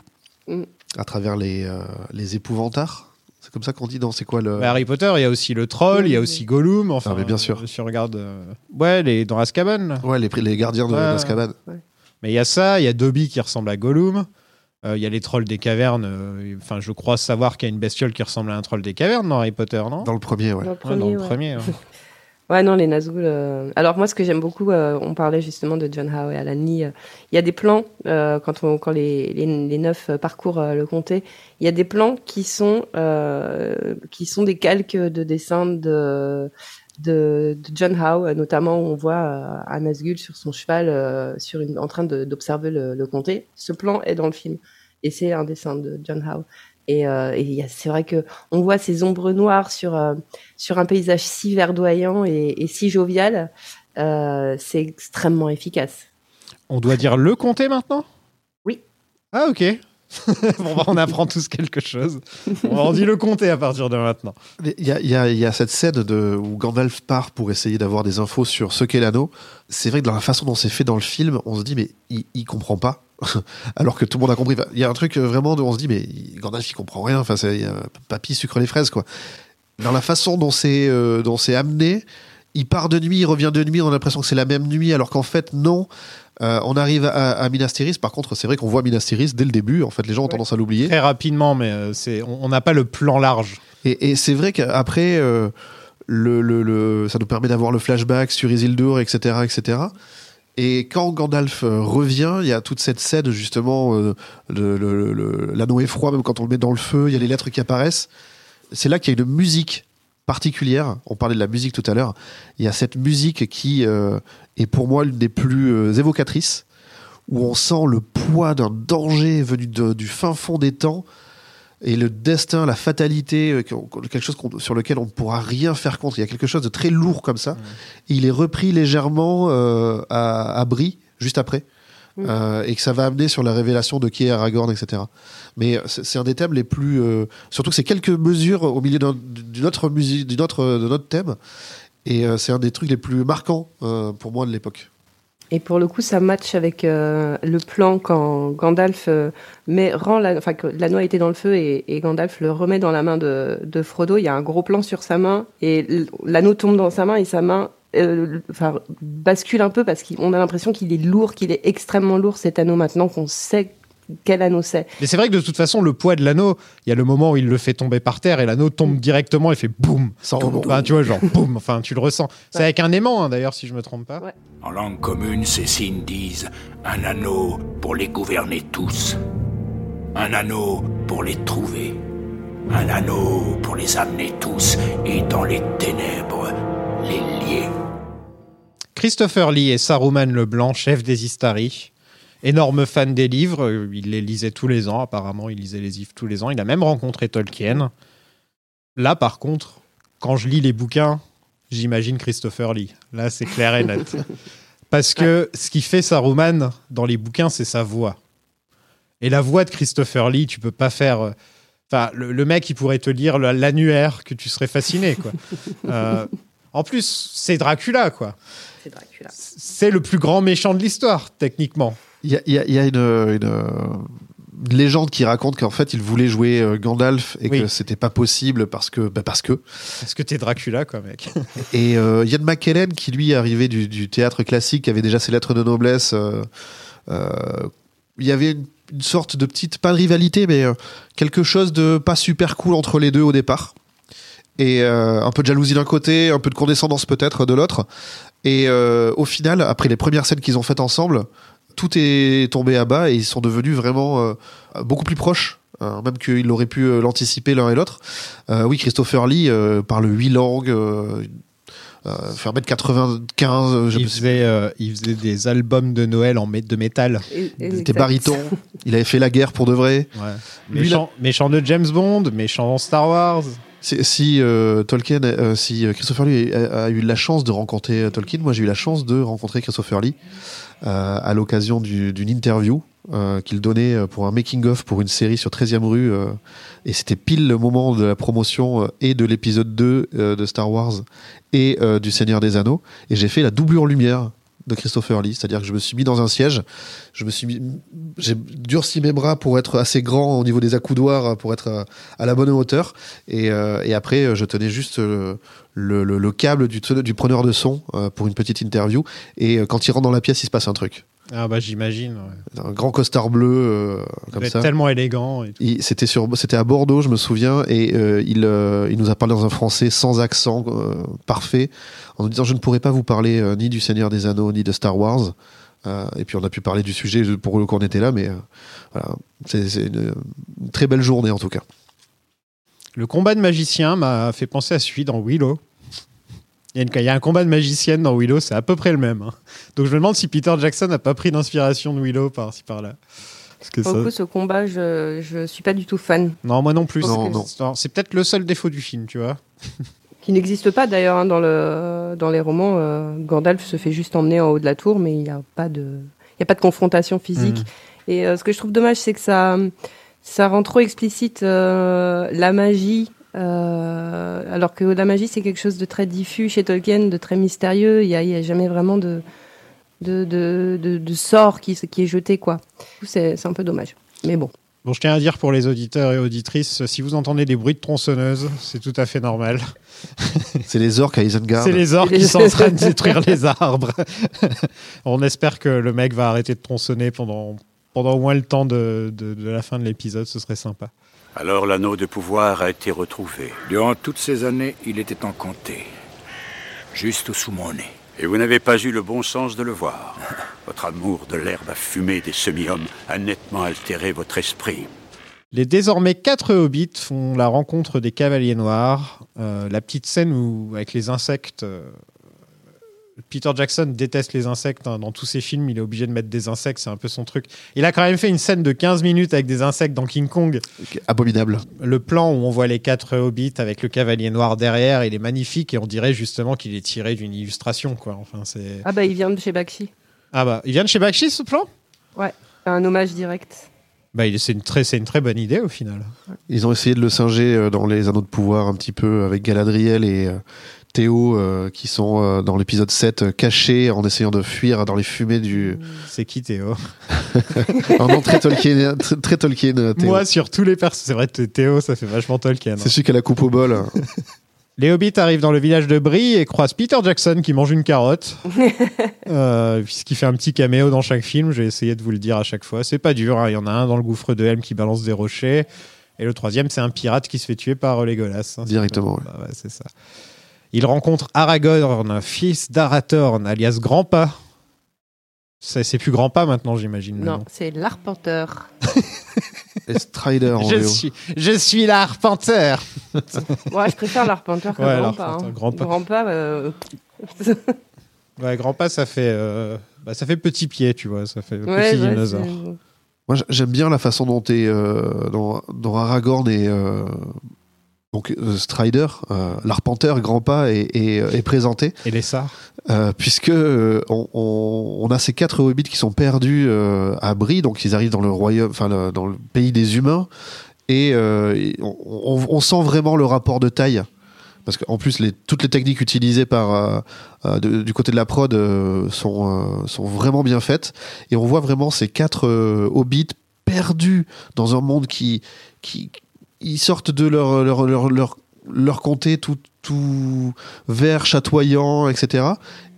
S9: Mm.
S10: à travers les, euh, les épouvantards. C'est comme ça qu'on dit dans c'est quoi le.
S8: Bah, Harry Potter, il y a aussi le troll, il y a aussi Gollum. Enfin,
S10: Ah, mais bien sûr.
S8: euh, Si on regarde. euh, Ouais, les... dans Azkaban.
S10: Ouais, les, les gardiens de
S8: Ouais. Mais il y a ça, il y a Dobby qui ressemble à Gollum. euh, Il y a les trolls des cavernes. euh, Enfin, je crois savoir qu'il y a une bestiole qui ressemble à un troll des cavernes dans Harry Potter, non?
S10: Dans le premier, ouais.
S9: Dans le
S8: Ouais, dans
S9: premier,
S8: le
S9: ouais.
S8: premier. ouais.
S9: Ouais, non, les Nazgûl. euh, Alors moi, ce que j'aime beaucoup, euh, on parlait justement de John Howe et Alan Lee. euh, Il y a des plans euh, quand on, quand les, les, les neufs parcourent euh, le comté. Il y a des plans qui sont qui sont des calques de dessins de de, de John Howe, notamment où on voit un Nazgûl sur son cheval, sur une, en train d'observer le, le comté. Ce plan est dans le film et c'est un dessin de John Howe. Et, euh, et c'est vrai que on voit ces ombres noires sur euh, sur un paysage si verdoyant et, et si jovial, euh, c'est extrêmement efficace.
S8: On doit dire le comté maintenant?
S9: Oui.
S8: Ah, ok. bon, bah, on apprend tous quelque chose. On dit le comté à partir de maintenant.
S10: Il y y a- cette scène de, où Gandalf part pour essayer d'avoir des infos sur ce qu'est l'anneau. C'est vrai que dans la façon dont c'est fait dans le film, on se dit, mais il, il comprend pas. Alors que tout le monde a compris. Il y a un truc euh, vraiment où on se dit, mais Gandalf, il comprend rien. Enfin, c'est papy sucre les fraises, quoi. Dans la façon dont c'est euh, dont c'est amené, il part de nuit, il revient de nuit, on a l'impression que c'est la même nuit, alors qu'en fait, non. Euh, on arrive à, à Minas Tirith. Par contre, c'est vrai qu'on voit Minas Tirith dès le début. En fait, les gens ont tendance à l'oublier.
S8: Très rapidement, mais euh, c'est, on n'a pas le plan large.
S10: Et, et c'est vrai qu'après, euh, le, le- le- ça nous permet d'avoir le flashback sur Isildur, etc., etc. Et quand Gandalf revient, il y a toute cette scène justement, euh, le- le- le- l'anneau est froid, même quand on le met dans le feu, il y a les lettres qui apparaissent. C'est là qu'il y a une musique particulière. On parlait de la musique tout à l'heure. Il y a cette musique qui euh, est pour moi l'une des plus euh, évocatrices, où on sent le poids d'un danger venu de- du fin fond des temps et le destin, la fatalité, euh, quelque chose sur lequel on ne pourra rien faire contre. Il y a quelque chose de très lourd comme ça. Et il est repris légèrement euh, à, à Brie, juste après. Euh, et que ça va amener sur la révélation de qui est Aragorn, etc. Mais c'est un des thèmes les plus. euh, surtout que c'est quelques mesures au milieu d'un- d'une autre musique, d'une autre, de notre thème. Et euh, c'est un des trucs les plus marquants pour moi de l'époque.
S9: Et pour le coup, ça match avec euh, le plan quand Gandalf euh, met, rend la, enfin, que l'anneau a été dans le feu et, et Gandalf le remet dans la main de, de Frodo. Il y a un gros plan sur sa main et l'anneau tombe dans sa main et sa main euh, enfin, bascule un peu parce qu'on a l'impression qu'il est lourd, qu'il est extrêmement lourd cet anneau maintenant qu'on sait quel anneau c'est.
S8: Mais c'est vrai que de toute façon, le poids de l'anneau, il y a le moment où il le fait tomber par terre et l'anneau tombe directement et fait boum.
S10: Sans
S8: Boum,
S10: rebond.
S8: Enfin, tu vois, genre boum. Enfin, tu le ressens. C'est avec un aimant, hein, d'ailleurs, si je me trompe pas.
S11: En langue commune, ces signes disent un anneau pour les gouverner tous, un anneau pour les trouver, un anneau pour les amener tous et dans les ténèbres les lier.
S8: Christopher Lee et Saruman le Blanc, chef des Istari. Énorme fan des livres, il les lisait tous les ans, apparemment, il lisait les livres tous les ans. Il a même rencontré Tolkien. Là, par contre, quand je lis les bouquins, j'imagine Christopher Lee. Là, c'est clair et net. Parce que ce qui fait Saruman dans les bouquins, c'est sa voix. Et la voix de Christopher Lee, tu peux pas faire. euh, Enfin, le, le mec, il pourrait te lire l'annuaire que tu serais fasciné, quoi. Euh, en plus, c'est Dracula, quoi.
S9: C'est Dracula.
S8: C'est le plus grand méchant de l'histoire, techniquement.
S10: Il y a, il y a- il y a une, une, une légende qui raconte qu'en fait il voulait jouer euh, Gandalf et
S8: Oui.
S10: que c'était pas possible parce que bah, parce que
S8: Parce que t'es Dracula, quoi, mec.
S10: et euh, Ian McKellen qui lui est arrivé du, du théâtre classique qui avait déjà ses lettres de noblesse euh, euh, il y avait une, une sorte de petite pas de rivalité mais euh, quelque chose de pas super cool entre les deux au départ et euh, un peu de jalousie d'un côté un peu de condescendance peut-être de l'autre et euh, au final après les premières scènes qu'ils ont faites ensemble tout est tombé à bas et ils sont devenus vraiment euh, beaucoup plus proches, euh, même qu'ils auraient pu l'anticiper l'un et l'autre. Euh, oui, Christopher Lee euh, parle huit langues, euh, euh, fait 1m95, euh, je
S8: Il faisait, euh, il faisait des albums de Noël en mé- de métal.
S10: il était baryton, il avait fait la guerre pour de vrai.
S8: Ouais.
S10: Lui,
S8: Méchant, méchant de James Bond, méchant dans Star Wars.
S10: Si, euh, Tolkien, euh, si euh, Christopher Lee a, eu la chance de rencontrer Tolkien, moi j'ai eu la chance de rencontrer Christopher Lee à l'occasion du- d'une interview qu'il donnait pour un making-of pour une série sur 13e rue. et c'était pile le moment de la promotion et de l'épisode 2 euh, de Star Wars et du Seigneur des Anneaux. Et j'ai fait la doublure lumière de Christopher Lee, c'est-à-dire que je me suis mis dans un siège, je me suis mis, j'ai durci mes bras pour être assez grand au niveau des accoudoirs, pour être à, la bonne hauteur, et, euh, et après je tenais juste euh, le, le- le câble du, du preneur de son euh, pour une petite interview, et euh, quand il rentre dans la pièce, il se passe un truc.
S8: Ah bah j'imagine. ouais.
S10: Un grand costard bleu euh, comme ça.
S8: tellement élégant.
S10: C'était sur, c'était à Bordeaux, je me souviens, et euh, il, euh, il nous a parlé dans un français sans accent, parfait, en nous disant je ne pourrais pas vous parler ni du Seigneur des Anneaux ni de Star Wars. Et puis on a pu parler du sujet pour le qu'on était là, mais voilà, c'est c'est une, une très belle journée en tout cas.
S8: Le combat de magicien m'a fait penser à celui dans Willow. Il y, a une- il y a un combat de magicienne dans Willow, c'est à peu près le même. hein. Donc je me demande si Peter Jackson n'a pas pris d'inspiration de Willow par-ci par-là. Parce que
S9: Pour
S8: ça-
S9: le coup, ce combat, je, je suis pas du tout fan.
S8: Non, moi non plus. C'est- peut-être le seul défaut du film, tu vois.
S9: Qui n'existe pas d'ailleurs hein, dans, le, dans les romans. euh, Gandalf se fait juste emmener en haut de la tour, mais il n'y a, pas de- il y a pas de confrontation physique.
S8: Mhm.
S9: Et euh, ce que je trouve dommage, c'est que ça, ça rend trop explicite euh, la magie. Euh, alors que la magie, c'est quelque chose de très diffus chez Tolkien, de très mystérieux. Il n'y a, il y a jamais vraiment de, de, de, de- de sort qui, est jeté. quoi. C'est c'est un peu dommage. Mais bon.
S8: Bon, je tiens à dire pour les auditeurs et auditrices, si vous entendez des bruits de tronçonneuse, c'est tout à fait normal.
S10: C'est les orques à Isengard.
S8: C'est les orques qui sont en train de détruire les arbres. On espère que le mec va arrêter de tronçonner pendant, pendant au moins le temps de, de- de la fin de l'épisode, ce serait sympa.
S11: Alors l'anneau de pouvoir a été retrouvé. Durant toutes ces années, il était encanté. Juste sous mon nez.
S2: Et vous n'avez pas eu le bon sens de le voir. Votre amour de l'herbe à fumer des semi-hommes a nettement altéré votre esprit.
S8: Les désormais quatre hobbits font la rencontre des cavaliers noirs. Euh, la petite scène où, avec les insectes, euh, Peter Jackson déteste les insectes. hein. Dans tous ses films, il est obligé de mettre des insectes, c'est un peu son truc. Il a quand même fait une scène de 15 minutes avec des insectes dans King Kong.
S10: Abominable.
S8: Le plan où on voit les quatre hobbits avec le cavalier noir derrière, il est magnifique et on dirait justement qu'il est tiré d'une illustration. Quoi. Enfin, c'est...
S9: Ah bah, il vient de chez Bakshi.
S8: Ah bah, il vient de chez Bakshi ce plan?
S9: Ouais, un hommage direct.
S8: bah, c'est, une très, c'est une très bonne idée au final.
S10: Ils ont essayé de le singer euh, dans les Anneaux de pouvoir un petit peu avec Galadriel et euh, Théo euh, qui sont euh, dans l'épisode 7 euh, cachés en essayant de fuir dans les fumées du.
S8: C'est qui Théo
S10: Un nom très Tolkien, très, très Tolkien. Théo.
S8: Moi, sur tous les personnages, c'est vrai que Théo, ça fait vachement Tolkien. hein.
S10: C'est celui qui a la coupe au bol.
S8: Les hobbits arrivent dans le village de Brie et croisent Peter Jackson qui mange une carotte. euh, puisqu'il fait un petit caméo dans chaque film, j'ai essayé de vous le dire à chaque fois. C'est pas dur, hein. il y en a un dans le gouffre de Helm qui balance des rochers. Et le troisième, c'est un pirate qui se fait tuer par Legolas. hein.
S10: Directement, ouais.
S8: Bah ouais, c'est ça. Il rencontre Aragorn, fils d'Arathorn, alias Grandpa. C'est plus Grandpa maintenant, j'imagine.
S9: Non, c'est l'arpenteur.
S10: Strider en
S8: Je
S10: VO.
S8: suis, je suis l'arpenteur.
S9: Ouais, je préfère l'arpenteur que
S8: Ouais,
S9: grand-pas.
S8: l'arpenteur,
S9: hein.
S8: grand-pas.
S9: Grand-pas, euh,
S8: Ouais, Grandpa, ça fait, euh, bah, ça fait petit pied, tu vois. Ça fait
S9: ouais,
S8: petit
S9: ouais,
S8: dinosaure.
S10: Moi, j'aime bien la façon dont, est, euh, dont, dont Aragorn et euh, donc euh, Strider, euh, l'arpenteur grand pas, est, est, est présenté.
S8: Et les Sars
S10: Euh, puisque euh, on, on- on a ces quatre hobbits qui sont perdus à Brie, donc ils arrivent dans le royaume, enfin dans le pays des humains, et on, sent vraiment le rapport de taille. Parce qu'en plus, les, toutes les techniques utilisées par, de- du côté de la prod sont, sont vraiment bien faites. Et on voit vraiment ces quatre hobbits perdus dans un monde qui, qui ils sortent de leur, leur, leur, leur, leur comté tout, tout vert, chatoyant, etc.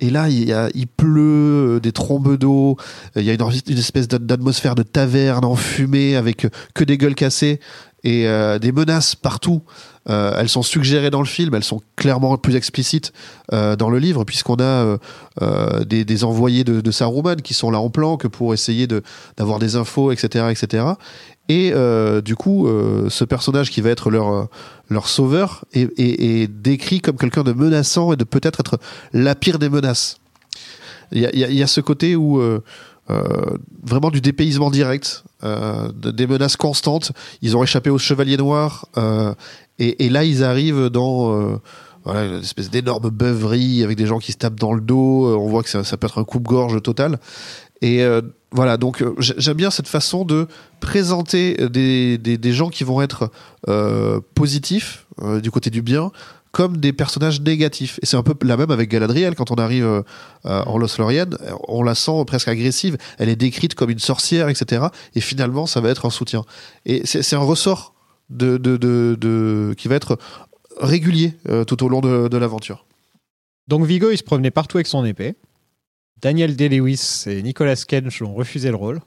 S10: Et là, il, pleut, euh, des trombes d'eau, il y a une, espèce d'at- d'atmosphère de taverne enfumée avec euh, que des gueules cassées et euh, des menaces partout. Euh, elles sont suggérées dans le film, elles sont clairement plus explicites euh, dans le livre, puisqu'on a euh, euh, des, des envoyés de, de Saruman qui sont là en planque pour essayer d'avoir des infos, etc. etc. Et euh, du coup, euh, ce personnage qui va être leur, euh, leur sauveur est, décrit comme quelqu'un de menaçant et de peut-être être la pire des menaces. Il y a, ce côté où, vraiment du dépaysement direct, de- des menaces constantes. Ils ont échappé aux Chevaliers Noirs euh, et, là ils arrivent dans une espèce d'énorme beuverie avec des gens qui se tapent dans le dos. On voit que ça peut être un coupe-gorge total. Et euh, voilà, donc euh, j'ai- j'aime bien cette façon de présenter des, des, des gens qui vont être euh, positifs euh, du côté du bien comme des personnages négatifs. Et c'est un peu la même avec Galadriel quand on arrive euh, euh, en Lothlorien, on la sent presque agressive. Elle est décrite comme une sorcière, etc. Et finalement, ça va être un soutien. Et c'est un ressort de, de, de, qui va être régulier euh, tout au long de, de l'aventure.
S8: Donc Vigo, il se promenait partout avec son épée. Daniel Day-Lewis et Nicolas Cage ont refusé le rôle.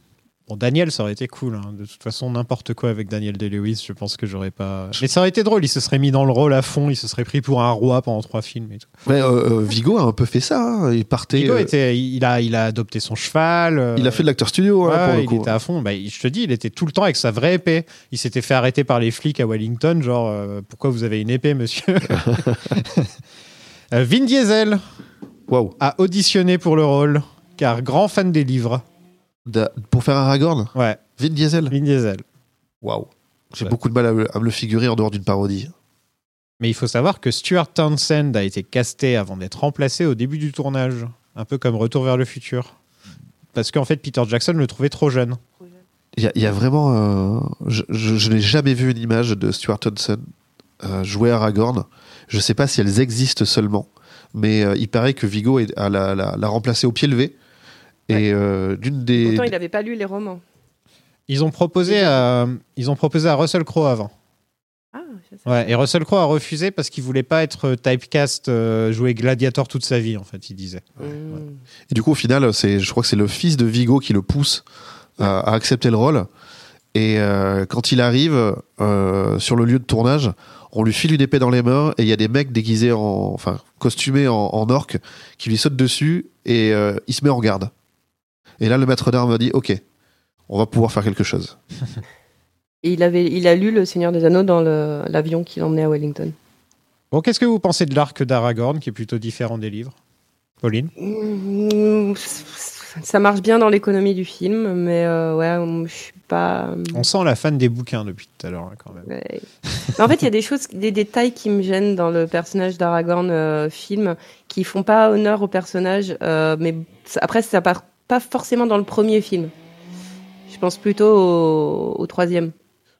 S8: Bon, Daniel, ça aurait été cool. hein. De toute façon, n'importe quoi avec Daniel Day-Lewis, je pense que j'aurais pas. Mais ça aurait été drôle. Il se serait mis dans le rôle à fond. Il se serait pris pour un roi pendant trois films et tout.
S10: Mais euh, euh, Vigo a un peu fait ça. hein. Il partait.
S8: Vigo
S10: euh,
S8: était, il a, il a adopté son cheval. euh,
S10: il a fait de l'acteur studio hein,
S8: ouais,
S10: pour le
S8: il
S10: coup.
S8: était à fond. Bah, je te dis, il était tout le temps avec sa vraie épée. Il s'était fait arrêter par les flics à Wellington, genre pourquoi vous avez une épée, monsieur Vin Diesel
S10: Waouh.
S8: a auditionné pour le rôle, car grand fan des livres.
S10: Da- Pour faire Aragorn
S8: Ouais,
S10: Vin Diesel
S8: Vin Diesel.
S10: Waouh. J'ai
S8: Ouais.
S10: beaucoup de mal à, me- à me le figurer en dehors d'une parodie.
S8: Mais il faut savoir que Stuart Townsend a été casté avant d'être remplacé au début du tournage, un peu comme Retour vers le futur. Parce qu'en fait, Peter Jackson le trouvait trop jeune.
S10: Il y, a- il y a vraiment. euh, je je- je n'ai jamais vu une image de Stuart Thompson euh, jouer Aragorn. Je sais pas si elles existent seulement, mais euh, il paraît que Vigo a la, la- l'a remplacé au pied levé. Et euh, d'une des.
S9: Pourtant, il n'avait pas lu les romans.
S8: Ils ont proposé à, ils ont proposé à Russell Crowe avant.
S9: Ah.
S8: Ouais, et Russell Crowe a refusé parce qu'il voulait pas être typecast, euh, jouer Gladiator toute sa vie, en fait, il disait.
S9: Hmm.
S10: Et du coup, au final, c'est, je crois que c'est le fils de Vigo qui le pousse à, à accepter le rôle. Et euh, quand il arrive euh, sur le lieu de tournage, on lui file une épée dans les mains et il y a des mecs déguisés en, enfin, costumés en, en orque qui lui sautent dessus et euh, il se met en garde. Et là, le maître d'armes a dit, ok, on va pouvoir faire quelque chose.
S9: Et il, avait, il a lu Le Seigneur des Anneaux dans le- l'avion qui l'emmenait à Wellington.
S8: Bon, qu'est-ce que vous pensez de l'arc d'Aragorn, qui est plutôt différent des livres? Pauline?
S9: Hmm, Ça marche bien dans l'économie du film, mais euh, ouais, je suis pas.
S8: On sent la fan des bouquins depuis tout à l'heure, hein, quand même.
S9: Ouais. En fait, il y a des choses, des détails qui me gênent dans le personnage d'Aragorn euh, film, qui font pas honneur au personnage. euh, mais après, ça part pas forcément dans le premier film. Je pense plutôt au, au troisième.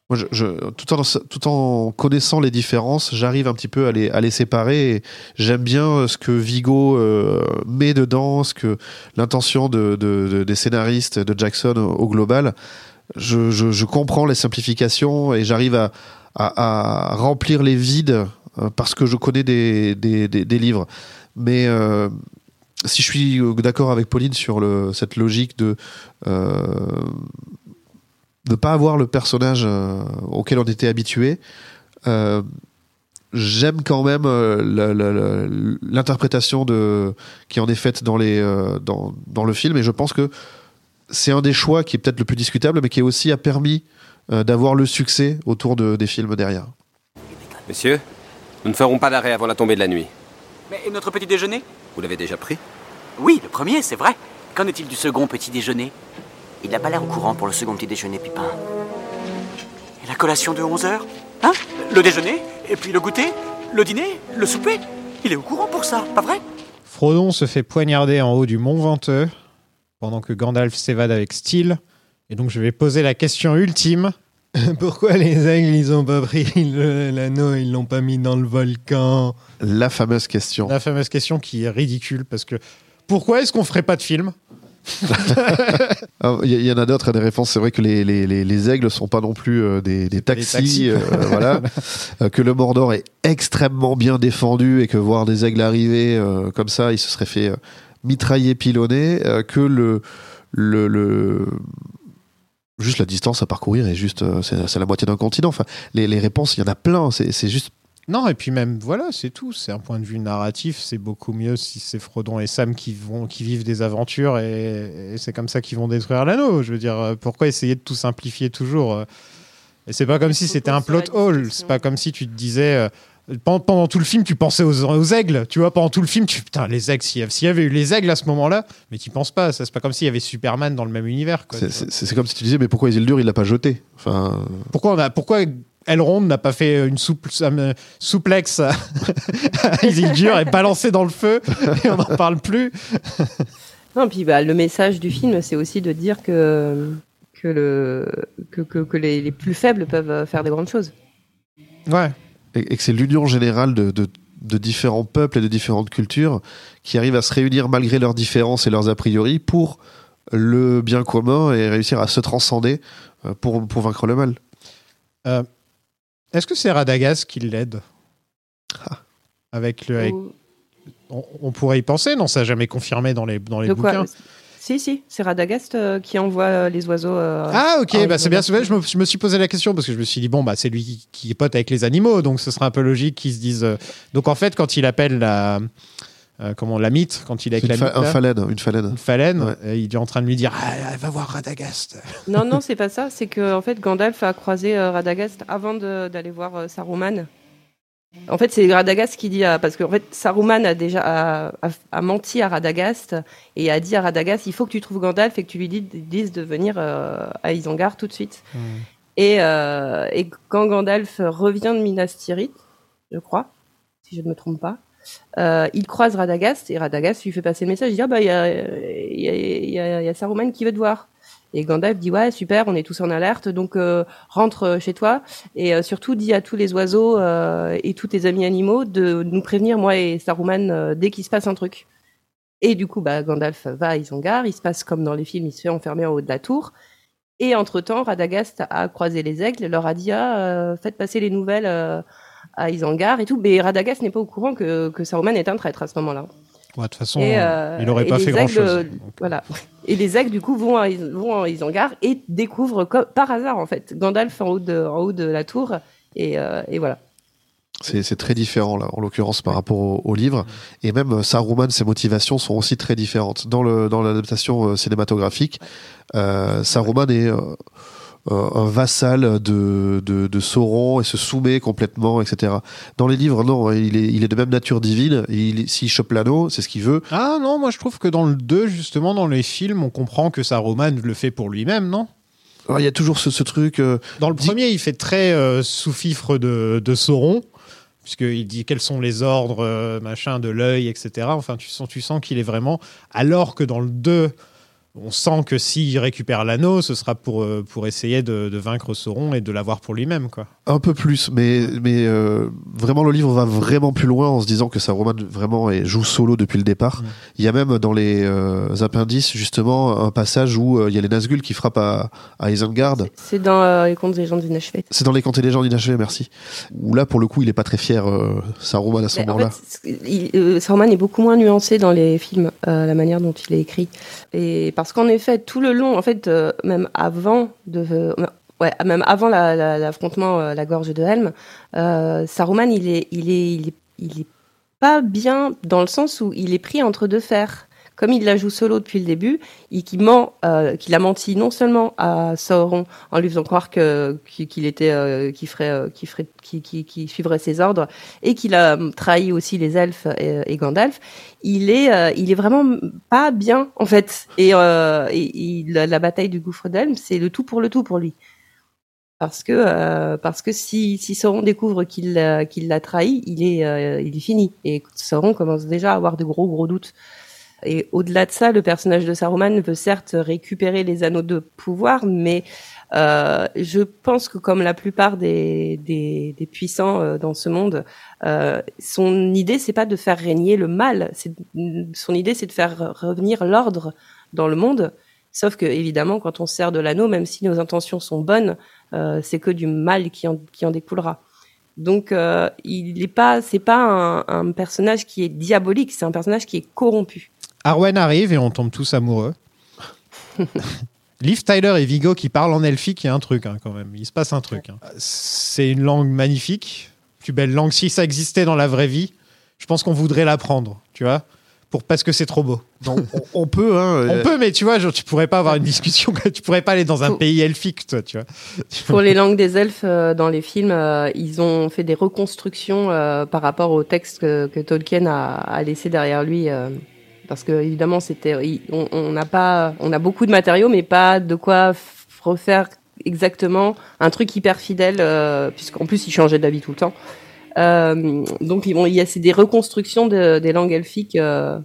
S10: Tout, en, connaissant les différences, j'arrive un petit peu à les, à les séparer. J'aime bien euh, ce que Vigo euh, met dedans, ce que l'intention de, de- de- des scénaristes de Jackson au, global. Je, comprends les simplifications et j'arrive à, remplir les vides euh, parce que je connais des, livres. Mais si je suis d'accord avec Pauline sur cette logique de ne pas avoir le personnage euh, auquel on était habitué, euh, j'aime quand même euh, l'interprétation de qui en est faite dans les euh, dans, dans le film et je pense que c'est un des choix qui est peut-être le plus discutable mais qui aussi a permis euh, d'avoir le succès autour de, des films derrière.
S3: Monsieur, nous ne ferons pas d'arrêt avant la tombée de la nuit.
S4: Mais et notre petit déjeuner?
S3: Vous l'avez déjà pris?
S4: Oui, le premier, c'est vrai. Qu'en est-il du second petit déjeuner?
S12: Il n'a pas l'air au courant pour le second petit déjeuner, Pipin.
S4: Et la collation de 11 heures Hein Le déjeuner Et puis le goûter Le dîner Le souper Il est au courant pour ça, pas vrai
S8: Frodon se fait poignarder en haut du mont Venteux, pendant que Gandalf s'évade avec style. Et donc je vais poser la question ultime. Pourquoi les aigles, ils ont pas pris l'anneau, ils l'ont pas mis dans le volcan
S10: La fameuse question.
S8: La fameuse question qui est ridicule, parce que pourquoi est-ce qu'on ferait pas de film?
S10: Il y, il y en a d'autres, des réponses. C'est vrai que les, les, les, les aigles sont pas non plus euh, des, des taxis,
S8: taxis.
S10: euh, voilà. Euh, que le Mordor est extrêmement bien défendu et que voir des aigles arriver comme ça, il se serait fait mitrailler, pilonner. que le, le, le juste la distance à parcourir est juste c'est la moitié d'un continent. Enfin, les, les réponses, il y en a plein. C'est juste
S8: Non, et puis même, voilà, c'est tout. C'est un point de vue narratif. C'est beaucoup mieux si c'est Frodon et Sam qui, vont, qui vivent des aventures et, et c'est comme ça qu'ils vont détruire l'anneau. Je veux dire, euh, pourquoi essayer de tout simplifier toujours euh? Et c'est pas comme si c'était un plot hole. C'est pas comme si tu te disais, euh, pendant, pendant tout le film, tu pensais aux, aux aigles, tu vois. Pendant tout le film, tu putain, les aigles, s'il y, avait- s'il y avait eu les aigles à ce moment-là, mais tu penses pas. Ça, c'est pas comme s'il y avait Superman dans le même univers.
S10: C'est- comme si tu disais, mais pourquoi Isildur, il l'a pas jeté? Enfin,
S8: Pourquoi, on a, pourquoi Elrond n'a pas fait une souple, euh, souplex à, Isildur et balancé dans le feu et on n'en parle plus
S9: Non, puis bah, le message du film, c'est aussi de dire que, que, le, que, que, que les, les plus faibles peuvent faire des grandes choses.
S8: Ouais.
S10: et, et que c'est l'union générale de, de, de différents peuples et de différentes cultures qui arrivent à se réunir malgré leurs différences et leurs a priori pour le bien commun et réussir à se transcender euh, pour, pour vaincre le mal.
S8: Euh, Est-ce que c'est Radagast qui l'aide Avec le. avec-
S9: Ou-
S8: On, on pourrait y penser, non Ça n'a jamais confirmé dans les, dans les
S9: De quoi
S8: bouquins.
S9: Si, si, c'est Radagast euh, qui envoie euh, les oiseaux. euh,
S8: Ah ok, bah, c'est bien. Je me, je me suis posé la question parce que je me suis dit bon bah c'est lui qui, pote avec les animaux, donc ce serait un peu logique qu'ils se disent. Donc en fait, quand il appelle la euh, comment la mythe, quand il est avec la
S10: fa-
S8: mythe,
S10: un une phalène.
S8: une
S10: Ouais.
S8: et il est en train de lui dire ah, va voir Radagast.
S9: Non, non, c'est pas ça. C'est que en fait, Gandalf a croisé euh, Radagast avant d'aller voir euh, Saruman. En fait, c'est Radagast qui dit à- parce qu'en fait, Saruman a déjà a, a- a menti à Radagast et a dit à Radagast il faut que tu trouves Gandalf et que tu lui dis- dises de venir euh, à Isengard tout de suite. Et, euh, et quand Gandalf revient de Minas Tirith, je crois, si je ne me trompe pas, euh, il croise Radagast et Radagast lui fait passer le message. Il dit ah bah il y a, Saruman qui veut te voir. Et Gandalf dit ouais super, on est tous en alerte, donc euh, rentre chez toi et euh, surtout dis à tous les oiseaux euh, et tous tes amis animaux de nous prévenir moi et Saruman euh, dès qu'il se passe un truc. Et du coup bah Gandalf va à Isengard, il se passe comme dans les films, il se fait enfermer en haut de la tour. Et entre-temps, Radagast a croisé les aigles, leur a dit ah, euh, faites passer les nouvelles euh, à Isengard et tout. Mais Radagast n'est pas au courant que, que Saruman est un traître à ce moment-là.
S8: Ouais, De toute façon,
S9: Et, euh,
S8: il aurait
S9: et
S8: pas fait grand
S9: aigles,
S8: chose.
S9: euh, Voilà. Et les aigles, du coup, vont à, Is- vont à Isengard et découvrent comme, par hasard, en fait, Gandalf en haut de, en haut de la tour. Et, euh, et voilà.
S10: C'est c'est très différent, là, en l'occurrence, par rapport au, au livre. Et même Saruman, ses motivations sont aussi très différentes. Dans le dans l'adaptation euh, cinématographique, euh, Saruman est un vassal de, de, de Sauron et se soumet complètement, etc. Dans les livres, non, il est, il est de même nature divine. S'il chope l'anneau, c'est ce qu'il veut.
S8: Ah non, moi je trouve que dans le 2, justement, dans les films, on comprend que Saruman le fait pour lui-même, non?
S10: Alors, Il y a toujours ce, ce truc. euh,
S8: Dans le premier, il fait très euh, sous-fifre de, de Sauron, puisqu'il dit quels sont les ordres, euh, machin, de l'œil, etc. Enfin, tu sens, tu sens qu'il est vraiment. Alors que dans le 2, on sent que s'il récupère l'anneau, ce sera pour, euh, pour essayer de, de vaincre Sauron et de l'avoir pour lui-même, quoi.
S10: Un peu plus, mais, mais euh, vraiment le livre va vraiment plus loin en se disant que Saruman vraiment est- joue solo depuis le départ.
S8: Mm.
S10: Il y a même dans les euh, appendices justement un passage où euh, il y a les Nazgûl qui frappent à, à Isengard.
S9: C'est dans euh, les contes des gens d'inachevés.
S10: C'est dans les Contes et légendes inachevées, merci. Où là, pour le coup, il est pas très fier, euh, Saruman à ce moment-là.
S9: euh, Saruman est beaucoup moins nuancé dans les films, euh, la manière dont il est écrit. Et parce qu'en effet, tout le long, en fait, euh, même avant de, euh, ouais, même avant la- la- l'affrontement à la gorge de Helm, euh, Saruman, il il est, il est, il est pas bien dans le sens où il est pris entre deux fers. Comme il la joue solo depuis le début, et qu'il ment, euh, qu'il a menti non seulement à Sauron en lui faisant croire que qu'il était, euh, qu'il ferait, euh, qu'il ferait, qu'il suivrait ses ordres, et qu'il a euh, trahi aussi les elfes et, et Gandalf, il est, euh, il est vraiment pas bien en fait. Et, euh, et- la, bataille du gouffre d'Helm, c'est le tout pour le tout pour lui. Parce que euh, parce que si si Sauron découvre qu'il qu'il l'a trahi, il est euh, il est fini. Et Sauron commence déjà à avoir de gros gros doutes. Et au-delà de ça, le personnage de Saruman veut certes récupérer les anneaux de pouvoir, mais euh, je pense que comme la plupart des, des, des puissants euh, dans ce monde, euh, son idée c'est pas de faire régner le mal. Son idée c'est de faire revenir l'ordre dans le monde. Sauf que évidemment, quand on se sert de l'anneau, même si nos intentions sont bonnes, euh, c'est que du mal qui en, qui en découlera. Donc, euh, il n'est pas, c'est pas un, un personnage qui est diabolique, c'est un personnage qui est corrompu.
S8: Arwen arrive et on tombe tous amoureux. Liv Tyler et Vigo qui parlent en elfique, il y a un truc hein, quand même. Il se passe un truc. hein. C'est une langue magnifique, plus belle langue. Si ça existait dans la vraie vie, je pense qu'on voudrait l'apprendre, tu vois. pour parce que c'est trop beau.
S10: on, on peut, hein.
S8: On
S10: euh,
S8: peut, mais tu vois, genre, tu pourrais pas avoir une discussion, tu pourrais pas aller dans un pays elfique, toi, tu vois.
S9: Pour les langues des elfes, euh, dans les films, euh, ils ont fait des reconstructions euh, par rapport au texte que, que Tolkien a, a laissé derrière lui. Parce que évidemment, c'était, on n'a pas, on a beaucoup de matériaux, mais pas de quoi refaire exactement un truc hyper fidèle, euh, puisqu'en plus, il changeait d'avis tout le temps. Euh, donc, ils vont, il y a c'est des reconstructions de- des langues elfiques euh,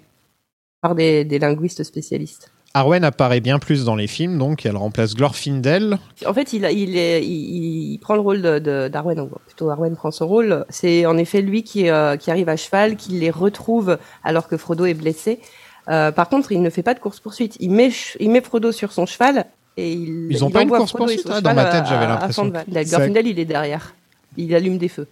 S9: par des, des linguistes spécialistes.
S8: Arwen apparaît bien plus dans les films, donc elle remplace Glorfindel.
S9: En fait, il, a- il, est, il, il prend le rôle de- de- d'Arwen, ou plutôt Arwen prend son rôle. C'est en effet lui qui, euh, qui arrive à cheval, qui les retrouve alors que Frodo est blessé. Euh, par contre, il ne fait pas de course-poursuite. Il met, ch- il met Frodo sur son cheval et il.
S8: Ils ont
S9: il
S8: pas une course-poursuite Ah, dans ma tête, j'avais l'impression
S9: Glorfindel, il est derrière. Il allume des feux.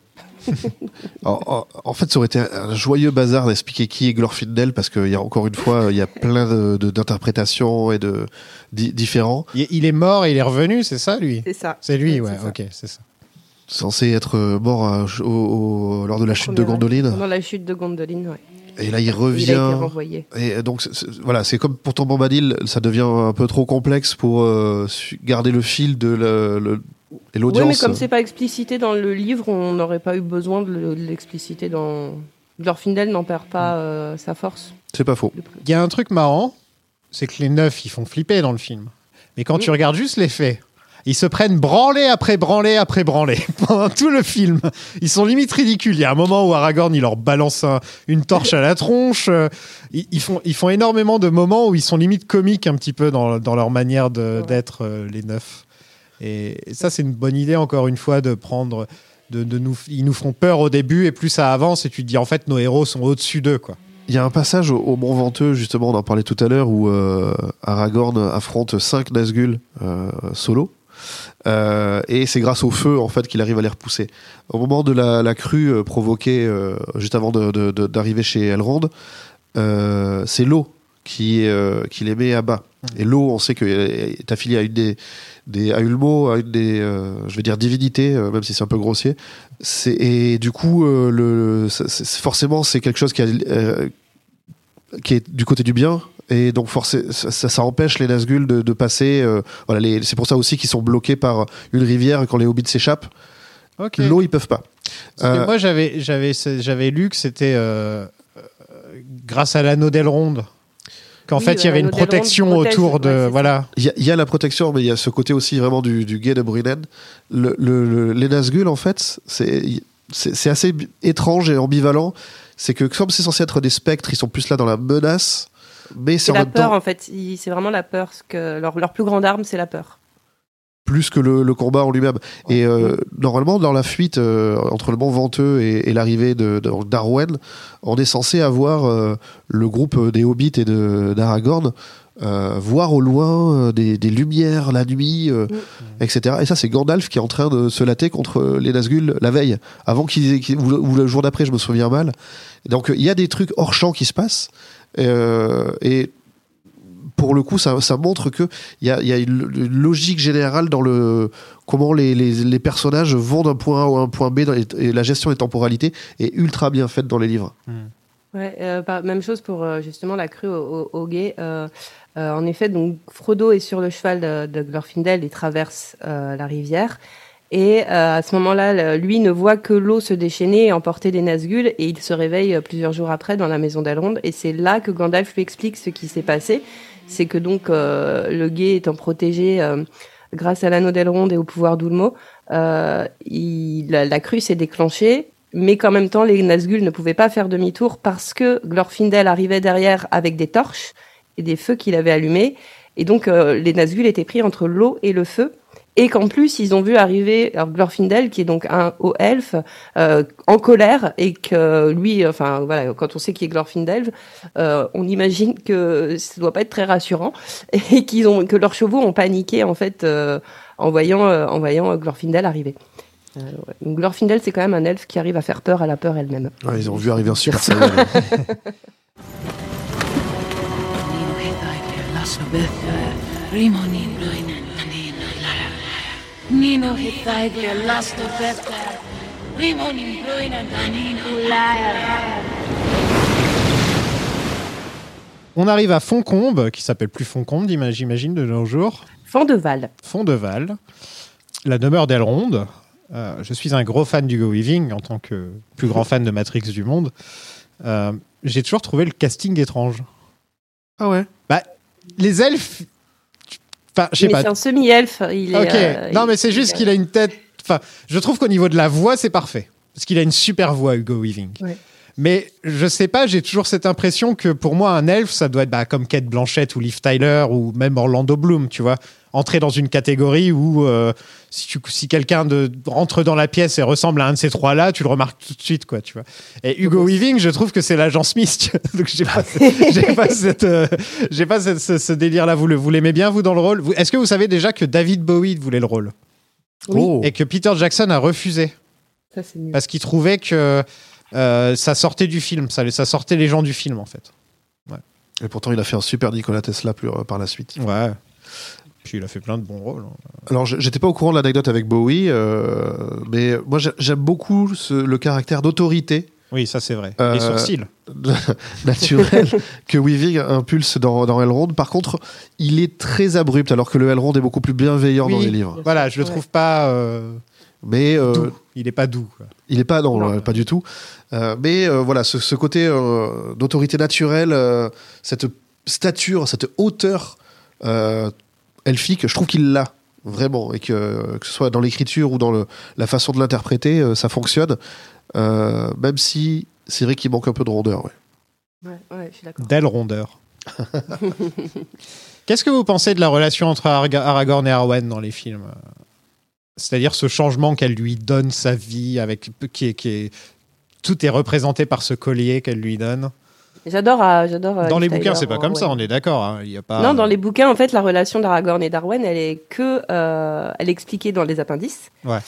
S10: En, en- en fait, ça aurait été un joyeux bazar d'expliquer qui est Glorfindel parce qu'il y a encore une fois, il y a plein de- de- d'interprétations et de di- différents.
S8: Il, il est mort et il est revenu, c'est ça, lui?
S9: C'est ça.
S8: C'est lui,
S9: Ouais,
S8: ok, c'est ça.
S10: Censé être mort euh, au- au- lors de la chute de Gondolin.
S9: Pendant la chute de Gondolin, ouais.
S10: Et là, il
S9: Il
S10: revient.
S9: a été renvoyé.
S10: Et donc, voilà, c'est comme pour Tom Bombadil, ça devient un peu trop complexe pour euh, garder le fil de le- le- et
S9: Oui, mais comme c'est pas explicité dans le livre, on n'aurait pas eu besoin de le- de l'expliciter dans. Glorfindel n'en perd pas euh, sa force.
S10: C'est pas faux.
S8: Il y a un truc marrant, c'est que les neufs, ils font flipper dans le film. Mais quand
S9: Oui.
S8: tu regardes juste les faits, ils se prennent branlé après branlé après branlé pendant tout le film. Ils sont limite ridicules. Il y a un moment où Aragorn, il leur balance un- une torche à la tronche. Euh, Ils, ils font, ils font énormément de moments où ils sont limite comiques un petit peu dans, dans leur manière d'être, euh, les neufs. Et ça, c'est une bonne idée, encore une fois, de prendre. De, nous, ils nous font peur au début et plus ça avance et tu te dis en fait nos héros sont au-dessus d'eux quoi.
S10: Il y a un passage au, Mont Venteux, justement, on en parlait tout à l'heure, où euh, Aragorn affronte cinq Nazgûl euh, solo. Euh, et c'est grâce au feu en fait qu'il arrive à les repousser. Au moment de la, crue provoquée juste avant d'arriver chez Elrond, c'est l'eau qui, qui les met à bas. Et l'eau, on sait que euh, est affiliée à une des, des à Ulmo, à une des, euh, je vais dire divinités, euh, même si c'est un peu grossier. Et du coup, euh, le, forcément, c'est quelque chose qui a, qui est du côté du bien. Et donc forcé- ça, ça, ça empêche les Nazgûl de, de passer. euh, voilà, c'est pour ça aussi qu'ils sont bloqués par une rivière quand les hobbits s'échappent. L'eau, ils peuvent pas. Euh,
S8: moi, j'avais, j'avais, j'avais lu que c'était euh, grâce à l'anneau d'Elrond qu'en
S9: Oui,
S8: fait, il y avait une protection
S9: protège,
S8: autour de.
S9: ouais,
S8: voilà.
S10: Il y, a- il y a la protection, mais il y a ce côté aussi vraiment du, du guet de Brunnen. Le, le- le- les Nazgûl, en fait, c'est assez étrange et ambivalent. C'est que comme c'est censé être des spectres, ils sont plus là dans la menace, mais c'est
S9: la peur,
S10: temps
S9: en fait. C'est vraiment la peur. parce que leur, leur plus grande arme, c'est la peur.
S10: Plus que le, le combat en lui-même. Et euh, normalement, dans la fuite euh, entre le Mont Venteux et, et l'arrivée de, de- d'Arwen, on est censé avoir euh, le groupe des Hobbits et de, d'Aragorn euh, voir au loin euh, des, des lumières la nuit, euh, etc. Et ça, c'est Gandalf qui est en train de se latter contre les Nazgûl la veille, avant qu'ils, qu'ils- ou, le, ou le jour d'après, je me souviens mal. Donc, il y a des trucs hors champ qui se passent. Euh, et pour le coup, ça, ça montre que il y a, y a une, une logique générale dans le comment les, les, les personnages vont d'un point A à un point B dans les- et la gestion des temporalités est ultra bien faite dans les livres.
S9: Ouais, euh, même chose pour euh, justement la crue au, au, au guet. Euh, euh, en effet, donc Frodo est sur le cheval de, de Glorfindel et traverse euh, la rivière. Et euh, à ce moment-là, lui ne voit que l'eau se déchaîner et emporter des Nazgûl, et il se réveille plusieurs jours après dans la maison d'Elrond. Et c'est là que Gandalf lui explique ce qui s'est passé. C'est que donc euh, le guet étant protégé euh, grâce à l'anneau d'Elrond et au pouvoir d'Ulmo, euh, il- la, la crue s'est déclenchée, mais qu'en même temps, les Nazgûl ne pouvaient pas faire demi-tour parce que Glorfindel arrivait derrière avec des torches et des feux qu'il avait allumés. Et donc, euh, les Nazgûl étaient pris entre l'eau et le feu. Et qu'en plus, ils ont vu arriver Glorfindel, qui est donc un haut elfe, euh, en colère, et que lui, enfin voilà, quand on sait qui est Glorfindel, euh, on imagine que ça doit pas être très rassurant, et qu'ils ont, que leurs chevaux ont paniqué en fait euh, en voyant, euh, en voyant Glorfindel arriver. Euh, ouais. Donc Glorfindel, c'est quand même un elfe qui arrive à faire peur à la peur elle-même.
S10: Ouais, ils ont vu arriver un super saiyan.
S5: Nino Danino.
S8: On arrive à Foncombe, qui s'appelle plus Foncombe, j'imagine, de nos jours.
S9: Fond-de-Val.
S8: Fond-de-Val, la demeure d'Elrond. Euh, je suis un gros fan d'Hugo Weaving, en tant que plus grand fan de Matrix du monde. Euh, J'ai toujours trouvé le casting étrange.
S10: Ah ouais?
S8: Bah, les elfes. Enfin, je sais pas.
S9: c'est un semi-elfe. Il est, euh,
S8: non,
S9: il-
S8: mais c'est juste
S9: il-
S8: qu'il a une tête. Enfin, je trouve qu'au niveau de la voix, c'est parfait. Parce qu'il a une super voix, Hugo Weaving.
S9: Ouais.
S8: Mais je sais pas, j'ai toujours cette impression que pour moi, un elfe, ça doit être bah, comme Kate Blanchett ou Liv Tyler ou même Orlando Bloom, tu vois. Entrer dans une catégorie où euh, si, tu- si quelqu'un rentre dans la pièce et ressemble à un de ces trois-là, tu le remarques tout de suite, quoi, tu vois. Et Hugo Weaving, je trouve que c'est l'agent Smith. Donc j'ai pas, j'ai pas, cette, euh, j'ai pas cette- ce, ce délire-là. Vous, le- vous l'aimez bien, vous, dans le rôle? Est-ce que vous savez déjà que David Bowie voulait le rôle?
S9: Oui.
S10: Oh.
S8: et que Peter Jackson a refusé?
S9: Ça, c'est nul.
S8: parce qu'il trouvait que euh, ça sortait du film, ça, ça sortait les gens du film en fait.
S10: Et pourtant, il a fait un super Nikola Tesla plus, euh, par la suite.
S8: Ouais. Puis il a fait plein de bons rôles. hein.
S10: Alors, je- j'étais pas au courant de l'anecdote avec Bowie, euh, mais moi, j'ai- j'aime beaucoup ce- le caractère d'autorité
S8: Oui, ça c'est vrai.
S10: Euh,
S8: Les sourcils.
S10: naturel que Weaving impulse dans, dans Elrond. Par contre, il est très abrupt, alors que le Elrond est beaucoup plus bienveillant dans les livres.
S8: Voilà, je le
S9: Ouais.
S8: trouve pas. euh,
S10: Mais euh,
S8: doux. Il est pas doux. quoi.
S10: il est pas, non,
S9: Non.
S10: euh, pas du tout. Euh, mais euh, voilà, ce, ce côté euh, d'autorité naturelle, euh, cette stature, cette hauteur euh, elfique, je trouve qu'il l'a vraiment, et que, que ce soit dans l'écriture ou dans le, la façon de l'interpréter, euh, ça fonctionne. Euh, même si c'est vrai qu'il manque un peu de rondeur. ouais.
S9: Ouais, ouais, je suis d'accord.
S8: D'elle rondeur. Qu'est-ce que vous pensez de la relation entre Aragorn et Arwen dans les films? C'est-à-dire ce changement qu'elle lui donne sa vie, avec qui est, qui est- tout est représenté par ce collier qu'elle lui donne?
S9: J'adore. euh, j'adore. euh,
S8: Dans les bouquins, c'est pas
S9: en
S8: comme ça, on est d'accord. hein, Il y a pas.
S9: Non, dans les bouquins, en fait, la relation d'Aragorn et d'Arwen, elle est que, euh, elle est expliquée dans les appendices.
S8: Ouais.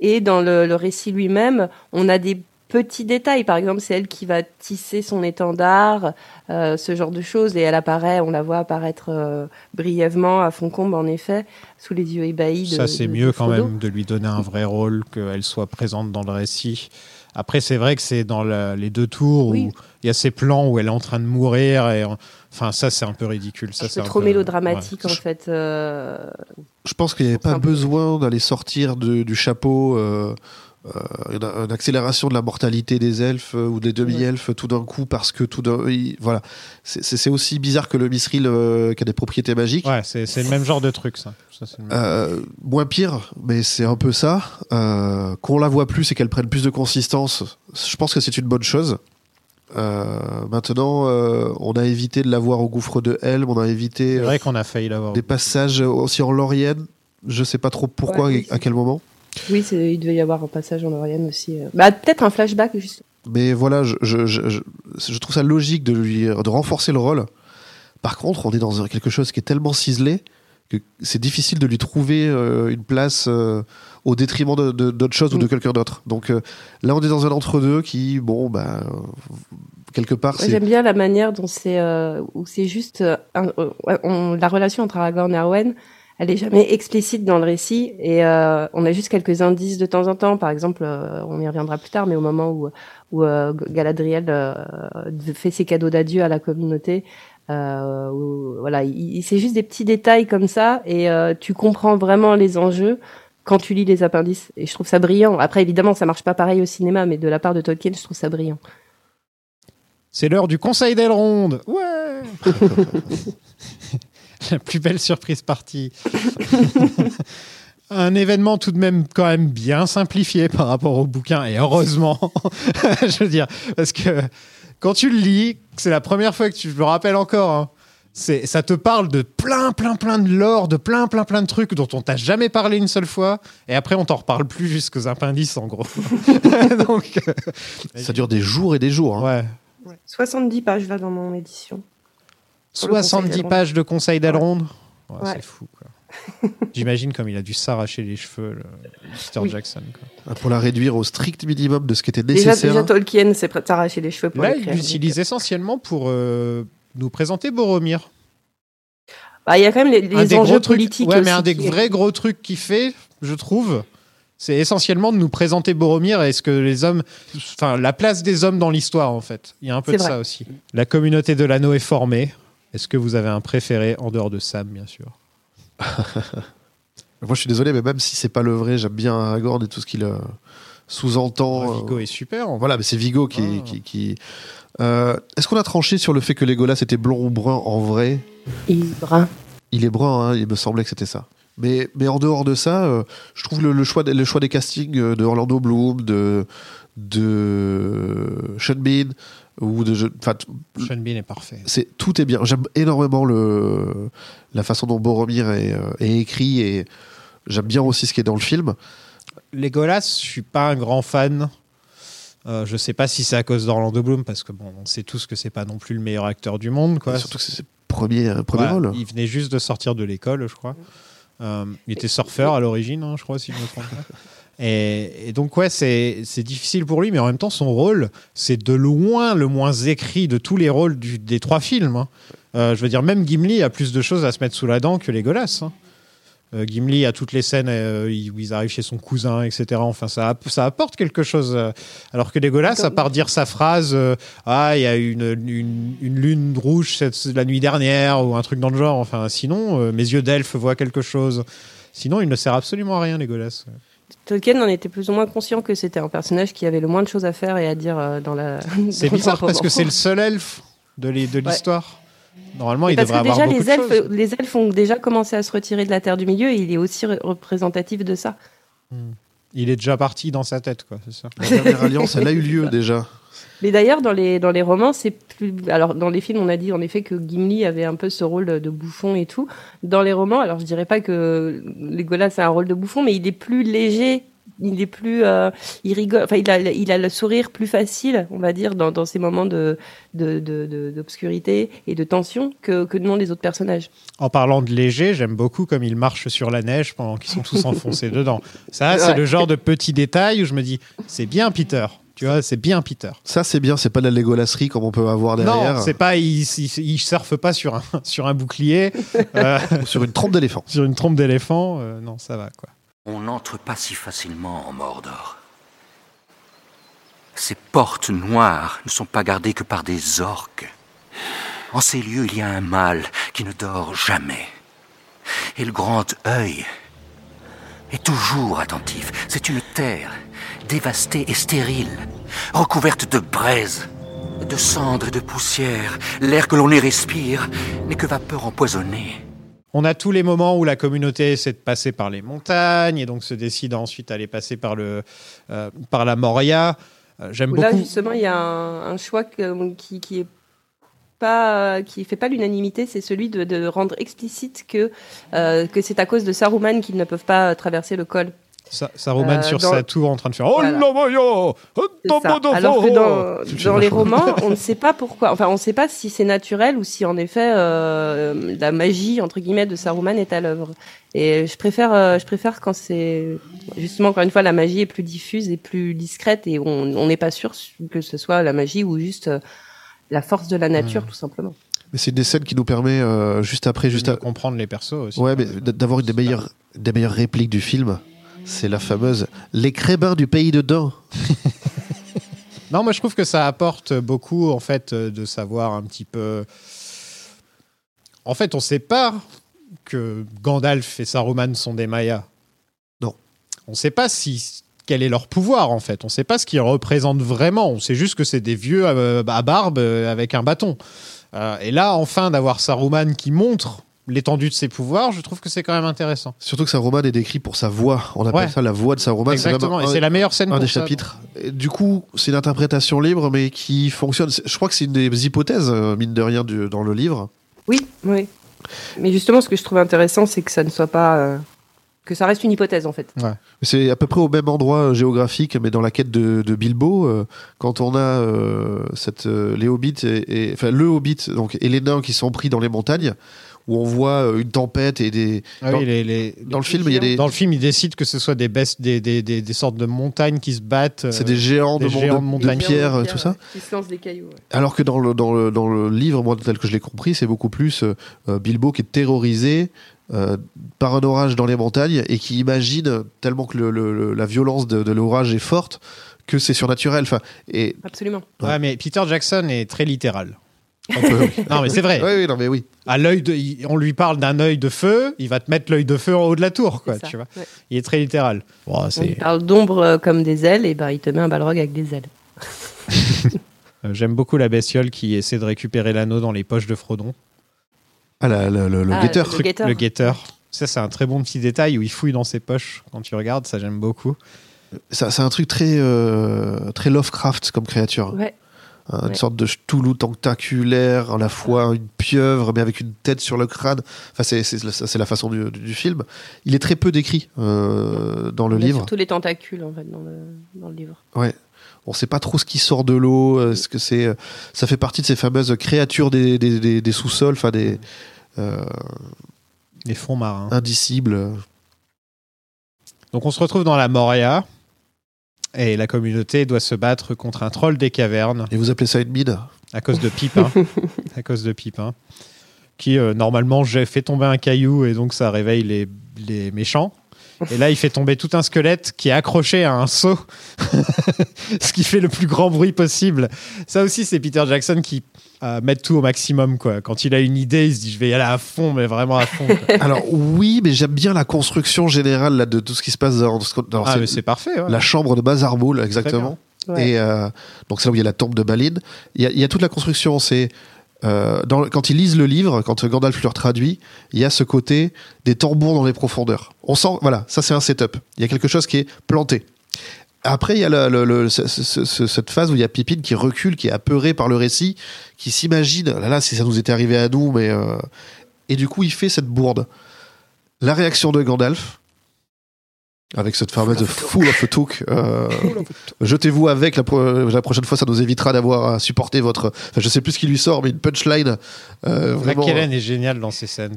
S9: Et dans le, le récit lui-même, on a des petits détails. Par exemple, c'est elle qui va tisser son étendard, euh, ce genre de choses. Et elle apparaît, on la voit apparaître euh, brièvement à Foncombe, en effet, sous les yeux ébahis. De,
S8: Ça, c'est mieux
S9: de
S8: quand même de lui donner un vrai rôle, qu'elle soit présente dans le récit. Après, c'est vrai que c'est dans la- les deux tours où il y a ces plans où elle est en train de mourir. Et, enfin, ça, c'est un peu ridicule. Ça,
S9: C'est trop
S8: peu-
S9: mélodramatique,
S8: ouais.
S9: en fait. euh,
S10: Je pense qu'il n'y avait pas besoin d'aller sortir de- du chapeau euh, euh, une, une accélération de la mortalité des elfes euh, ou des demi-elfes tout d'un coup parce que tout d'un il- voilà c'est- aussi bizarre que le mithril euh, qui a des propriétés magiques
S8: Ouais, c'est c'est le même genre de truc, ça. Ça, c'est le même-
S10: Euh, moins pire, mais c'est un peu ça. Euh, Qu'on la voit plus et qu'elle prenne plus de consistance, je pense que c'est une bonne chose. Euh, maintenant, euh, on a évité de la voir au gouffre de Helm, on a évité
S8: C'est vrai qu'on a failli l'avoir.
S10: des passages aussi en Laurienne. Je sais pas trop pourquoi
S9: Ouais,
S10: et à quel moment.
S9: Oui, il devait y avoir un passage en Oriane aussi. euh. Bah, peut-être un flashback, juste.
S10: Mais voilà, je, je, je, je- je trouve ça logique de lui de renforcer le rôle. Par contre, on est dans quelque chose qui est tellement ciselé que c'est difficile de lui trouver euh, une place euh, au détriment de- de- d'autre chose ou de quelqu'un d'autre. Donc euh, là, on est dans un entre-deux qui, bon, bah, quelque part, c'est.
S9: J'aime bien la manière dont c'est où c'est juste un- ouais, on- la relation entre Aragorn et Arwen. Elle est jamais explicite dans le récit et euh, on a juste quelques indices de temps en temps. Par exemple, euh, on y reviendra plus tard, mais au moment où où euh, Galadriel euh, fait ses cadeaux d'adieu à la communauté, euh, où, voilà, il, il- c'est juste des petits détails comme ça et euh, tu comprends vraiment les enjeux quand tu lis les appendices. Et je trouve ça brillant. Après, évidemment, ça marche pas pareil au cinéma, mais de la part de Tolkien, je trouve ça brillant.
S8: C'est l'heure du Conseil d'Elrond. Ouais La plus belle surprise partie. Un événement tout de même quand même bien simplifié par rapport au bouquin, et heureusement, je veux dire, parce que quand tu le lis, c'est la première fois que tu, je me rappelle encore, hein, c'est, ça te parle de plein, plein, plein de lore, de plein, plein, plein de trucs dont on t'a jamais parlé une seule fois, et après on t'en reparle plus jusqu'aux appendices en gros. Donc, euh,
S10: Ça dure des jours et des jours. hein.
S8: ouais.
S9: 70 pages là dans mon édition. Pour le
S8: 70
S9: Conseil
S8: pages de conseils. Ouais,
S9: Ouais.
S8: C'est fou. quoi. J'imagine comme il a dû s'arracher les cheveux, le Peter
S9: Oui.
S8: Jackson. quoi.
S10: Pour la réduire au strict minimum de ce qui était
S9: Déjà,
S10: nécessaire.
S9: déjà Tolkien s'est prêt à s'arracher les cheveux pour
S8: Là, il l'utilise essentiellement pour euh, nous présenter Boromir.
S9: Bah, il y a quand même les, les
S8: des
S9: enjeux
S8: gros trucs,
S9: politiques.
S8: ouais, mais un des
S9: qui-
S8: vrais gros trucs qu'il fait, je trouve, c'est essentiellement de nous présenter Boromir et ce que les hommes, enfin la place des hommes dans l'histoire en fait. Il y a un peu de
S9: vrai.
S8: ça aussi. La communauté de l'anneau est formée. Est-ce que vous avez un préféré en dehors de Sam, bien sûr?
S10: Moi, je suis désolé, mais même si c'est pas le vrai, j'aime bien Aragorn et tout ce qu'il euh, sous-entend.
S8: Ouais, Vigo
S10: euh,
S8: est super. en
S10: Voilà, mais c'est Vigo qui.
S8: Ah.
S10: qui, qui- Euh, Est-ce qu'on a tranché sur le fait que Legolas était blond ou brun en vrai?
S9: Il est brun.
S10: Il est brun, hein, il me semblait que c'était ça. Mais, mais en dehors de ça, euh, je trouve le, le choix, des- le choix des castings de Orlando Bloom, de, de Sean Bean, ou de.
S8: Sean Bean est parfait.
S10: c'est tout est bien. J'aime énormément le, la façon dont Boromir est, euh, est écrit et j'aime bien aussi ce qui est dans le film.
S8: Legolas, je suis pas un grand fan. Euh, je sais pas si c'est à cause d'Orlando Bloom, parce que bon, on sait tous que c'est pas non plus le meilleur acteur du monde. Quoi.
S10: Surtout que c'est ses premiers, euh, premiers
S8: Ouais,
S10: rôles.
S8: Il venait juste de sortir de l'école, je crois. Euh, il était surfeur à l'origine, hein, je crois, si je me trompe pas. Et, et donc, ouais, c'est difficile pour lui, mais en même temps, son rôle, c'est de loin le moins écrit de tous les rôles du- des trois films. hein. Euh, je veux dire, même Gimli a plus de choses à se mettre sous la dent que Legolas. hein. Euh, Gimli a toutes les scènes euh, où ils arrivent chez son cousin, etc. Enfin, ça, app- ça apporte quelque chose. alors que Legolas, à part dire sa phrase euh, Ah, il y a une, une, une lune rouge cette, la nuit dernière, ou un truc dans le genre. Enfin, sinon, mes yeux d'elfe voient quelque chose. Sinon, il ne sert absolument à rien, Legolas.
S9: Tolkien en était plus ou moins conscient que c'était un personnage qui avait le moins de choses à faire et à dire euh, dans la.
S8: C'est bizarre parce que c'est le seul elfe de
S9: Ouais.
S8: l'histoire. Normalement,
S9: Mais
S8: il
S9: parce
S8: devrait
S9: que
S8: avoir
S9: déjà
S8: beaucoup
S9: les
S8: de
S9: elfes,
S8: choses.
S9: les elfes ont déjà commencé à se retirer de la Terre du Milieu et il est aussi re- représentatif de ça.
S8: Il est déjà parti dans sa tête, quoi. C'est ça.
S10: La dernière alliance, elle a eu lieu déjà.
S9: Mais d'ailleurs, dans les, dans les romans, c'est plus. Alors, dans les films, on a dit en effet que Gimli avait un peu ce rôle de bouffon et tout. Dans les romans, alors je dirais pas que Legolas a un rôle de bouffon, mais il est plus léger. Il est plus. euh, il rigole. Enfin, il a, il a le sourire plus facile, on va dire, dans, dans ces moments de, de, de- de- d'obscurité et de tension que, que non les autres personnages.
S8: En parlant de léger, j'aime beaucoup comme ils marchent sur la neige pendant qu'ils sont tous enfoncés dedans. Ça, c'est
S9: Ouais.
S8: le genre de petit détail où je me dis, c'est bien Peter. Tu vois, c'est bien Peter.
S10: Ça, c'est bien, c'est pas de la Légolasserie comme on peut avoir derrière.
S8: Non, c'est pas, il, il, il surfe pas sur un, sur un bouclier, euh,
S10: Ou sur une trompe d'éléphant.
S8: sur une trompe d'éléphant. euh, non, ça va, quoi.
S11: On n'entre pas si facilement en Mordor. Ces portes noires ne sont pas gardées que par des orques. En ces lieux, il y a un mal qui ne dort jamais. Et le grand œil est toujours attentif. C'est une terre dévastée et stérile, recouverte de braises, de cendres et de poussière. L'air que l'on y respire n'est que vapeur empoisonnée.
S8: On a tous les moments où la communauté essaie de passer par les montagnes et donc se décide ensuite à aller passer par, le, euh, par la Moria. Euh, J'aime
S9: Où Là,
S8: beaucoup.
S9: justement, il y a un, un choix que- qui, qui est pas, qui fait pas l'unanimité, c'est celui de, de rendre explicite que euh, que c'est à cause de Saruman qu'ils ne peuvent pas traverser le col.
S8: Ça, Saruman
S9: Euh,
S8: sur
S9: dans-
S8: sa tour en train de faire Oh
S9: Voilà. C'est ça. Alors que dans, dans les romans, on ne sait pas pourquoi. Enfin, on ne sait pas si c'est naturel ou si en effet euh, la magie entre guillemets de Saruman est à l'œuvre. Et je préfère, euh, je préfère quand c'est justement encore une fois la magie est plus diffuse et plus discrète et on n'est pas sûr que ce soit la magie ou juste euh, la force de la nature
S8: Hmm.
S9: tout simplement.
S10: Mais c'est des scènes qui nous permet, euh, juste après, juste
S8: de
S10: à...
S8: comprendre les persos aussi.
S10: Ouais, mais d'avoir des meilleures, des meilleures répliques du film. C'est la fameuse Les crébins du pays dedans.
S8: Non, moi je trouve que ça apporte beaucoup en fait euh, de savoir un petit peu. En fait, on sait pas que Gandalf et Saruman sont des Mayas.
S10: Non.
S8: On sait pas si quel est leur pouvoir en fait. On sait pas ce qu'ils représentent vraiment. On sait juste que c'est des vieux euh, à barbe euh, avec un bâton. Euh, et là, enfin, d'avoir Saruman qui montre l'étendue de ses pouvoirs, je trouve que c'est quand même intéressant.
S10: Surtout que Saruman est décrit pour sa voix. On appelle
S8: Ouais.
S10: ça la voix de Saruman.
S8: Exactement. Et c'est la meilleure scène
S10: un
S8: pour
S10: des
S8: ça,
S10: chapitres. Et du coup, c'est une interprétation libre, mais qui fonctionne. C'est- Je crois que c'est une des hypothèses, euh, mine de rien, du- dans le livre.
S9: Oui, oui. Mais justement, ce que je trouve intéressant, c'est que ça ne soit pas euh, que ça reste une hypothèse en fait.
S10: C'est à peu près au même endroit euh, géographique, mais dans la quête de, de Bilbo, euh, quand on a euh, cette, euh, les hobbits, et, et- enfin le hobbit donc, et les nains qui sont pris dans les montagnes, où on voit euh, une tempête et des.
S8: Ah
S10: dans,
S8: oui, les- les-
S10: dans le film, il y a des.
S8: Dans le film, ils décident que ce soit des, bestes, des, des, des, des sortes de montagnes qui se battent.
S10: C'est
S8: euh,
S10: des géants de,
S8: géants
S10: de-
S8: de
S10: pierre, tout ça.
S9: Qui se lancent des cailloux. ouais.
S10: Alors que dans le, dans le, dans le livre, moi, tel que je l'ai compris, c'est beaucoup plus euh, Bilbo qui est terrorisé euh, par un orage dans les montagnes et qui imagine, tellement que le- le- le- la violence de, de l'orage est forte, que c'est surnaturel. Enfin, et
S9: Absolument.
S8: Ouais, mais Peter Jackson est très littéral.
S10: Oui.
S8: Non, mais c'est vrai.
S10: Oui, oui, non, mais oui.
S8: À l'œil de, il- on lui parle d'un œil de feu, il va te mettre l'œil de feu en haut de la tour, quoi.
S9: Ça,
S8: Tu vois.
S9: ouais.
S8: Il est très littéral. Bon, c'est-
S9: lui parle d'ombre euh, comme des ailes, et ben il te met un balrog avec des ailes.
S8: euh, J'aime beaucoup la bestiole qui essaie de récupérer l'anneau dans les poches de Frodon.
S10: Ah, la- la- le, le
S9: Ah,
S10: guetteur.
S9: le guetteur.
S8: Le guetteur. Ça, c'est un très bon petit détail où il fouille dans ses poches quand tu regardes. Ça, j'aime beaucoup.
S10: Ça- C'est un truc très, euh, très Lovecraft comme créature.
S9: Ouais.
S10: Hein, Une
S9: Ouais.
S10: sorte de Cthulhu tentaculaire, à la fois une pieuvre, mais avec une tête sur le crâne. Enfin, c'est c'est- ça, c'est la façon du, du film. Il est très peu décrit euh, dans le
S9: Il y a
S10: livre.
S9: Surtout les tentacules en fait dans le, dans le livre.
S10: Ouais. On sait pas trop ce qui sort de l'eau. euh, ce que c'est. euh, Ça fait partie de ces fameuses créatures des, des, des- des sous-sols, enfin des euh,
S8: Les fonds marins.
S10: indicibles.
S8: Donc, on se retrouve dans la Moria. Et la communauté doit se battre contre un troll des cavernes.
S10: Et vous appelez ça une mine
S8: À cause de Pipin. à cause de Pipin. Qui, euh, normalement, j'ai fait tomber un caillou et donc ça réveille les, les méchants. Et là, il fait tomber tout un squelette qui est accroché à un seau. Ce qui fait le plus grand bruit possible. Ça aussi, c'est Peter Jackson qui euh, met tout au maximum. Quoi. Quand il a une idée, il se dit je vais y aller à fond, mais vraiment à fond. quoi.
S10: Alors oui, mais j'aime bien la construction générale là, de tout ce qui se passe dans, dans-
S8: Ah, mais c'est parfait. ouais.
S10: la chambre de Bazarboul, exactement.
S9: Ouais.
S10: Et euh, donc c'est là où il y a la tombe de Balin. Il y a, il y a toute la construction. C'est euh, quand ils lisent le livre, quand Gandalf leur traduit, il y a ce côté des tambours dans les profondeurs. On sent, voilà, ça c'est un setup. Il y a quelque chose qui est planté. Après, il y a cette phase où il y a Pippin qui recule, qui est apeuré par le récit, qui s'imagine, là, là, si ça nous était arrivé à nous, mais euh, et du coup, il fait cette bourde. La réaction de Gandalf, avec cette fameuse full of a took, euh, jetez-vous avec, la, pro- la prochaine fois, ça nous évitera d'avoir à supporter votre. Enfin, je sais plus ce qui lui sort, mais une punchline. euh,
S8: McKellen est génial dans ces scènes.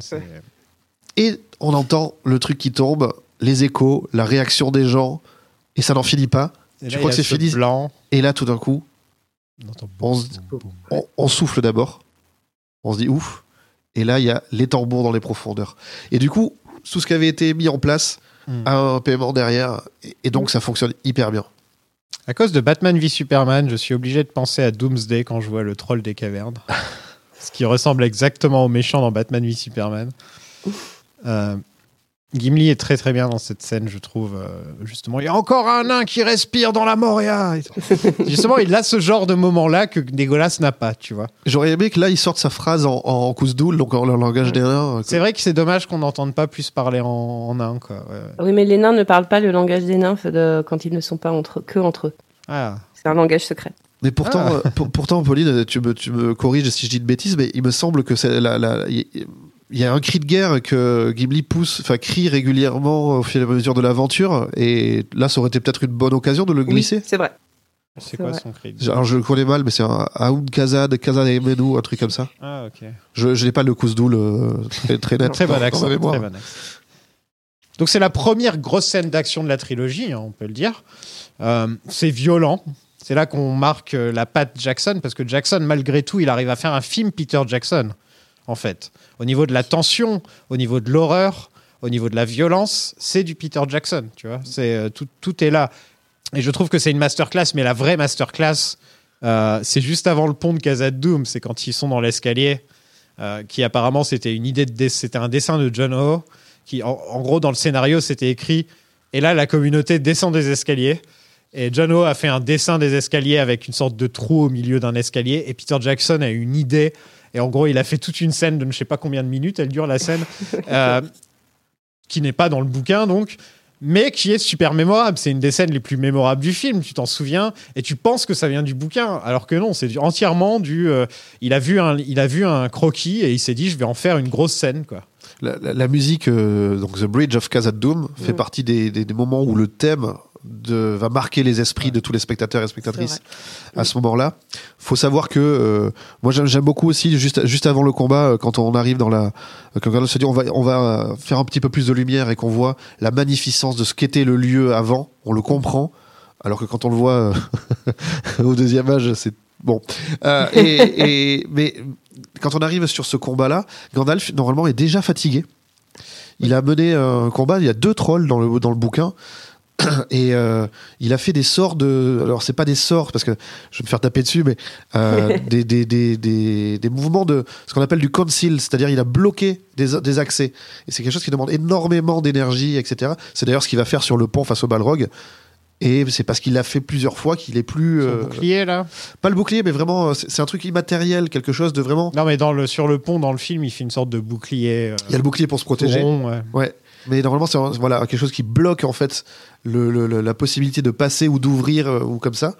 S10: et on entend le truc qui tombe, les échos, la réaction des gens, et ça n'en finit pas.
S8: Et
S10: tu
S8: là,
S10: crois que c'est
S8: ce
S10: fini?
S8: blanc.
S10: Et là, tout d'un coup,
S8: on
S10: souffle d'abord. On se dit ouf. Et là, il y a les tambours dans les profondeurs. Et du coup, tout ce qui avait été mis en place A un paiement derrière. Et, et donc, ça fonctionne hyper bien.
S8: À cause de Batman v Superman, je suis obligé de penser à Doomsday quand je vois le troll des cavernes. Ce qui ressemble exactement au méchant dans Batman v Superman. Euh, Gimli est très très bien dans cette scène, je trouve. euh, justement, il y a encore un nain qui respire dans la Moria. Justement, il a ce genre de moment-là que Legolas n'a pas, tu vois.
S10: J'aurais aimé que là, il sorte sa phrase en, en Kouzdoul, donc en leur langage des nains.
S8: C'est vrai que c'est dommage qu'on n'entende pas plus parler en, en nain, quoi. ouais.
S9: Oui, mais les nains ne parlent pas le langage des nymphes de- quand ils ne sont pas entre que entre eux.
S8: Ah.
S9: C'est un langage secret.
S10: Mais pourtant,
S8: Ah.
S10: euh, pour- pourtant, Pauline, tu me, tu me corriges si je dis de bêtises, mais il me semble que c'est la, il y a un cri de guerre que Gimli pousse, enfin crie régulièrement au fur et à mesure de l'aventure, et là, ça aurait été peut-être une bonne occasion de le glisser.
S9: Oui, c'est vrai.
S8: C'est quoi
S9: vrai.
S8: son cri
S10: Alors je le connais mal, mais c'est un Aoun Kazad, Kazad et Menou, un truc comme ça.
S8: Ah, ok.
S10: Je, je n'ai pas le Kouzdoul euh, très, très net.
S8: Très bon accent. très bon accent. Donc c'est la première grosse scène d'action de la trilogie, hein, on peut le dire. Euh, c'est violent. C'est là qu'on marque euh, la patte Jackson, parce que Jackson, malgré tout, il arrive à faire un film Peter Jackson, en fait. Au niveau de la tension, au niveau de l'horreur, au niveau de la violence, c'est du Peter Jackson, tu vois. C'est euh, tout, tout est là. Et je trouve que c'est une masterclass, mais la vraie masterclass, euh, c'est juste avant le pont de Khazad Doom. C'est quand ils sont dans l'escalier, euh, qui apparemment c'était une idée de, c'était un dessin de John Ho, qui en, en gros dans le scénario c'était écrit. Et là la communauté descend des escaliers. Et John Ho a fait un dessin des escaliers avec une sorte de trou au milieu d'un escalier. Et Peter Jackson a eu une idée. Et en gros, il a fait toute une scène de je ne sais pas combien de minutes, elle dure la scène, euh, qui n'est pas dans le bouquin donc, mais qui est super mémorable. C'est une des scènes les plus mémorables du film, tu t'en souviens, et tu penses que ça vient du bouquin, alors que non, c'est entièrement du. euh, il, a vu un, il a vu un croquis et il s'est dit je vais en faire une grosse scène. quoi.
S10: La, la- la musique, euh, donc The Bridge of Khazad Doom, fait
S9: Mm.
S10: partie des, des- des moments où le thème de, va marquer les esprits de tous les spectateurs et spectatrices à ce moment-là. faut savoir que euh, moi j'aime beaucoup aussi juste, juste avant le combat euh, quand on arrive dans la euh, quand Gandalf se dit on va on va euh, faire un petit peu plus de lumière et qu'on voit la magnificence de ce qu'était le lieu avant on le comprend alors que quand on le voit au deuxième âge c'est bon. Euh, et, et- mais quand on arrive sur ce combat là Gandalf normalement est déjà fatigué. Il a mené un combat il y a deux trolls dans le dans le bouquin Et euh, il a fait des sorts de. Alors, c'est pas des sorts, parce que je vais me faire taper dessus, mais euh, des, des, des, des, des mouvements de ce qu'on appelle du conceal, c'est-à-dire il a bloqué des, des accès. Et c'est quelque chose qui demande énormément d'énergie, etc. C'est d'ailleurs ce qu'il va faire sur le pont face au Balrog. Et c'est parce qu'il l'a fait plusieurs fois qu'il est plus.
S8: Son
S10: euh,
S8: bouclier, là?
S10: Pas le bouclier, mais vraiment, euh, c'est un truc immatériel, quelque chose de vraiment.
S8: Non, mais dans le, sur le pont, dans le film, il fait une sorte de bouclier. euh,
S10: Il y a le bouclier pour se protéger.
S8: rond, ouais.
S10: Ouais. Mais normalement, c'est voilà, quelque chose qui bloque en fait le, le- le- la possibilité de passer ou d'ouvrir euh, ou comme ça.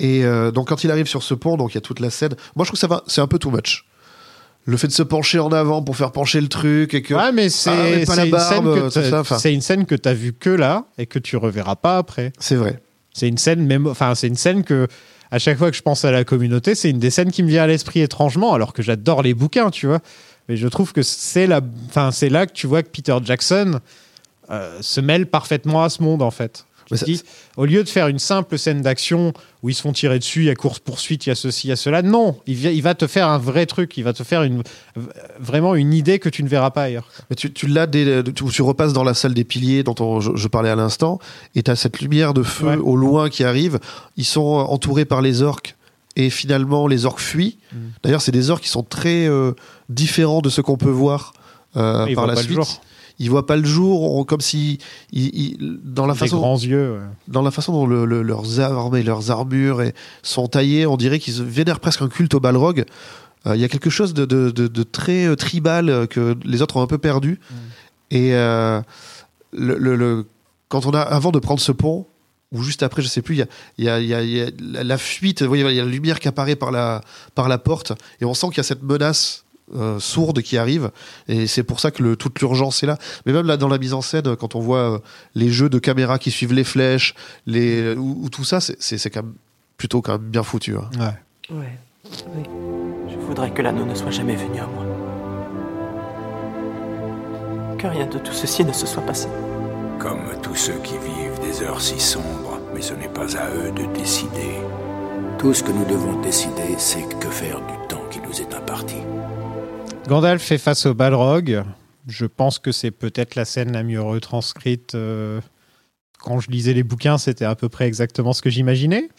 S10: Et euh, donc, quand il arrive sur ce pont, donc il y a toute la scène. Moi, je trouve que ça va, c'est un peu too much. Le fait de se pencher en avant pour faire pencher le truc et que.
S8: Ouais, mais c'est
S10: Ah, pas la barbe,
S8: t'as-
S10: enfin.
S8: c'est une scène que tu as vue que là et que tu reverras pas après.
S10: C'est vrai.
S8: C'est une scène même enfin c'est une scène que à chaque fois que je pense à la communauté, c'est une des scènes qui me vient à l'esprit étrangement alors que j'adore les bouquins, tu vois. Mais je trouve que c'est la enfin c'est là que tu vois que Peter Jackson euh, se mêle parfaitement à ce monde en fait. Dis, au lieu de faire une simple scène d'action où ils se font tirer dessus, il y a course-poursuite, il y a ceci, il y a cela, non, il, va te faire un vrai truc, il va te faire une, vraiment une idée que tu ne verras pas ailleurs.
S10: Mais tu, tu l'as dès, tu, tu repasses dans la salle des piliers dont on- je, je parlais à l'instant, et tu as cette lumière de feu
S8: Ouais.
S10: au loin qui arrive. Ils sont entourés par les orques, et finalement les orques fuient.
S8: Mm.
S10: D'ailleurs, c'est des orques qui sont très euh, différents de ce qu'on peut voir euh,
S8: Ils
S10: par la suite.
S8: jour.
S10: Ils voient pas le jour, on- comme si dans la
S8: Des
S10: façon
S8: grands yeux. ouais.
S10: dans la façon dont le- le- leurs armes et leurs armures et- sont taillées, on dirait qu'ils vénèrent presque un culte au Balrog. Euh, Il y a quelque chose de, de- de- de très euh, tribal euh, que les autres ont un peu perdu. Et euh, le, le- le- quand on a, avant de prendre ce pont, ou juste après, je sais plus, il y a, il y a- il y a- il y a la, fuite, il y a la lumière qui apparaît par la, par la porte, et on sent qu'il y a cette menace euh, sourde qui arrive, et c'est pour ça que le, toute l'urgence est là. Mais même là, dans la mise en scène, quand on voit euh, les jeux de caméra qui suivent les flèches, les, ou, ou tout ça, c'est- quand même plutôt quand même bien foutu. hein.
S9: Ouais.
S4: Je voudrais que l'anneau ne soit jamais venu à moi. Que rien de tout ceci ne se soit passé.
S11: Comme tous ceux qui vivent des heures si sombres, mais ce n'est pas à eux de décider. Tout ce que nous devons décider, c'est que faire du temps qui nous est imparti.
S8: Gandalf fait face au Balrog. Je pense que c'est peut-être la scène la mieux retranscrite. euh, Quand je lisais les bouquins, c'était à peu près exactement ce que j'imaginais.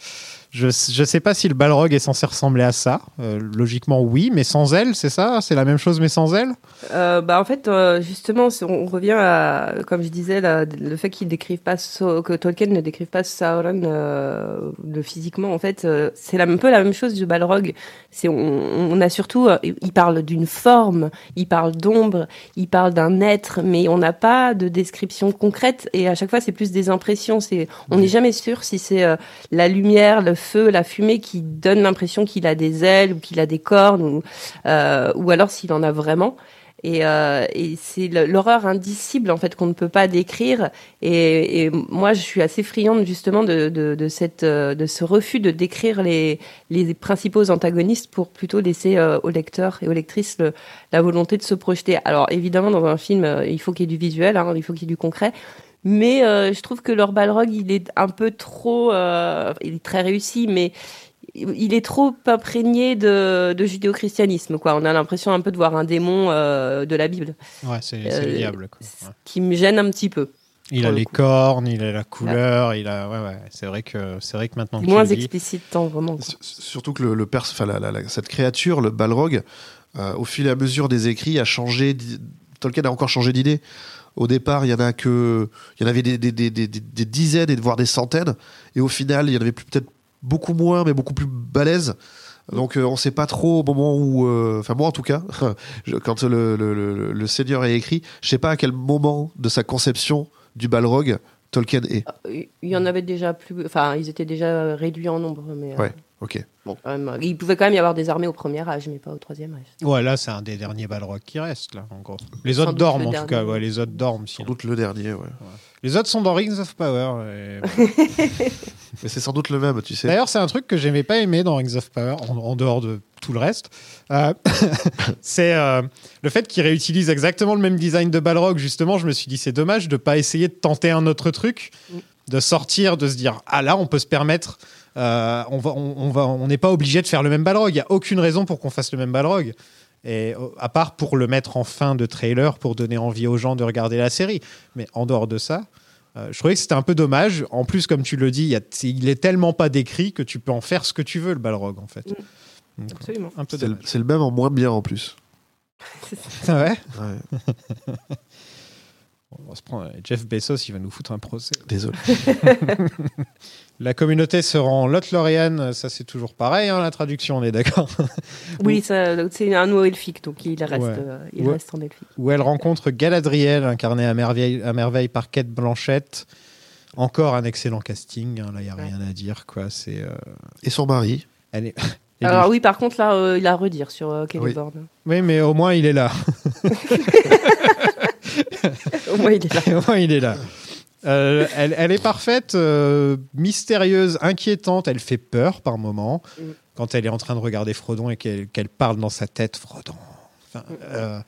S8: Je ne sais pas si le Balrog est censé ressembler à ça. Euh, logiquement, oui, mais sans elle, c'est ça? C'est la même chose, mais sans elle?
S9: Euh, bah en fait justement on revient à comme je disais le fait qu'il pas que Tolkien ne décrive pas Sauron physiquement en fait c'est un peu la même chose du Balrog c'est on, on a surtout euh, il parle d'une forme il parle d'ombre il parle d'un être mais on n'a pas de description concrète et à chaque fois c'est plus des impressions. C'est on n'est jamais sûr si c'est euh, la lumière le feu la fumée qui donne l'impression qu'il a des ailes ou qu'il a des cornes ou euh, ou alors s'il en a vraiment et, euh, et c'est l'horreur indicible en fait qu'on ne peut pas décrire. Et, et moi, je suis assez friande justement de, de, de cette euh, de ce refus de décrire les les principaux antagonistes pour plutôt laisser euh, aux lecteurs et aux lectrices le- la volonté de se projeter. Alors évidemment, dans un film, euh, il faut qu'il y ait du visuel, hein, il faut qu'il y ait du concret. Mais euh, je trouve que leur Balrog, il est un peu trop, euh, il est très réussi, mais il est trop imprégné de, de judéo-christianisme. Quoi. On a l'impression un peu de voir un démon euh, de la Bible.
S8: Ouais, c'est c'est le
S9: Euh,
S8: diable. quoi. Ouais.
S9: Qui me gêne un petit peu.
S8: Il a
S9: le
S8: les
S9: coup.
S8: cornes, il a la couleur, il a. Ouais, ouais. C'est vrai que c'est vrai que maintenant. que tu
S9: Moins
S8: dis-
S9: explicite, tant vraiment. quoi.
S10: Surtout que le, le pers- enfin, la- la- la- cette créature, le Balrog, euh, au fil et à mesure des écrits, a changé. Tolkien a encore changé d'idée. Au départ, il y en a que, il y en avait des, des- des- des- des- des dizaines et voire des centaines, et au final, il y en avait plus- peut-être beaucoup moins, mais beaucoup plus balèzes. Donc, euh, on ne sait pas trop au moment où, euh, enfin moi en tout cas, je- quand le, le, le- le Seigneur est écrit, je sais pas à quel moment de sa conception du Balrog Tolkien est.
S9: Il y en avait déjà plus. Enfin, ils étaient déjà réduits en nombre. Mais, euh,
S10: Ouais, ok.
S9: bon, quand même, il pouvait quand même y avoir des armées au premier âge, mais pas au troisième âge.
S8: Ouais, là, c'est un des derniers Balrog qui restent, là, en gros. Les
S9: Sans
S8: autres dorment,
S9: le
S8: en tout
S9: dernier.
S8: cas. Ouais, les autres dorment.
S10: Sans doute le dernier, ouais.
S8: Les autres sont dans Rings of Power. et-
S10: Mais c'est sans doute le même, tu sais.
S8: D'ailleurs, c'est un truc que j'aimais pas aimer dans Rings of Power, en, en dehors de tout le reste. Euh, c'est euh, le fait qu'ils réutilisent exactement le même design de Balrog. Justement, je me suis dit, c'est dommage de pas essayer de tenter un autre truc, de sortir, de se dire, ah là, on peut se permettre. Euh, on va, on, on va, on n'est pas obligé de faire le même Balrog. Il y a aucune raison pour qu'on fasse le même Balrog. Et euh, à part pour le mettre en fin de trailer pour donner envie aux gens de regarder la série. Mais en dehors de ça, Euh, je trouvais que c'était un peu dommage. En plus, comme tu le dis, il, y a- il est tellement pas décrit que tu peux en faire ce que tu veux, le Balrog, en fait. Donc,
S9: Absolument.
S10: C'est le, même en moins bien en plus.
S8: Ah ouais
S10: Ouais.
S8: On va se prendre Jeff Bezos, il va nous foutre un procès.
S10: Désolé.
S8: La communauté se rend Lothlorien, ça c'est toujours pareil, hein, la traduction, on est d'accord.
S9: Oui, c'est un mot elfique, donc il reste,
S8: Ouais.
S9: euh, il
S8: Ouais.
S9: reste en elfique.
S8: Où elle rencontre Galadriel, incarnée à merveille, à merveille par Kate Blanchett. Encore un excellent casting, hein, là il n'y a rien à dire. Quoi. C'est, euh,
S10: Et son mari.
S8: Elle est...
S9: Alors oui, par contre, là, euh, il a à redire sur euh, Celeborn.
S8: Oui, mais au moins il est là.
S9: Au moins, il est là.
S8: Au moins, il est là. Euh, elle, elle est parfaite, euh, mystérieuse, inquiétante. Elle fait peur par moments
S9: Mm.
S8: quand elle est en train de regarder Frodon et qu'elle qu'elle parle dans sa tête. Frodon. Enfin, euh,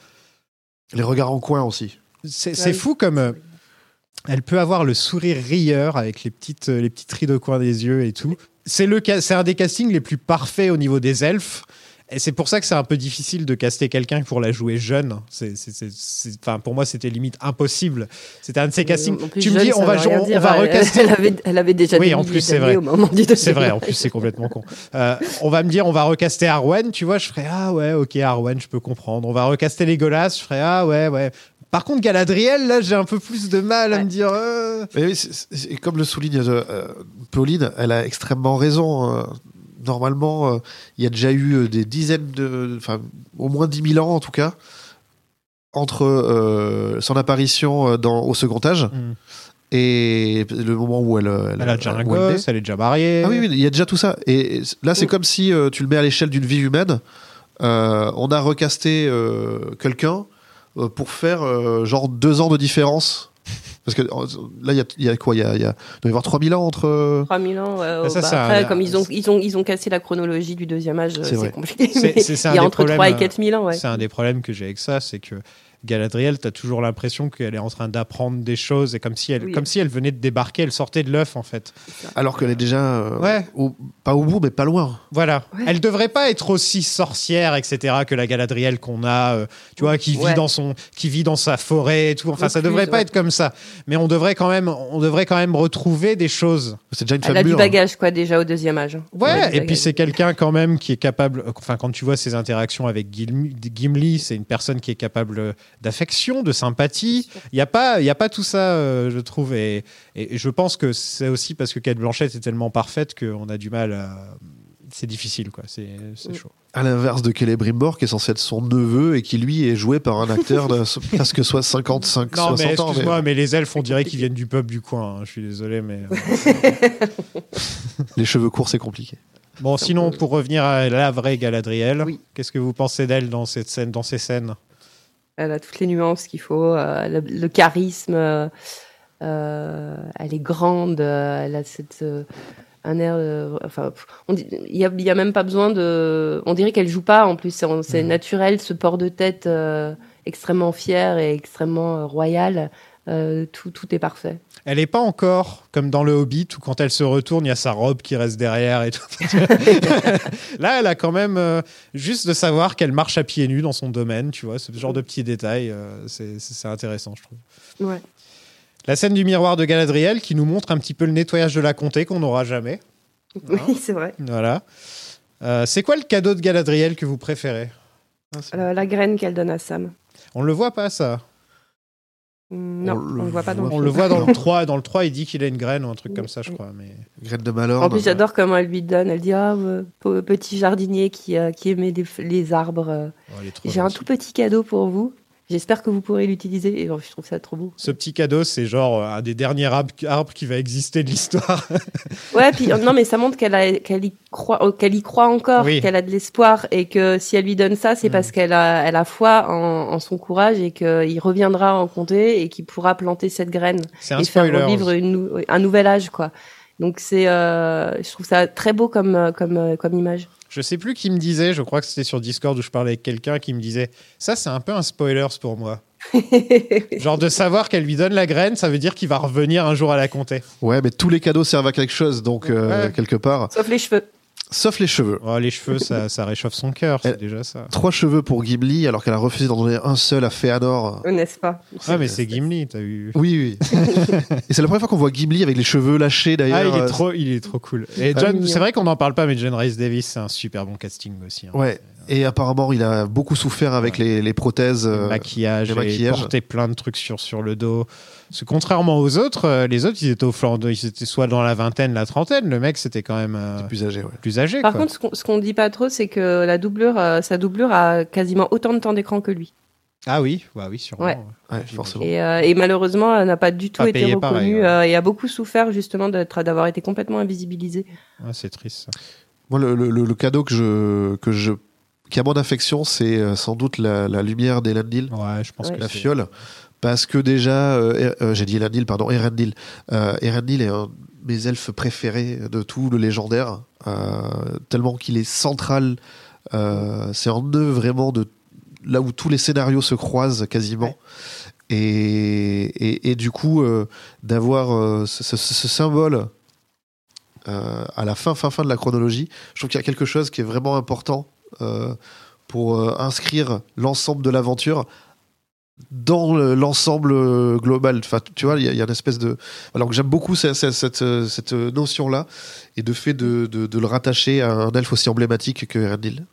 S10: Les regards en coin aussi.
S8: c'est fou comme euh, elle peut avoir le sourire rieur avec les petites, les petites rides au coin des yeux et tout. C'est le ca- c'est un des castings les plus parfaits au niveau des elfes. Et c'est pour ça que c'est un peu difficile de caster quelqu'un pour la jouer jeune. C'est, c'est- c'est- c'est- enfin, pour moi, c'était limite impossible. C'était un de ces castings.
S9: En plus,
S8: tu me
S9: jeune,
S8: dis, on va, on, on va
S9: Elle-
S8: recaster.
S9: Elle avait, elle avait déjà
S8: oui,
S9: des
S8: en plus, c'est vrai.
S9: au moment du
S8: C'est vrai, en plus, c'est complètement con. Euh, on va me dire, on va recaster Arwen, tu vois, je ferais, ah ouais, ok, Arwen, je peux comprendre. On va recaster Legolas, je ferais, ah ouais, ouais. Par contre, Galadriel, là, j'ai un peu plus de mal à me dire. euh,
S10: Mais oui, c'est- c'est- et comme le souligne euh, Pauline, elle a extrêmement raison. Normalement, euh, il y a déjà eu euh, des dizaines de. Enfin, au moins 10 000 ans en tout cas, entre euh, son apparition dans, au second âge
S8: Mm.
S10: et le moment où elle.
S8: Elle a déjà un
S10: elle
S8: gosse, elle est déjà mariée.
S10: Ah oui, oui, il y a déjà tout ça. Et là, c'est comme si euh, tu le mets à l'échelle d'une vie humaine. Euh, on a recasté euh, quelqu'un pour faire genre deux ans de différence. Parce que euh, là, il y a, il y a quoi? Il y a, il y a- il doit y avoir 3000 ans entre. euh,
S9: 3000 ans, ouais,
S8: Ah, ça,
S9: bah,
S8: c'est un-
S9: après, comme ils ont, ils, ont, ils ont cassé la chronologie du deuxième âge,
S10: C'est vrai.
S9: compliqué. Il y a entre 3 et
S8: problèmes,
S9: 4000 ans, ouais.
S8: C'est un des problèmes que j'ai avec ça, c'est que Galadriel, t'as toujours l'impression qu'elle est en train d'apprendre des choses et comme si elle,
S9: Oui.
S8: comme si elle venait de débarquer, elle sortait de l'œuf en fait.
S10: Alors qu'elle est déjà. euh,
S8: Ouais.
S10: au- pas au bout, mais pas loin.
S8: Voilà. Elle devrait pas être aussi sorcière, etc., que la Galadriel qu'on a, euh, tu vois, qui vit
S9: Ouais.
S8: dans son, qui vit dans sa forêt et tout. Enfin, ça
S9: Recluse,
S8: devrait pas
S9: ouais.
S8: être comme ça. Mais on devrait quand même, on devrait quand même retrouver des choses.
S10: C'est déjà une
S9: Elle a du
S10: mûre.
S9: bagage, quoi, déjà au deuxième âge.
S8: Ouais,
S9: a du
S8: et puis c'est quelqu'un quand même qui est capable. Enfin, quand tu vois ses interactions avec Gim- Gimli, c'est une personne qui est capable d'affection, de sympathie. Il n'y a pas, il y a pas tout ça, euh, je trouve. Et, et je pense que c'est aussi parce que Kate Blanchett est tellement parfaite qu'on a du mal à. C'est difficile, quoi. C'est c'est
S9: Mm.
S8: chaud.
S10: À l'inverse de Celebrimbor, qui est censé être son neveu et qui lui est joué par un acteur de presque soit 55,
S8: Non, mais
S10: 60 ans.
S8: excuse-moi, mais... les elfes, on dirait qu'ils viennent du peuple du coin. hein. Je suis désolé, mais. euh,
S10: Les cheveux courts, c'est compliqué.
S8: Bon, sinon, pour revenir à la vraie Galadriel, qu'est-ce que vous pensez d'elle dans cette scène, dans ces scènes?
S9: Elle a toutes les nuances qu'il faut, euh, le, le charisme, euh, euh, elle est grande, elle a cette, un air. euh, enfin, il y a, il y a même pas besoin de. On dirait qu'elle joue pas en plus, c'est c'est naturel, ce port de tête euh, extrêmement fier et extrêmement euh, royal. Euh, tout, tout est parfait.
S8: Elle est pas encore comme dans le Hobbit où quand elle se retourne, il y a sa robe qui reste derrière et tout. Là, elle a quand même euh, juste de savoir qu'elle marche à pieds nus dans son domaine, tu vois, ce genre de petits détails, euh, c'est intéressant, je trouve.
S9: Ouais.
S8: La scène du miroir de Galadriel qui nous montre un petit peu le nettoyage de la comté qu'on n'aura jamais.
S9: Oui, c'est vrai.
S8: Voilà. C'est quoi le cadeau de Galadriel que vous préférez?
S9: Euh, la graine qu'elle donne à Sam.
S8: On le voit pas ça
S9: Non, on le voit pas dans le
S8: On le voit dans le 3. Dans le 3, il dit qu'il a une graine ou un truc comme ça, je crois. Mais...
S10: Graine de malheur.
S9: En plus, j'adore comment elle lui donne. Elle dit Ah, pe- petit jardinier qui, euh, qui aimait des les arbres, euh,
S8: Oh,
S9: j'ai un tout petit cadeau pour vous. J'espère que vous pourrez l'utiliser. Et oh, je trouve ça trop beau.
S8: Ce petit cadeau, c'est genre euh, un des derniers arbres, qui va exister de l'histoire.
S9: Ouais, puis euh, non, mais ça montre qu'elle y croit, euh, qu'elle y croit encore,
S8: Oui.
S9: qu'elle a de l'espoir et que si elle lui donne ça, c'est parce qu'elle a, elle a foi en, en son courage et qu'il reviendra en comté et qu'il pourra planter cette graine
S8: un
S9: et faire revivre une un nouvel âge, quoi. Donc c'est, euh, je trouve ça très beau comme euh, comme comme image.
S8: Je sais plus qui me disait, je crois que c'était sur Discord où je parlais avec quelqu'un qui me disait Ça, c'est un peu un spoilers pour moi. genre de savoir qu'elle lui donne la graine, ça veut dire qu'il va revenir un jour à la comté.
S10: Ouais, mais tous les cadeaux servent à quelque chose, donc euh,
S8: Ouais.
S10: quelque part.
S9: Sauf les cheveux.
S10: Sauf les cheveux.
S8: Oh, les cheveux, ça, ça réchauffe son cœur, c'est déjà ça.
S10: Trois cheveux pour Ghibli, alors qu'elle a refusé d'en donner un seul à Féanor.
S9: N'est-ce pas?
S8: Ah, mais c'est Gimli, t'as vu
S10: Oui, oui. Et c'est la première fois qu'on voit Ghibli avec les cheveux lâchés d'ailleurs.
S8: Ah, il est
S10: Euh,
S8: trop, il est trop cool. Et
S10: Ah,
S8: John, c'est vrai qu'on n'en parle pas, mais John Rice Davis, c'est un super bon casting aussi. hein.
S10: Ouais. Et apparemment, il a beaucoup souffert avec les, les prothèses. euh,
S8: maquillage, et
S10: maquillages.
S8: porter plein de trucs sur, sur le dos. Parce que contrairement aux autres, euh, les autres, ils étaient au flanc, de- ils étaient soit dans la vingtaine, la trentaine. Le mec, c'était quand même euh,
S10: plus âgé.
S8: Plus âgé.
S9: Par
S8: quoi.
S9: contre, ce qu'on- ce qu'on dit pas trop, c'est que la doublure, euh, sa doublure a quasiment autant de temps d'écran que lui.
S8: ah oui, bah oui, sûrement.
S9: Ouais.
S10: Ouais, forcément.
S9: Et, euh, et malheureusement, elle n'a pas du tout
S8: Pas
S9: été reconnue
S8: pareil, ouais.
S9: euh, et a beaucoup souffert justement d'être- d'avoir été complètement invisibilisée.
S8: Ah, c'est triste. ça.
S10: Moi, le, le- le cadeau que je, que je, qui a mon affection, c'est euh, sans doute la, la lumière d'Elendil.
S8: Ouais, je pense
S9: Ouais.
S8: que
S10: la fiole. Parce que déjà, euh, Er- euh, j'ai dit Elendil, pardon, Erendil. Euh, Erendil est un de mes elfes préférés de tout le légendaire, euh, tellement qu'il est central. euh, c'est en eux vraiment de là où tous les scénarios se croisent quasiment. Et, et, et du coup, euh, d'avoir euh, ce, ce- ce symbole euh, à la fin, fin, fin de la chronologie, je trouve qu'il y a quelque chose qui est vraiment important pour euh, inscrire l'ensemble de l'aventure dans le- l'ensemble euh, global. Enfin, tu vois, il y, a- une espèce de. Alors que j'aime beaucoup cette, cette, euh, notion-là et de fait de, de, le rattacher à un elfe aussi emblématique que Erendil.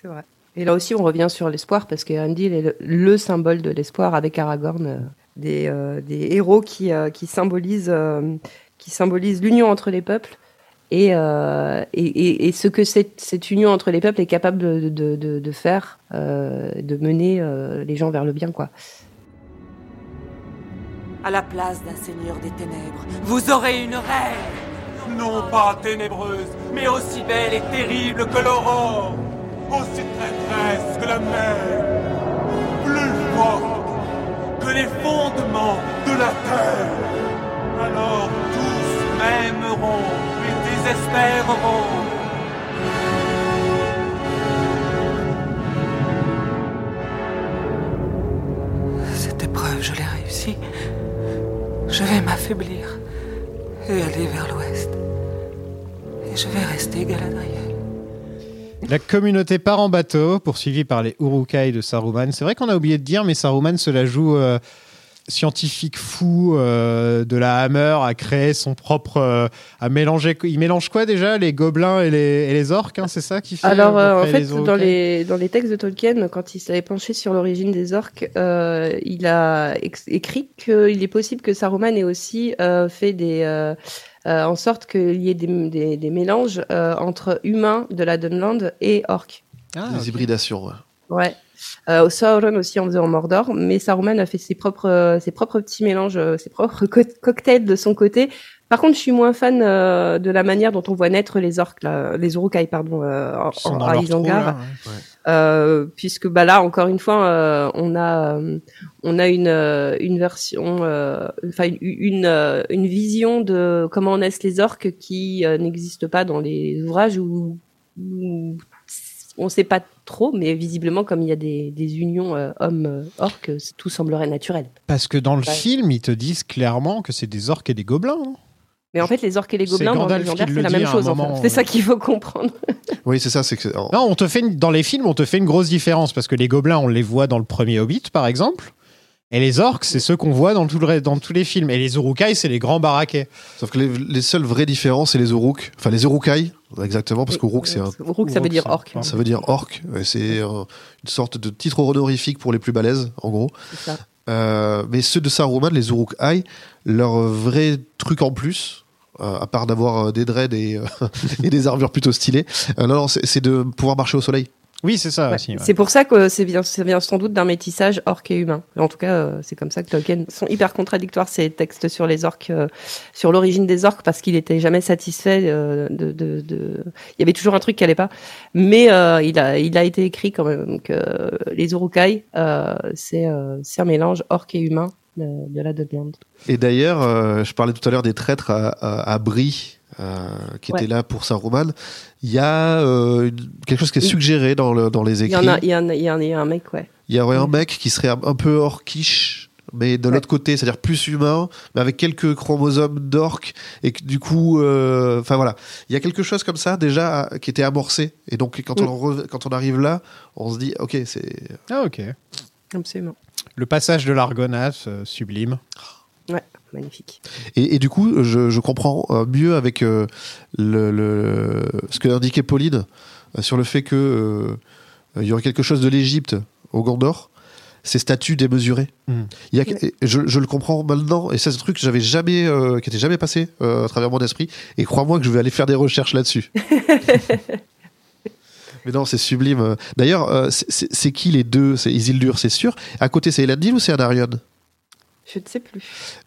S9: C'est vrai. Et là aussi, on revient sur l'espoir parce que Erendil est le, le symbole de l'espoir avec Aragorn, euh, des, euh, des héros qui, euh, qui symbolisent, euh, qui symbolisent l'union entre les peuples et, euh, et, et, et ce que cette, cette union entre les peuples est capable de, de, de, de faire, euh, de mener euh, les gens vers le bien, quoi.
S1: À la place d'un seigneur des ténèbres, vous aurez une reine
S13: Non pas ténébreuse, mais aussi belle et terrible que l'aurore, aussi traîtresse que la mer, plus forte que les fondements de la terre. Alors tous m'aimeront
S1: Cette épreuve, je l'ai réussi. Je vais m'affaiblir et aller vers l'ouest. Et je vais rester Galadriel.
S8: La communauté part en bateau, poursuivie par les Urukai de Saruman. C'est vrai qu'on a oublié de dire, mais Saruman se la joue euh, scientifique fou euh, de la Hammer, a créé son propre. euh, a mélangé, il mélange quoi déjà Les gobelins et les, et les orques, hein, c'est ça qui fait
S9: Alors, euh, en fait,
S8: les
S9: dans les, dans les textes de Tolkien, quand il s'avait penché sur l'origine des orques, euh, il a écrit qu'il est possible que Saruman ait aussi euh, fait des, euh, euh, en sorte qu'il y ait des, des, des mélanges euh, entre humains de la Dunland et orques.
S8: Ah,
S10: Les hybridations. ouais.
S9: Euh, Sauron aussi en faisait en Mordor, mais Saruman a fait ses propres, euh, ses propres petits mélanges, euh, ses propres co- cocktails de son côté. Par contre, je suis moins fan euh, de la manière dont on voit naître les orques, là, les Urukai, pardon, euh, en- en- à Isengard.
S8: là, ouais.
S9: Euh, puisque bah là, encore une fois, euh, on a, euh, on a une, euh, une version, euh, enfin une, une, euh, une vision de comment naissent les orques qui euh, n'existe pas dans les ouvrages où on sait pas trop, mais visiblement, comme il y a des, des unions euh, hommes-orques, tout semblerait naturel.
S8: Parce que dans le
S9: Ouais.
S8: film, ils te disent clairement que c'est des orques et des gobelins. hein.
S9: Mais en fait, les orques et les gobelins dans le
S8: Gandalf
S9: légendaire,
S8: qui
S9: c'est la même chose.
S8: moment.
S9: C'est ça
S8: euh.
S9: qu'il faut comprendre.
S10: Oui, c'est ça. C'est que.
S8: Non, on te fait une- dans les films, on te fait une grosse différence parce que les gobelins, on les voit dans le premier Hobbit, par exemple. Et les orques, c'est ceux qu'on voit dans, tout le, reste- dans tous les films. Et les Urukai, c'est les grands baraquets.
S10: Sauf que les, les seules vraies différences, c'est les Uruk. Enfin, les Urukai, exactement, parce qu'Uruk, c'est un.
S9: Uruk, ça veut dire orque.
S10: Ça veut dire orc. C'est euh, une sorte de titre honorifique pour les plus balèzes, en gros.
S9: Ça.
S10: Euh, mais ceux de Saruman, les Uruk-hai, leur vrai truc en plus, euh, à part d'avoir des dreads et, et des armures plutôt stylées, non, c'est de pouvoir marcher au soleil.
S8: Oui, c'est ça
S9: Ouais.
S8: aussi. ouais.
S9: C'est pour ça que c'est bien, ça vient sans doute d'un métissage orc et humain. En tout cas, euh, c'est comme ça que Tolkien sont hyper contradictoires ces textes sur les orques, euh, sur l'origine des orques, parce qu'il était jamais satisfait euh, de, de, de- Il y avait toujours un truc qui allait pas, mais euh, il a, il a été écrit quand même que les Urukai, euh, c'est, euh, c'est un mélange orc et humain de, de la Dunland.
S10: Et d'ailleurs, euh, je parlais tout à l'heure des traîtres à, à, à Brie, euh, qui
S9: Ouais.
S10: étaient là pour Saruman. Il y a euh, une- quelque chose qui est suggéré dans, le, dans les
S9: Il y
S10: écrits.
S9: en a, il y en a, y en un mec, ouais.
S10: Il y aurait un mec qui serait un, un peu orquish, mais de l'autre côté, c'est-à-dire plus humain, mais avec quelques chromosomes d'orque, et que du coup, euh, enfin voilà, il y a quelque chose comme ça déjà à- qui était amorcé, et donc quand, on, re- quand on arrive là, on se dit, ok, c'est.
S8: Ah, ok.
S9: Absolument.
S8: Le passage de l'Argonath, euh, sublime.
S9: Magnifique.
S10: Et, et du coup, je, je comprends euh, mieux avec euh, le, le- ce que indiquait Pauline euh, sur le fait que euh, il y aurait quelque chose de l'Égypte au Gondor, ces statues démesurées.
S8: Mm.
S10: Il y a, et je, je le comprends maintenant, et c'est ce truc que j'avais jamais, euh, qui était jamais passé euh, à travers mon esprit. Et crois-moi que je vais aller faire des recherches là-dessus. Mais non, c'est sublime. D'ailleurs, euh, c'est qui les deux? C'est Isildur, c'est sûr. À côté, c'est Elendil ou c'est Anarion?
S9: Je ne sais plus.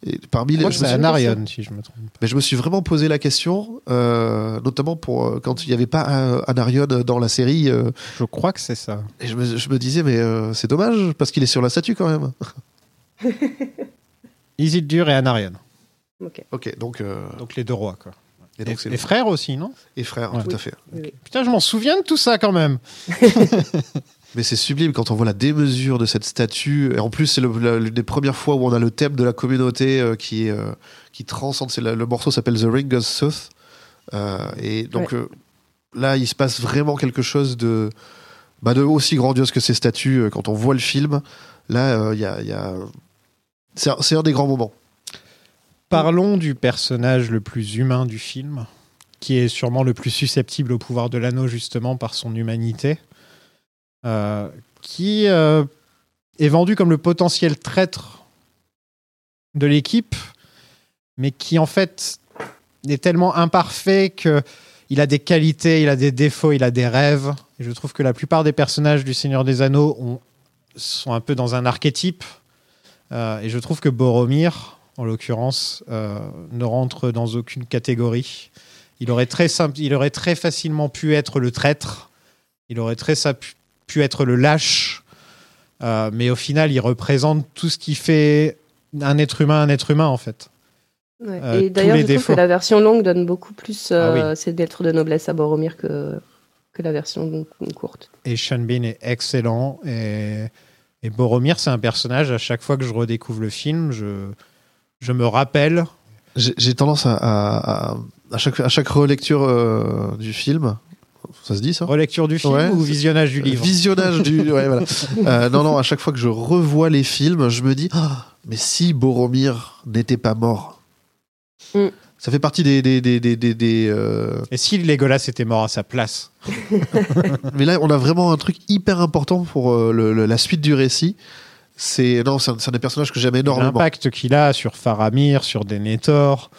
S10: Et parmi les,
S8: Moi,
S10: je
S8: c'est Anarion, si je me trompe.
S10: mais je me suis vraiment posé la question, euh, notamment pour euh, quand il n'y avait pas Anarion dans la série. euh,
S8: Je crois que c'est ça.
S10: et je me, je me disais, mais euh, c'est dommage parce qu'il est sur la statue quand même.
S8: Isildur et Anarion.
S9: Ok.
S10: Ok, donc. euh,
S8: Donc les deux rois, quoi.
S10: et donc
S8: Les frères aussi, non?
S10: Et frère,
S8: Ouais.
S10: tout à fait.
S8: Putain, je m'en souviens de tout ça quand même.
S10: Mais c'est sublime quand on voit la démesure de cette statue. Et en plus, c'est l'une des premières fois où on a le thème de la communauté euh, qui, est, euh, qui transcende. C'est la- le morceau s'appelle The Ring of Sooth. Euh, et donc
S9: Ouais.
S10: euh, là, il se passe vraiment quelque chose de, bah, de aussi grandiose que ces statues. Quand on voit le film, là, euh, il y a. il y a- C'est un, des grands moments.
S8: Parlons du personnage le plus humain du film, qui est sûrement le plus susceptible au pouvoir de l'anneau justement par son humanité, qui euh, est vendu comme le potentiel traître de l'équipe, mais qui en fait est tellement imparfait que il a des qualités, il a des défauts, il a des rêves. Je trouve que la plupart des personnages du Seigneur des Anneaux ont- sont un peu dans un archétype. Euh, et je trouve que Boromir, en l'occurrence, euh, ne rentre dans aucune catégorie. Il aurait, très simple, il aurait très facilement pu être le traître, il aurait très pu, être le lâche, euh, mais au final, il représente tout ce qui fait un être humain un être humain, en fait.
S9: Ouais.
S8: Euh,
S9: et d'ailleurs, je trouve que la version longue donne beaucoup plus euh,
S8: Ah
S9: ses lettres de noblesse à Boromir que, que la version courte.
S8: Et Sean Bean est excellent. Et, et Boromir, c'est un personnage, à chaque fois que je redécouvre le film, je, je me rappelle.
S10: J'ai j'ai tendance à, à, à- à chaque, à chaque relecture euh, du film. Ça se dit ça
S8: Relecture du film
S10: Ouais.
S8: ou visionnage du livre
S10: Visionnage du. ouais, voilà. Euh, non, non, à chaque fois que je revois les films, je me dis Ah, mais si Boromir n'était pas mort
S9: Mm.
S10: Ça fait partie des. des, des, des, des- des, euh,
S8: Et si Legolas était mort à sa place
S10: Mais là, on a vraiment un truc hyper important pour euh, le- le- la suite du récit. C'est non, c'est un, un des personnages que j'aime énormément.
S8: L'impact qu'il a sur Faramir, sur Denethor,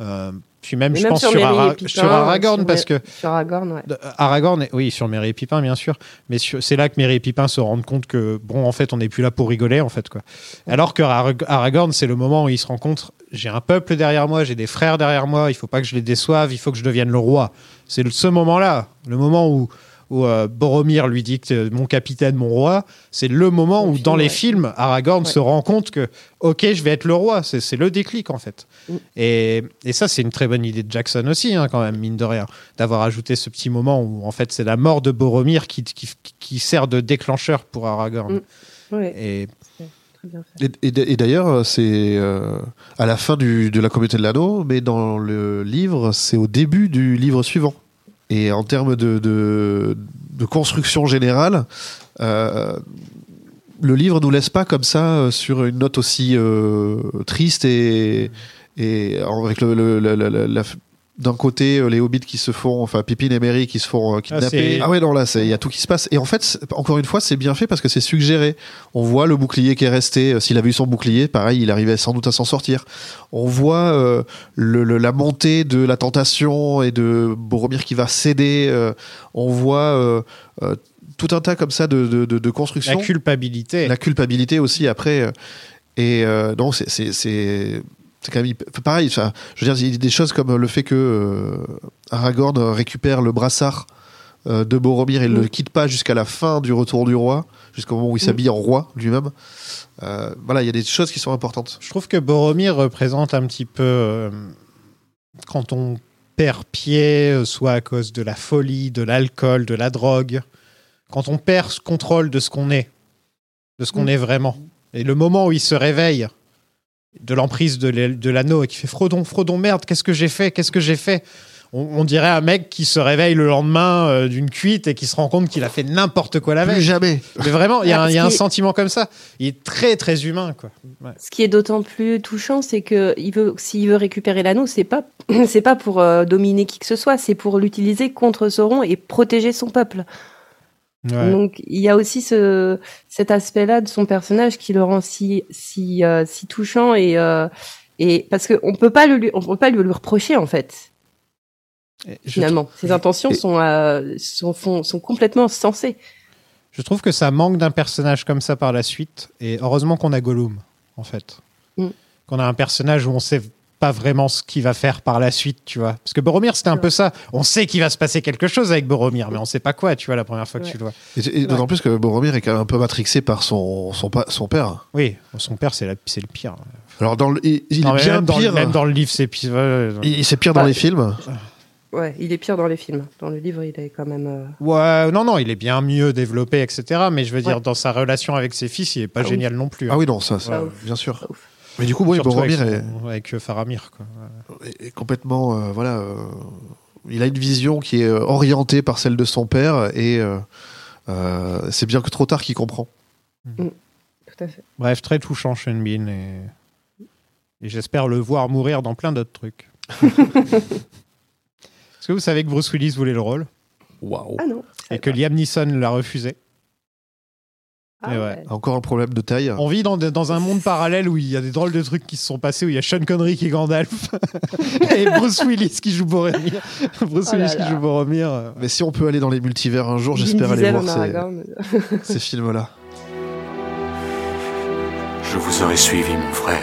S8: euh, puis même,
S9: Et
S8: je
S9: même
S8: pense,
S9: sur
S8: sur, Ara- sur Aragorn,
S9: sur
S8: parce que
S9: Sur Aragorn, ouais.
S8: Euh, Aragorn, oui, sur Merry et Pipin, bien sûr, mais c'est là que Merry et Pipin se rendent compte que, bon, en fait, on n'est plus là pour rigoler, en fait, quoi. Alors que Arag- Aragorn, c'est le moment où il se rend compte, j'ai un peuple derrière moi, j'ai des frères derrière moi, il faut pas que je les déçoive, il faut que je devienne le roi. C'est ce moment-là, le moment où, où euh, Boromir lui dit que euh, mon capitaine, mon roi, c'est le moment où, dans les films, Aragorn se rend compte que, ok, je vais être le roi, c'est le déclic, en fait. Et, et ça, c'est une très bonne idée de Jackson aussi, hein, quand même, mine de rien, d'avoir ajouté ce petit moment où, en fait, c'est la mort de Boromir qui, qui, qui sert de déclencheur pour Aragorn.
S9: Ouais.
S8: Et
S10: d'ailleurs, c'est euh, à la fin du, de la communauté de l'anneau, mais dans le livre, c'est au début du livre suivant. Et en termes de, de, de construction générale, euh, le livre nous laisse pas comme ça euh, sur une note aussi euh, triste et, et avec le, le- la- la- d'un côté euh, les hobbits qui se font, enfin Pippin et Merry qui se font euh, kidnapper.
S8: c'est-
S10: Ah, ouais non là c'est- il y a tout qui se passe et en fait encore une fois c'est bien fait parce que c'est suggéré. On voit le bouclier qui est resté. euh, S'il avait eu son bouclier, pareil il arrivait sans doute à s'en sortir. On voit euh, le- le- la montée de la tentation et de Boromir qui va céder. euh, on voit euh, tout un tas comme ça de, de, de, de construction.
S8: la culpabilité.
S10: La culpabilité aussi après. Et euh, non, c'est c'est quand même pareil. ça, je veux dire, il y a des choses comme le fait que euh, Aragorn récupère le brassard euh, de Boromir et ne le quitte pas jusqu'à la fin du retour du roi, jusqu'au moment où il s'habille en roi lui-même. Euh, voilà, il y a des choses qui sont importantes.
S8: Je trouve que Boromir représente un petit peu euh, quand on perd pied, soit à cause de la folie, de l'alcool, de la drogue, quand on perd ce contrôle de ce qu'on est, de ce qu'on
S9: Mm.
S8: est vraiment. Et le moment où il se réveille de l'emprise de l'anneau et qui fait Frodon, Frodon, merde, qu'est-ce que j'ai fait Qu'est-ce que j'ai fait? On, on dirait un mec qui se réveille le lendemain euh, d'une cuite et qui se rend compte qu'il a fait n'importe quoi la
S10: Plus
S8: veille.
S10: jamais.
S8: Mais vraiment, il y a, un,
S9: Parce
S8: il y a un sentiment comme ça. Il est très très humain, quoi. Ouais.
S9: Ce qui est d'autant plus touchant, c'est que il veut, s'il veut récupérer l'anneau, c'est pas, c'est pas pour euh, dominer qui que ce soit, c'est pour l'utiliser contre Sauron et protéger son peuple.
S8: Ouais.
S9: Donc il y a aussi ce, cet aspect-là de son personnage qui le rend si, si, euh, si touchant et, euh, et parce qu'on peut pas le, lui- on peut pas lui, lui reprocher en fait.
S8: Je
S9: Finalement, ses intentions sont, euh, sont, font- sont complètement sensées.
S8: Je trouve que ça manque d'un personnage comme ça par la suite. Et heureusement qu'on a Gollum, en fait.
S9: Mm.
S8: Qu'on a un personnage où on sait pas vraiment ce qu'il va faire par la suite, tu vois. Parce que Boromir, c'était un peu ça. On sait qu'il va se passer quelque chose avec Boromir, mais on sait pas quoi, tu vois, la première fois que
S9: Ouais.
S8: tu le vois.
S10: Et, et d'autant plus que Boromir est quand même un peu matrixé par son, son, père.
S8: Oui, son père, c'est la- c'est le pire.
S10: Alors, dans le, il, il
S8: Non,
S10: est bien
S8: même, dans, le-
S10: pire.
S8: même dans le livre, c'est pire.
S10: C'est pire dans
S9: Bah,
S10: les films.
S9: Ouais, il est pire dans les films. Dans le livre, il est quand même. euh,
S8: Ouais, non, non, il est bien mieux développé, etc. Mais je veux dire,
S9: Ouais.
S8: dans sa relation avec ses fils, il est pas
S9: Ah oui.
S8: génial non plus. hein.
S10: Ah oui, non, ça, ça,
S9: Ouais.
S10: bien sûr.
S9: Pas ouf.
S10: Mais du coup, oui, Boromir
S8: avec,
S10: est,
S8: avec euh, Faramir, quoi. Ouais.
S10: est complètement. euh, voilà. euh, il a une vision qui est orientée par celle de son père et euh, euh, c'est bien que trop tard qu'il comprend.
S9: Tout à fait.
S8: Bref, très touchant, Sean Bean, et, et j'espère le voir mourir dans plein d'autres trucs. Est-ce que vous savez que Bruce Willis voulait le rôle?
S10: Waouh.
S9: Ah non.
S8: et que Liam Neeson l'a refusé
S9: Ah
S8: ouais.
S9: ouais.
S10: Encore un problème de taille.
S8: On vit dans, dans un monde parallèle où il y a des drôles de trucs qui se sont passés, où il y a Sean Connery qui est Gandalf et Bruce Willis qui joue Boromir. Bruce
S9: Oh là
S8: Willis qui
S9: là.
S8: joue Boromir. euh.
S10: Mais si on peut aller dans les multivers un jour, j'espère aller voir ces films-là.
S2: Je vous aurais suivi, mon frère.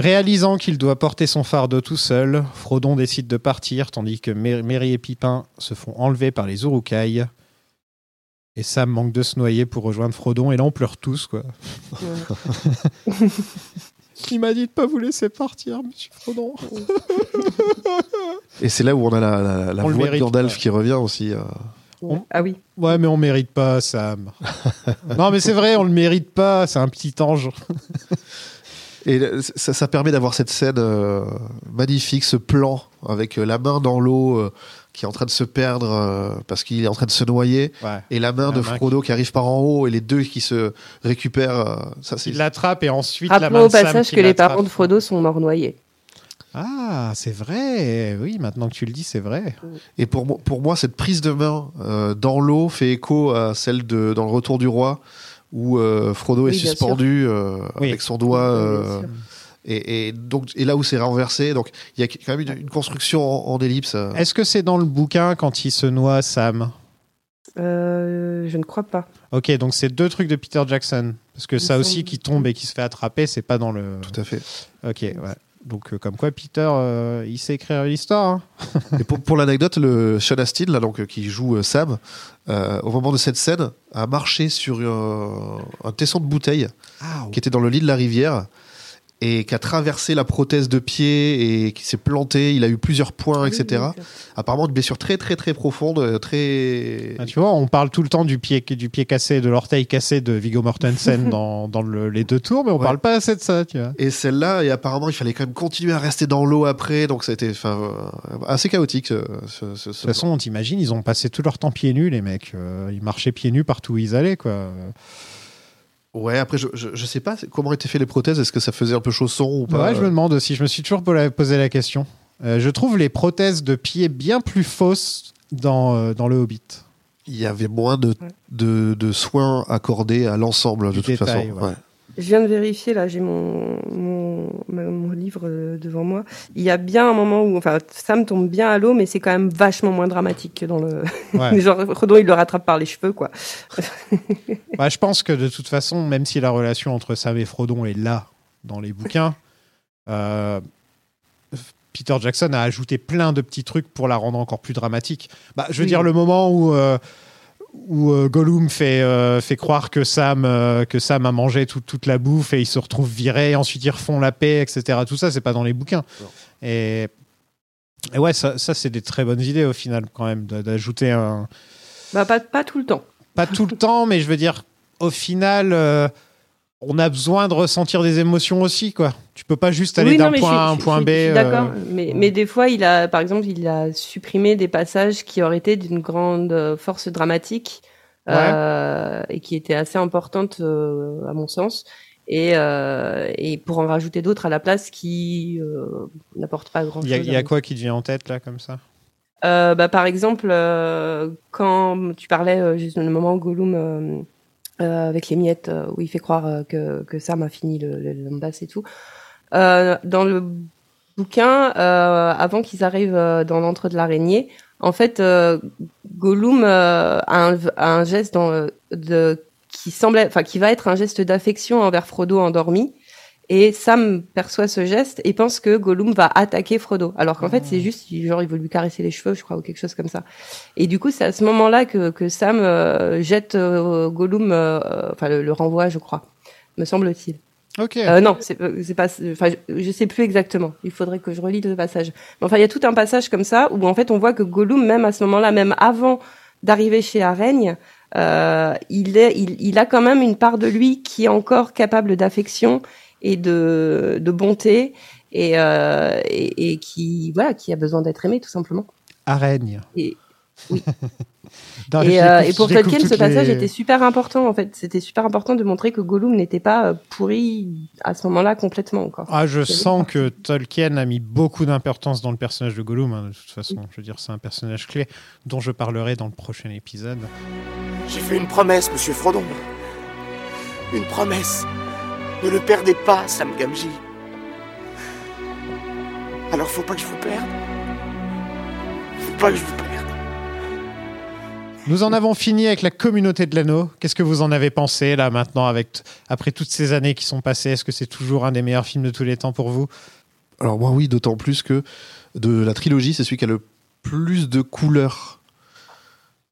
S8: Réalisant qu'il doit porter son fardeau tout seul, Frodon décide de partir tandis que Merry et Pipin se font enlever par les Urukai. Et Sam manque de se noyer pour rejoindre Frodon et là on pleure tous quoi. Il m'a dit de pas vous laisser partir, monsieur Frodon.
S10: Et c'est là où on a la, la, la
S8: On
S10: voix de
S8: mérite,
S10: Gandalf
S8: ouais.
S10: qui revient aussi. euh.
S8: On-
S9: Ah oui.
S8: Ouais mais on mérite pas Sam. non mais c'est vrai, on le mérite pas, c'est un petit ange.
S10: Et ça, ça permet d'avoir cette scène euh, magnifique, ce plan avec euh, la main dans l'eau euh, qui est en train de se perdre euh, parce qu'il est en train de se noyer
S8: Ouais.
S10: et la main
S8: La
S10: de
S8: main
S10: Frodo qui... arrive par en haut et les deux qui se récupèrent. euh, ça, c'est
S8: Il l'attrape et ensuite la main
S9: Rappelons au
S8: Sam
S9: passage que les parents de Frodo sont morts noyés.
S8: Ah, c'est vrai. Oui, maintenant que tu le dis, c'est vrai.
S10: Et pour, moi- pour moi, cette prise de main euh, dans l'eau fait écho à celle de dans le Retour du Roi où euh, Frodo est
S9: Oui,
S10: suspendu euh,
S8: Oui.
S10: avec son doigt.
S9: Oui,
S10: euh, et, et donc et là où c'est renversé, donc il y a quand même une, une construction en, en ellipse.
S8: Est-ce que c'est dans le bouquin quand il se noie, Sam?
S9: Euh, je ne crois pas.
S8: Ok, donc c'est deux trucs de Peter Jackson. Parce que
S9: Il
S8: ça aussi qui tombe et qui se fait attraper, c'est pas dans le.
S10: Tout à fait.
S8: Ok, ouais. Donc euh, comme quoi Peter, euh, il sait écrire l'histoire. hein.
S10: Et pour, pour l'anecdote, le Sean Astin, là, donc, euh, qui joue euh, Sam, au moment de cette scène, a marché sur un, tesson de bouteille
S8: Ah,
S10: qui était dans le lit de la rivière et qui a traversé la prothèse de pied et qui s'est planté. Il a eu plusieurs points, etc. Apparemment, une blessure très, très, très profonde, euh, très.
S8: Ah, tu vois, on parle tout le temps du pied, du pied cassé, de l'orteil cassé de Viggo Mortensen dans, dans le- les deux tours, mais on
S10: Ouais.
S8: parle pas assez de ça, tu vois.
S10: Et celle-là, et apparemment, il fallait quand même continuer à rester dans l'eau après, donc ça a été enfin, euh, assez chaotique. euh, ce- ce-
S8: De toute façon, on t'imagine, ils ont passé tout leur temps pieds nus, les mecs. Euh, ils marchaient pieds nus partout où ils allaient, quoi.
S10: Ouais, après, je, je, je sais pas comment étaient faites les prothèses, est-ce que ça faisait un peu chausson ou pas?
S8: Ouais, je me demande aussi. Je me suis toujours po- posé la question. Euh, je trouve les prothèses de pied bien plus fausses dans, euh, dans le Hobbit.
S10: Il y avait moins de, de, de soins accordés à l'ensemble, de
S8: Du
S10: toute
S8: détail,
S10: façon.
S8: ouais.
S10: Ouais.
S9: Je viens de vérifier, là, j'ai mon, mon, livre euh, devant moi. Il y a bien un moment où, enfin, Sam tombe bien à l'eau, mais c'est quand même vachement moins dramatique que dans le.
S8: Ouais.
S9: Genre, Frodo, il le rattrape par les cheveux, quoi.
S8: Bah, je pense que de toute façon, même si la relation entre Sam et Frodon est là dans les bouquins, euh, Peter Jackson a ajouté plein de petits trucs pour la rendre encore plus dramatique. Bah, je veux
S9: Oui.
S8: dire, le moment où, euh, où euh, Gollum fait, euh, fait croire que Sam, euh, que Sam a mangé tout- toute la bouffe et il se retrouve viré, et ensuite ils refont la paix, etc. Tout ça, c'est pas dans les bouquins. Et Et ouais, ça, ça c'est des très bonnes idées au final, quand même, d'ajouter un.
S9: Bah, pas, pas tout le temps.
S8: Pas tout le temps, mais je veux dire, au final, euh, on a besoin de ressentir des émotions aussi, quoi. Tu peux pas juste aller
S9: Oui,
S8: d'un point A à un point B. euh,
S9: D'accord, mais, mais des fois, il a, par exemple, il a supprimé des passages qui auraient été d'une grande euh, force dramatique euh, et qui étaient assez importantes euh, à mon sens. Et, euh, et pour en rajouter d'autres à la place qui euh, n'apportent pas grand
S8: Il
S9: chose.
S8: y a, il y a quoi qui te vient en tête, là, comme ça?
S9: Euh, bah, par exemple, euh, quand tu parlais euh, juste le moment où Gollum euh, euh, avec les miettes euh, où il fait croire euh, que, que Sam a fini le, le, le et tout. Euh, dans le bouquin, euh, avant qu'ils arrivent euh, dans l'antre de l'araignée, en fait, euh, Gollum euh, a, un, a un geste dans, euh, de, qui semblait, enfin, qui va être un geste d'affection envers Frodo endormi. Et Sam perçoit ce geste et pense que Gollum va attaquer Frodo. Alors qu'en fait, c'est juste, genre, il veut lui caresser les cheveux, je crois, ou quelque chose comme ça. Et du coup, c'est à ce moment-là que, que Sam euh, jette euh, Gollum, euh, enfin, le, le renvoie, je crois, me semble-t-il.
S8: Ok.
S9: Euh, non, c'est euh, c'est pas. Enfin, je, je sais plus exactement. Il faudrait que je relis le passage. Mais enfin, il y a tout un passage comme ça où en fait on voit que Gollum, même à ce moment-là, même avant d'arriver chez Araigne, euh, il est, il, il a quand même une part de lui qui est encore capable d'affection et de, de bonté et, euh, et, et qui voilà, qui a besoin d'être aimé tout simplement.
S8: Araigne.
S9: Et oui.
S8: Non, je
S9: et, euh, et pour Tolkien, ce passage
S8: les-
S9: était super important en fait. C'était super important de montrer que Gollum n'était pas euh, pourri à ce moment-là complètement encore.
S8: Ah, je sens que Tolkien a mis beaucoup d'importance dans le personnage de Gollum. hein, de toute façon, je veux dire, c'est un personnage clé dont je parlerai dans le prochain épisode.
S4: J'ai fait une promesse, monsieur Frodon. Une promesse. Ne le perdez pas, Sam Gamgee. Alors faut pas que je vous perde. Faut pas que je vous perde.
S8: Nous en avons fini avec la communauté de l'anneau. Qu'est-ce que vous en avez pensé là maintenant, avec t- après toutes ces années qui sont passées? Est-ce que c'est toujours un des meilleurs films de tous les temps pour vous?
S10: Alors moi oui, d'autant plus que de la trilogie, c'est celui qui a le plus de couleurs.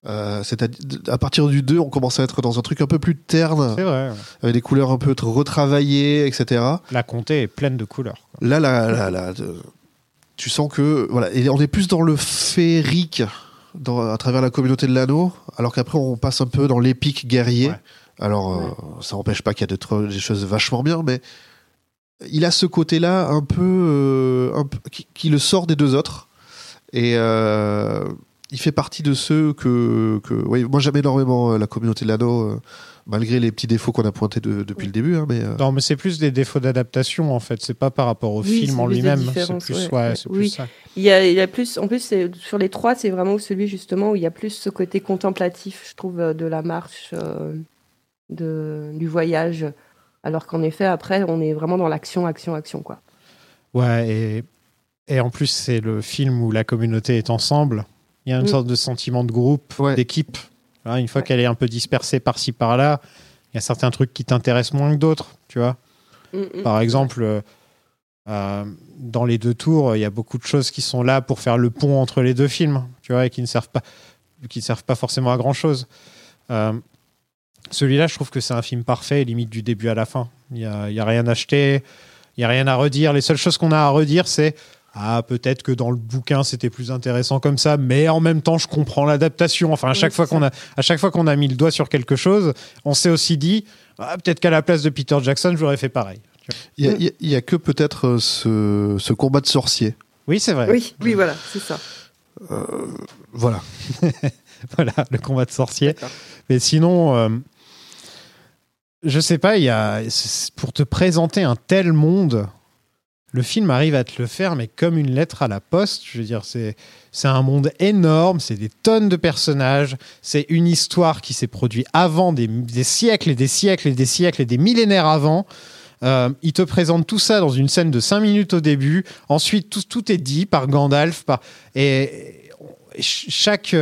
S10: Euh, C'est-à-dire à partir du 2, on commence à être dans un truc un peu plus terne,
S8: C'est vrai.
S10: avec des couleurs un peu retravaillées, etc.
S8: La comté est pleine de couleurs.
S10: Là, là, là, là, de- tu sens que voilà, et on est plus dans le féerique dans, à travers la communauté de l'anneau, alors qu'après on passe un peu dans l'épique guerrier. Alors euh, ça n'empêche pas qu'il y a des, choses vachement bien, mais il a ce côté-là un peu, euh, un qui, qui le sort des deux autres, et euh, il fait partie de ceux que, que oui, moi j'aime énormément euh, la communauté de l'anneau. Malgré les petits défauts qu'on a pointés de- depuis le début, hein, mais euh,
S8: Non, mais c'est plus des défauts d'adaptation en fait. C'est pas par rapport au
S9: Oui,
S8: film en lui-même. C'est
S9: différences,
S8: plus,
S9: ouais,
S8: ouais,
S9: ouais.
S8: c'est plus
S9: Oui.
S8: ça.
S9: Il y a, il y a plus, en plus, sur les trois, c'est vraiment celui justement où il y a plus ce côté contemplatif, je trouve, euh, de la marche, euh, de, du voyage. Alors qu'en effet, après, on est vraiment dans l'action, action, action, quoi.
S8: Ouais, et, et en plus, c'est le film où la communauté est ensemble. Il y a une
S9: Mm.
S8: sorte de sentiment de groupe, d'équipe. Voilà, Une fois qu'elle est un peu dispersée par-ci, par-là, il y a certains trucs qui t'intéressent moins que d'autres, tu vois.
S9: Mm, mm.
S8: Par exemple, euh, euh, dans les deux tours, il y a beaucoup de choses qui sont là pour faire le pont entre les deux films, tu vois, et qui ne servent pas, qui ne servent pas forcément à grand-chose. Euh, celui-là, je trouve que c'est un film parfait, limite du début à la fin. Il n'y a, y a rien à acheter, il n'y a rien à redire. Les seules choses qu'on a à redire, c'est ah, peut-être que dans le bouquin, c'était plus intéressant comme ça, mais en même temps, je comprends l'adaptation. Enfin, à chaque,
S9: Oui,
S8: fois qu'on a, à chaque fois qu'on a mis le doigt sur quelque chose, on s'est aussi dit ah, peut-être qu'à la place de Peter Jackson, j'aurais fait pareil.
S10: Il y a- que peut-être euh, ce, ce combat de sorciers.
S8: Oui, c'est vrai.
S9: Oui, oui, voilà, c'est ça.
S10: Euh, voilà.
S8: voilà, le combat de sorcier. Mais sinon, euh, je sais pas, il y a pour te présenter un tel monde, le film arrive à te le faire, mais comme une lettre à la poste. Je veux dire, c'est c'est un monde énorme, c'est des tonnes de personnages, c'est une histoire qui s'est produite avant des, siècles et des siècles et des siècles et des millénaires avant. Euh, il te présente tout ça dans une scène de 5 minutes au début. Ensuite, tout, tout est dit par Gandalf. Par... Et, et ch- chaque,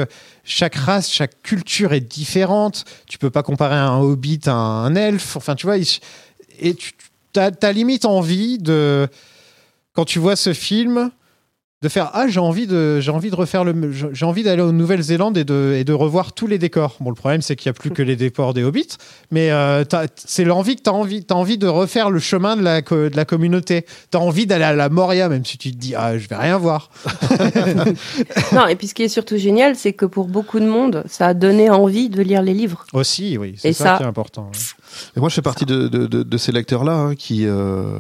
S8: chaque race, chaque culture est différente. Tu peux pas comparer un hobbit à un elfe. Enfin, tu vois, et tu as, limite envie de, quand tu vois ce film, de faire ah j'ai envie de j'ai envie de refaire le j'ai envie d'aller en Nouvelle-Zélande et de et de revoir tous les décors. Bon le problème c'est qu'il y a plus que les décors des Hobbits, mais euh, c'est l'envie que tu as envie t'as envie de refaire le chemin de la de la communauté. Tu as envie d'aller à la Moria même si tu te dis ah je vais rien voir.
S9: non, et puis ce qui est surtout génial, c'est que pour beaucoup de monde, ça a donné envie de lire les livres.
S8: Aussi oui, c'est
S9: Et
S8: ça,
S9: ça-
S8: qui est important.
S10: Et moi, je fais partie de, de- de- de ces lecteurs-là hein, qui. euh,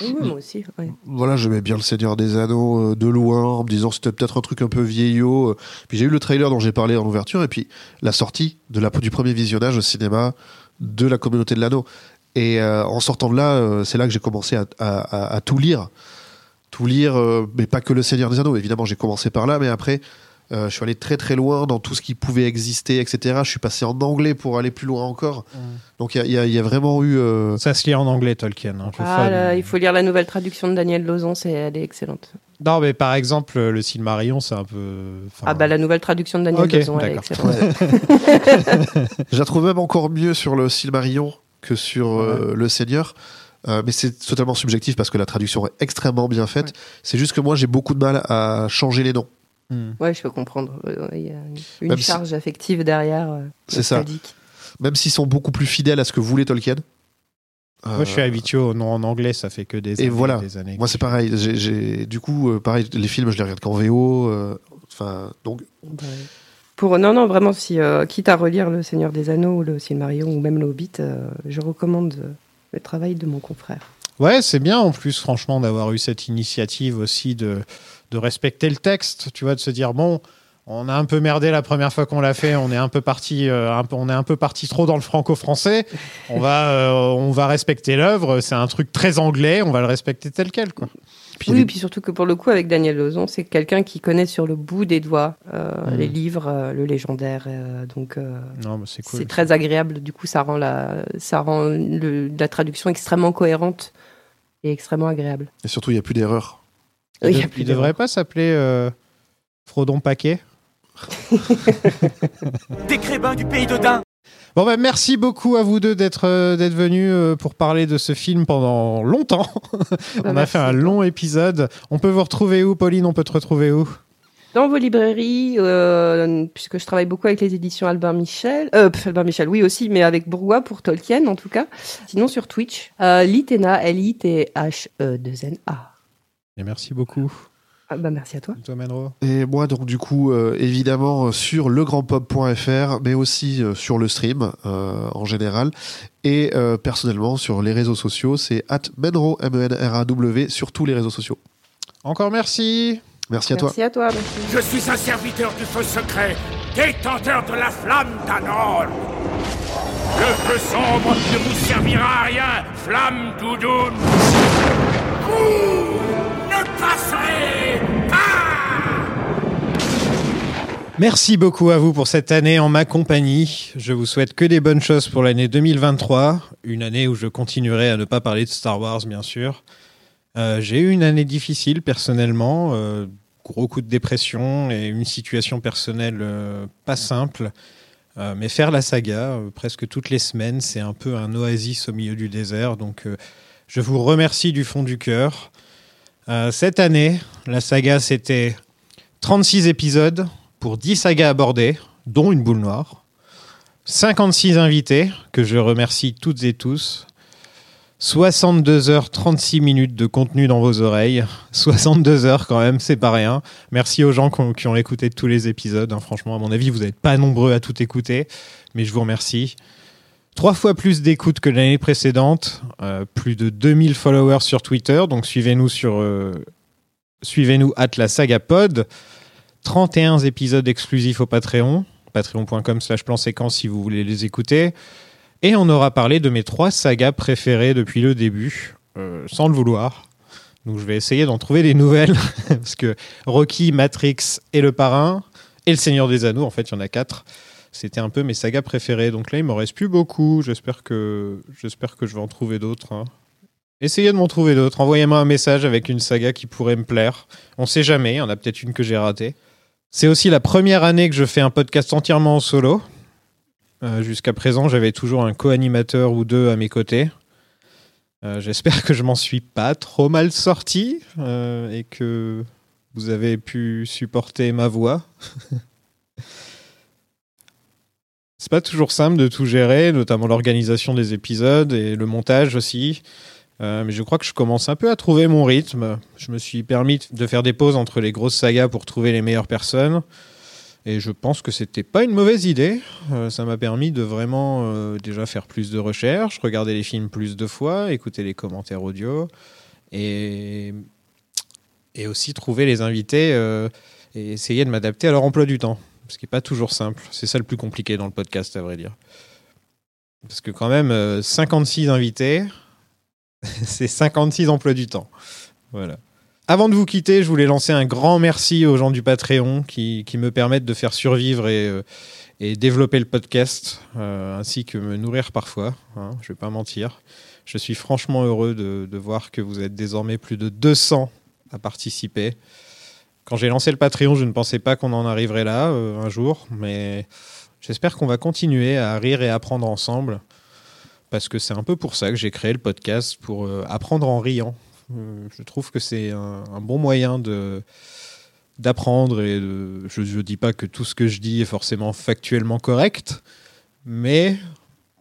S9: Oui, moi aussi. ouais.
S10: voilà, j'aimais bien le Seigneur des Anneaux euh, de loin, en me disant c'était peut-être un truc un peu vieillot. euh. Puis j'ai eu le trailer dont j'ai parlé en ouverture, et puis la sortie de la, du premier visionnage au cinéma de la communauté de l'anneau. Et euh, en sortant de là, euh, c'est là que j'ai commencé à, à- à- à tout lire. Tout lire, mais pas que le Seigneur des Anneaux. Évidemment, j'ai commencé par là, mais après, je suis allé très très loin dans tout ce qui pouvait exister, etc. Je suis passé en anglais pour aller plus loin encore. Donc il y a- y, y vraiment eu. euh,
S8: Ça se lit en anglais Tolkien. hein,
S9: Ah, là, il faut lire la nouvelle traduction de Daniel Lozon, c'est elle est excellente.
S8: Non mais par exemple le Silmarillion c'est un peu. enfin,
S9: Ah bah la nouvelle traduction de Daniel
S8: Ok,
S9: Lozon, elle est excellente.
S10: Je la trouve même encore mieux sur le Silmarillion que sur euh, le Seigneur. Euh, mais c'est totalement subjectif parce que la traduction est extrêmement bien faite. C'est juste que moi j'ai beaucoup de mal à changer les noms.
S9: Ouais, je peux comprendre. Euh, Il y a une-
S10: si-
S9: charge affective derrière. euh,
S10: C'est ça. Même s'ils sont beaucoup plus fidèles à ce que voulait Tolkien.
S8: Moi je suis habitué au nom en anglais ça fait que des
S10: Et
S8: années,
S10: voilà.
S8: des années.
S10: Moi c'est pareil. Du coup, euh, pareil, les films je les regarde qu'en VO. euh, Enfin, donc
S9: Pour non non vraiment si euh, quitte à relire le Seigneur des Anneaux ou le Silmarillion ou même le Hobbit, euh, je recommande euh, le travail de mon confrère.
S8: Ouais, c'est bien en plus, franchement, d'avoir eu cette initiative aussi de, de respecter le texte, tu vois, de se dire bon, on a un peu merdé la première fois qu'on l'a fait, on est un peu parti, euh, un peu, on est un peu parti trop dans le franco-français. On va, euh, on va respecter l'œuvre. C'est un truc très anglais, on va le respecter tel quel, quoi.
S9: oui, puis surtout que pour le coup, avec Daniel Lozon, c'est quelqu'un qui connaît sur le bout des doigts euh,
S8: Mm.
S9: les livres, euh, le légendaire. euh, donc, euh,
S8: c'est cool.
S9: très agréable. Du coup, ça rend la, ça rend le- la traduction extrêmement cohérente et extrêmement agréable.
S10: et surtout il y a plus d'erreurs.
S9: Oui, il
S8: il devrait
S9: d'erreur.
S8: pas s'appeler euh, Frodon Paquet.
S4: Des crébins du pays de Dain.
S8: Bon bah merci beaucoup à vous deux d'être euh, d'être venus euh, pour parler de ce film pendant longtemps. On a
S9: merci
S8: fait un long épisode. On peut vous retrouver où, Pauline? On peut te retrouver où?
S9: Dans vos librairies, euh, puisque je travaille beaucoup avec les éditions Albert Michel, euh, pff, Albert Michel, oui aussi, mais avec Bourgois pour Tolkien en tout cas. Sinon sur Twitch, euh, Litena, L-I-T-H-E-2-N-A.
S8: Et merci beaucoup.
S9: Ah, bah, merci à toi.
S8: Toi, Manro
S10: Et moi, donc, du coup, euh, évidemment, euh, sur legrandpop.fr, mais aussi euh, sur le stream euh, en général. Et euh, personnellement, sur les réseaux sociaux, c'est at menro, M-E-N-R-A-W, sur tous les réseaux sociaux.
S8: Encore merci.
S10: Merci à toi.
S9: Merci à toi. merci.
S11: Je suis un serviteur du feu secret, détenteur de la flamme d'Anol. Le feu sombre ne vous servira à rien, flamme doudoune. Vous ne passerez
S8: Merci beaucoup à vous pour cette année en ma compagnie. Je vous souhaite que des bonnes choses pour l'année 2023, une année où je continuerai à ne pas parler de Star Wars, bien sûr. Euh, J'ai eu une année difficile personnellement, euh, gros coup de dépression et une situation personnelle euh, pas simple. Mais faire la saga presque toutes les semaines, c'est un peu un oasis au milieu du désert. Donc je vous remercie du fond du cœur. Cette année, la saga, c'était 36 épisodes pour 10 sagas abordées, dont une boule noire. 56 invités, que je remercie toutes et tous. 62 heures 36 minutes de contenu dans vos oreilles. 62 heures quand même, c'est pas rien. Merci aux gens qui ont, écouté tous les épisodes. hein. Franchement, à mon avis, vous n'êtes pas nombreux à tout écouter, mais je vous remercie. Trois fois plus d'écoutes que l'année précédente, euh, plus de 2000 followers sur Twitter, donc suivez-nous sur euh, suivez-nous at la saga pod. 31 épisodes exclusifs au Patreon, patreon.com slash plan séquence si vous voulez les écouter. Et on aura parlé de mes trois sagas préférées depuis le début, euh, sans le vouloir. Donc je vais essayer d'en trouver des nouvelles, parce que Rocky, Matrix et Le Parrain, et Le Seigneur des Anneaux, en fait il y en a quatre, c'était un peu mes sagas préférées. Donc là il m'en reste plus beaucoup, j'espère que, j'espère que je vais en trouver d'autres. hein. Essayez de m'en trouver d'autres, envoyez-moi un message avec une saga qui pourrait me plaire. On sait jamais, il y en a peut-être une que j'ai ratée. C'est aussi la première année que je fais un podcast entièrement en solo. Euh, Jusqu'à présent, j'avais toujours un co-animateur ou deux à mes côtés. Euh, J'espère que je m'en suis pas trop mal sorti euh, et que vous avez pu supporter ma voix. C'est pas toujours simple de tout gérer, notamment l'organisation des épisodes et le montage aussi. Mais je crois que je commence un peu à trouver mon rythme. Je me suis permis de faire des pauses entre les grosses sagas pour trouver les meilleures personnes. Et je pense que c'était pas une mauvaise idée. Euh, ça m'a permis de vraiment euh, déjà faire plus de recherches, regarder les films plus de fois, écouter les commentaires audio et, aussi trouver les invités et essayer de m'adapter à leur emploi du temps. Ce qui n'est pas toujours simple. C'est ça le plus compliqué dans le podcast, à vrai dire. Parce que quand même, 56 invités, c'est 56 emplois du temps. Voilà. Avant de vous quitter, je voulais lancer un grand merci aux gens du Patreon qui, qui me permettent de faire survivre et, euh, et développer le podcast, euh, ainsi que me nourrir parfois. Hein, je ne vais pas mentir. Je suis franchement heureux de, de, voir que vous êtes désormais plus de 200 à participer. Quand j'ai lancé le Patreon, je ne pensais pas qu'on en arriverait là euh, un jour, mais j'espère qu'on va continuer à rire et apprendre ensemble parce que c'est un peu pour ça que j'ai créé le podcast, pour apprendre en riant. Euh, je trouve que c'est un, bon moyen d'apprendre et je ne dis pas que tout ce que je dis est forcément factuellement correct, mais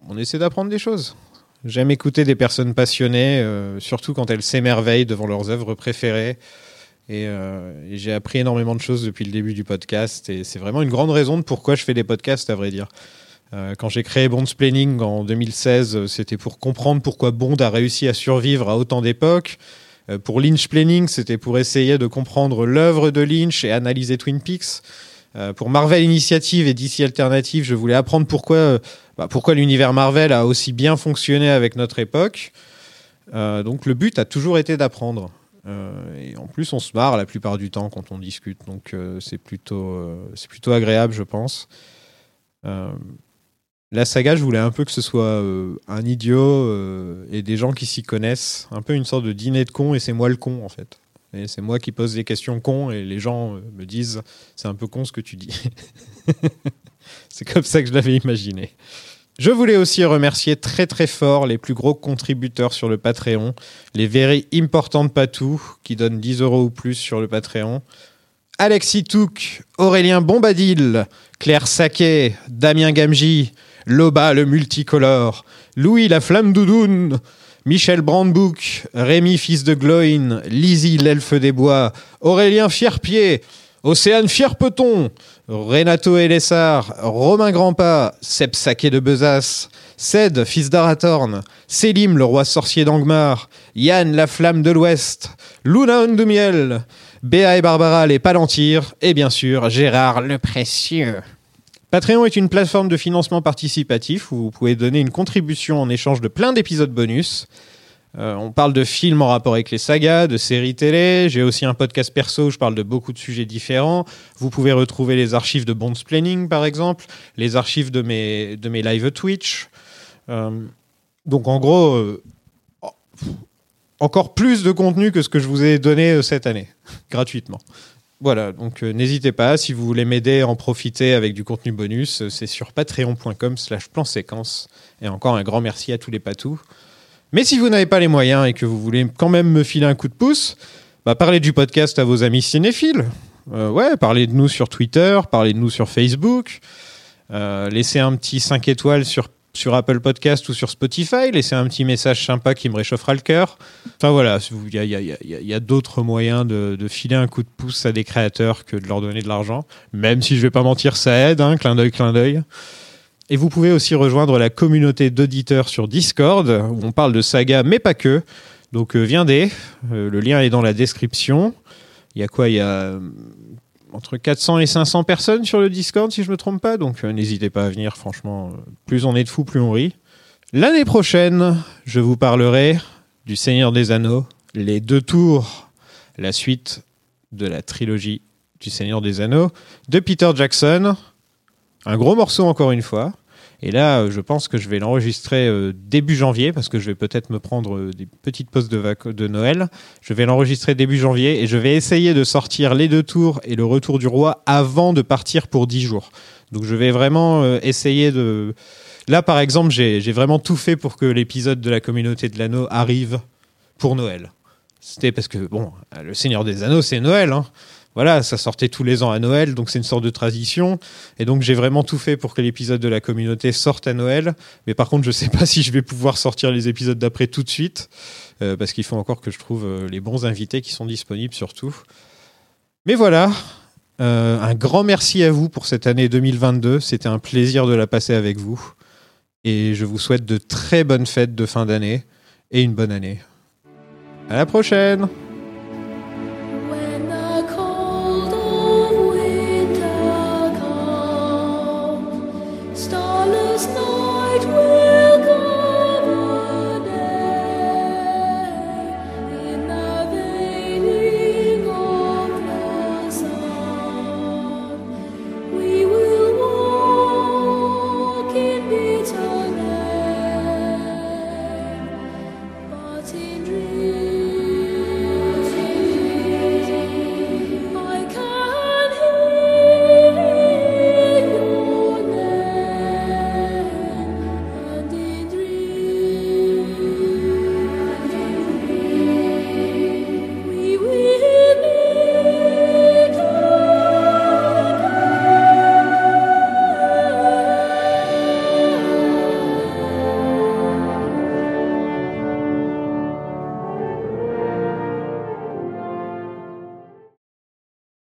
S8: on essaie d'apprendre des choses. J'aime écouter des personnes passionnées, euh, surtout quand elles s'émerveillent devant leurs œuvres préférées. Euh, et j'ai appris énormément de choses depuis le début du podcast. Et c'est vraiment une grande raison de pourquoi je fais des podcasts, à vrai dire. Euh, quand j'ai créé Bond's Planning en 2016, euh, c'était pour comprendre pourquoi Bond a réussi à survivre à autant d'époques. Euh, pour Lynch Planning, c'était pour essayer de comprendre l'œuvre de Lynch et analyser Twin Peaks. pour Marvel Initiative et DC Alternative, je voulais apprendre pourquoi, bah, pourquoi l'univers Marvel a aussi bien fonctionné avec notre époque. donc le but a toujours été d'apprendre. et en plus, on se marre la plupart du temps quand on discute, donc c'est plutôt, c'est plutôt agréable, je pense. La saga, je voulais un peu que ce soit euh, un idiot euh, et des gens qui s'y connaissent. Un peu une sorte de dîner de cons et c'est moi le con en fait. C'est moi qui pose des questions cons et les gens euh, me disent c'est un peu con ce que tu dis. c'est comme ça que je l'avais imaginé. Je voulais aussi remercier très très fort les plus gros contributeurs sur le Patreon, les very importantes patous qui donnent 10 euros ou plus sur le Patreon. Alexis Touk, Aurélien Bombadil, Claire Saquet, Damien Gamji, Loba le multicolore, Louis la flamme doudoune, Michel Brandbouc, Rémi fils de Gloin, Lizzie l'elfe des bois, Aurélien Fierpied, Océane Fierpeton, Renato Elessar, Romain Grandpas, Seb de Besace, Ced, fils d'Aratorn, Sélim, le roi sorcier d'Angmar, Yann, la flamme de l'Ouest, Luna Ondumiel, Béa et Barbara, les Palantir, et bien sûr, Gérard le Précieux. Patreon est une plateforme de financement participatif où vous pouvez donner une contribution en échange de plein d'épisodes bonus. Euh, on parle de films en rapport avec les sagas, de séries télé. J'ai aussi un podcast perso où je parle de beaucoup de sujets différents. Vous pouvez retrouver les archives de Bond's Planning, par exemple, les archives de mes, de live Twitch. Euh, donc en gros, euh, encore plus de contenu que ce que je vous ai donné cette année, gratuitement. Voilà, donc euh, n'hésitez pas, si vous voulez m'aider à en profiter avec du contenu bonus, euh, c'est sur patreon.com slash plan séquence. Et encore un grand merci à tous les patous. Mais si vous n'avez pas les moyens et que vous voulez quand même me filer un coup de pouce, bah parlez du podcast à vos amis cinéphiles. Euh, ouais, parlez de nous sur Twitter, parlez de nous sur Facebook. Laissez un petit 5 étoiles sur sur Apple Podcast ou sur Spotify, laissez un petit message sympa qui me réchauffera le cœur. Enfin voilà, il y a, d'autres moyens de, filer un coup de pouce à des créateurs que de leur donner de l'argent. Même si je vais pas mentir, ça aide, hein, clin d'œil, clin d'œil. Et vous pouvez aussi rejoindre la communauté d'auditeurs sur Discord, où on parle de saga, mais pas que. Donc euh, viendez, euh, le lien est dans la description. Il y a quoi? Il y a entre 400 et 500 personnes sur le Discord, si je me trompe pas. Donc euh, n'hésitez pas à venir, franchement. Euh, plus on est de fous, plus on rit. L'année prochaine, je vous parlerai du Seigneur des Anneaux, les deux tours, la suite de la trilogie du Seigneur des Anneaux, de Peter Jackson. Un gros morceau encore une fois. Et là, euh, je pense que je vais l'enregistrer euh, début janvier, parce que je vais peut-être me prendre euh, des petites pauses de, de Noël. Je vais l'enregistrer début janvier et je vais essayer de sortir les deux tours et le retour du roi avant de partir pour 10 jours. Donc je vais vraiment essayer de... Là, par exemple, j'ai vraiment tout fait pour que l'épisode de la communauté de l'anneau arrive pour Noël. C'était parce que, bon, le Seigneur des Anneaux, c'est Noël. Hein. Voilà, ça sortait tous les ans à Noël, donc c'est une sorte de tradition. Et donc j'ai vraiment tout fait pour que l'épisode de la communauté sorte à Noël. Mais par contre, je sais pas si je vais pouvoir sortir les épisodes d'après tout de suite, euh, parce qu'il faut encore que je trouve euh, les bons invités qui sont disponibles surtout. Mais voilà, euh, un grand merci à vous pour cette année 2022. C'était un plaisir de la passer avec vous. Et je vous souhaite de très bonnes fêtes de fin d'année et une bonne année. À la prochaine!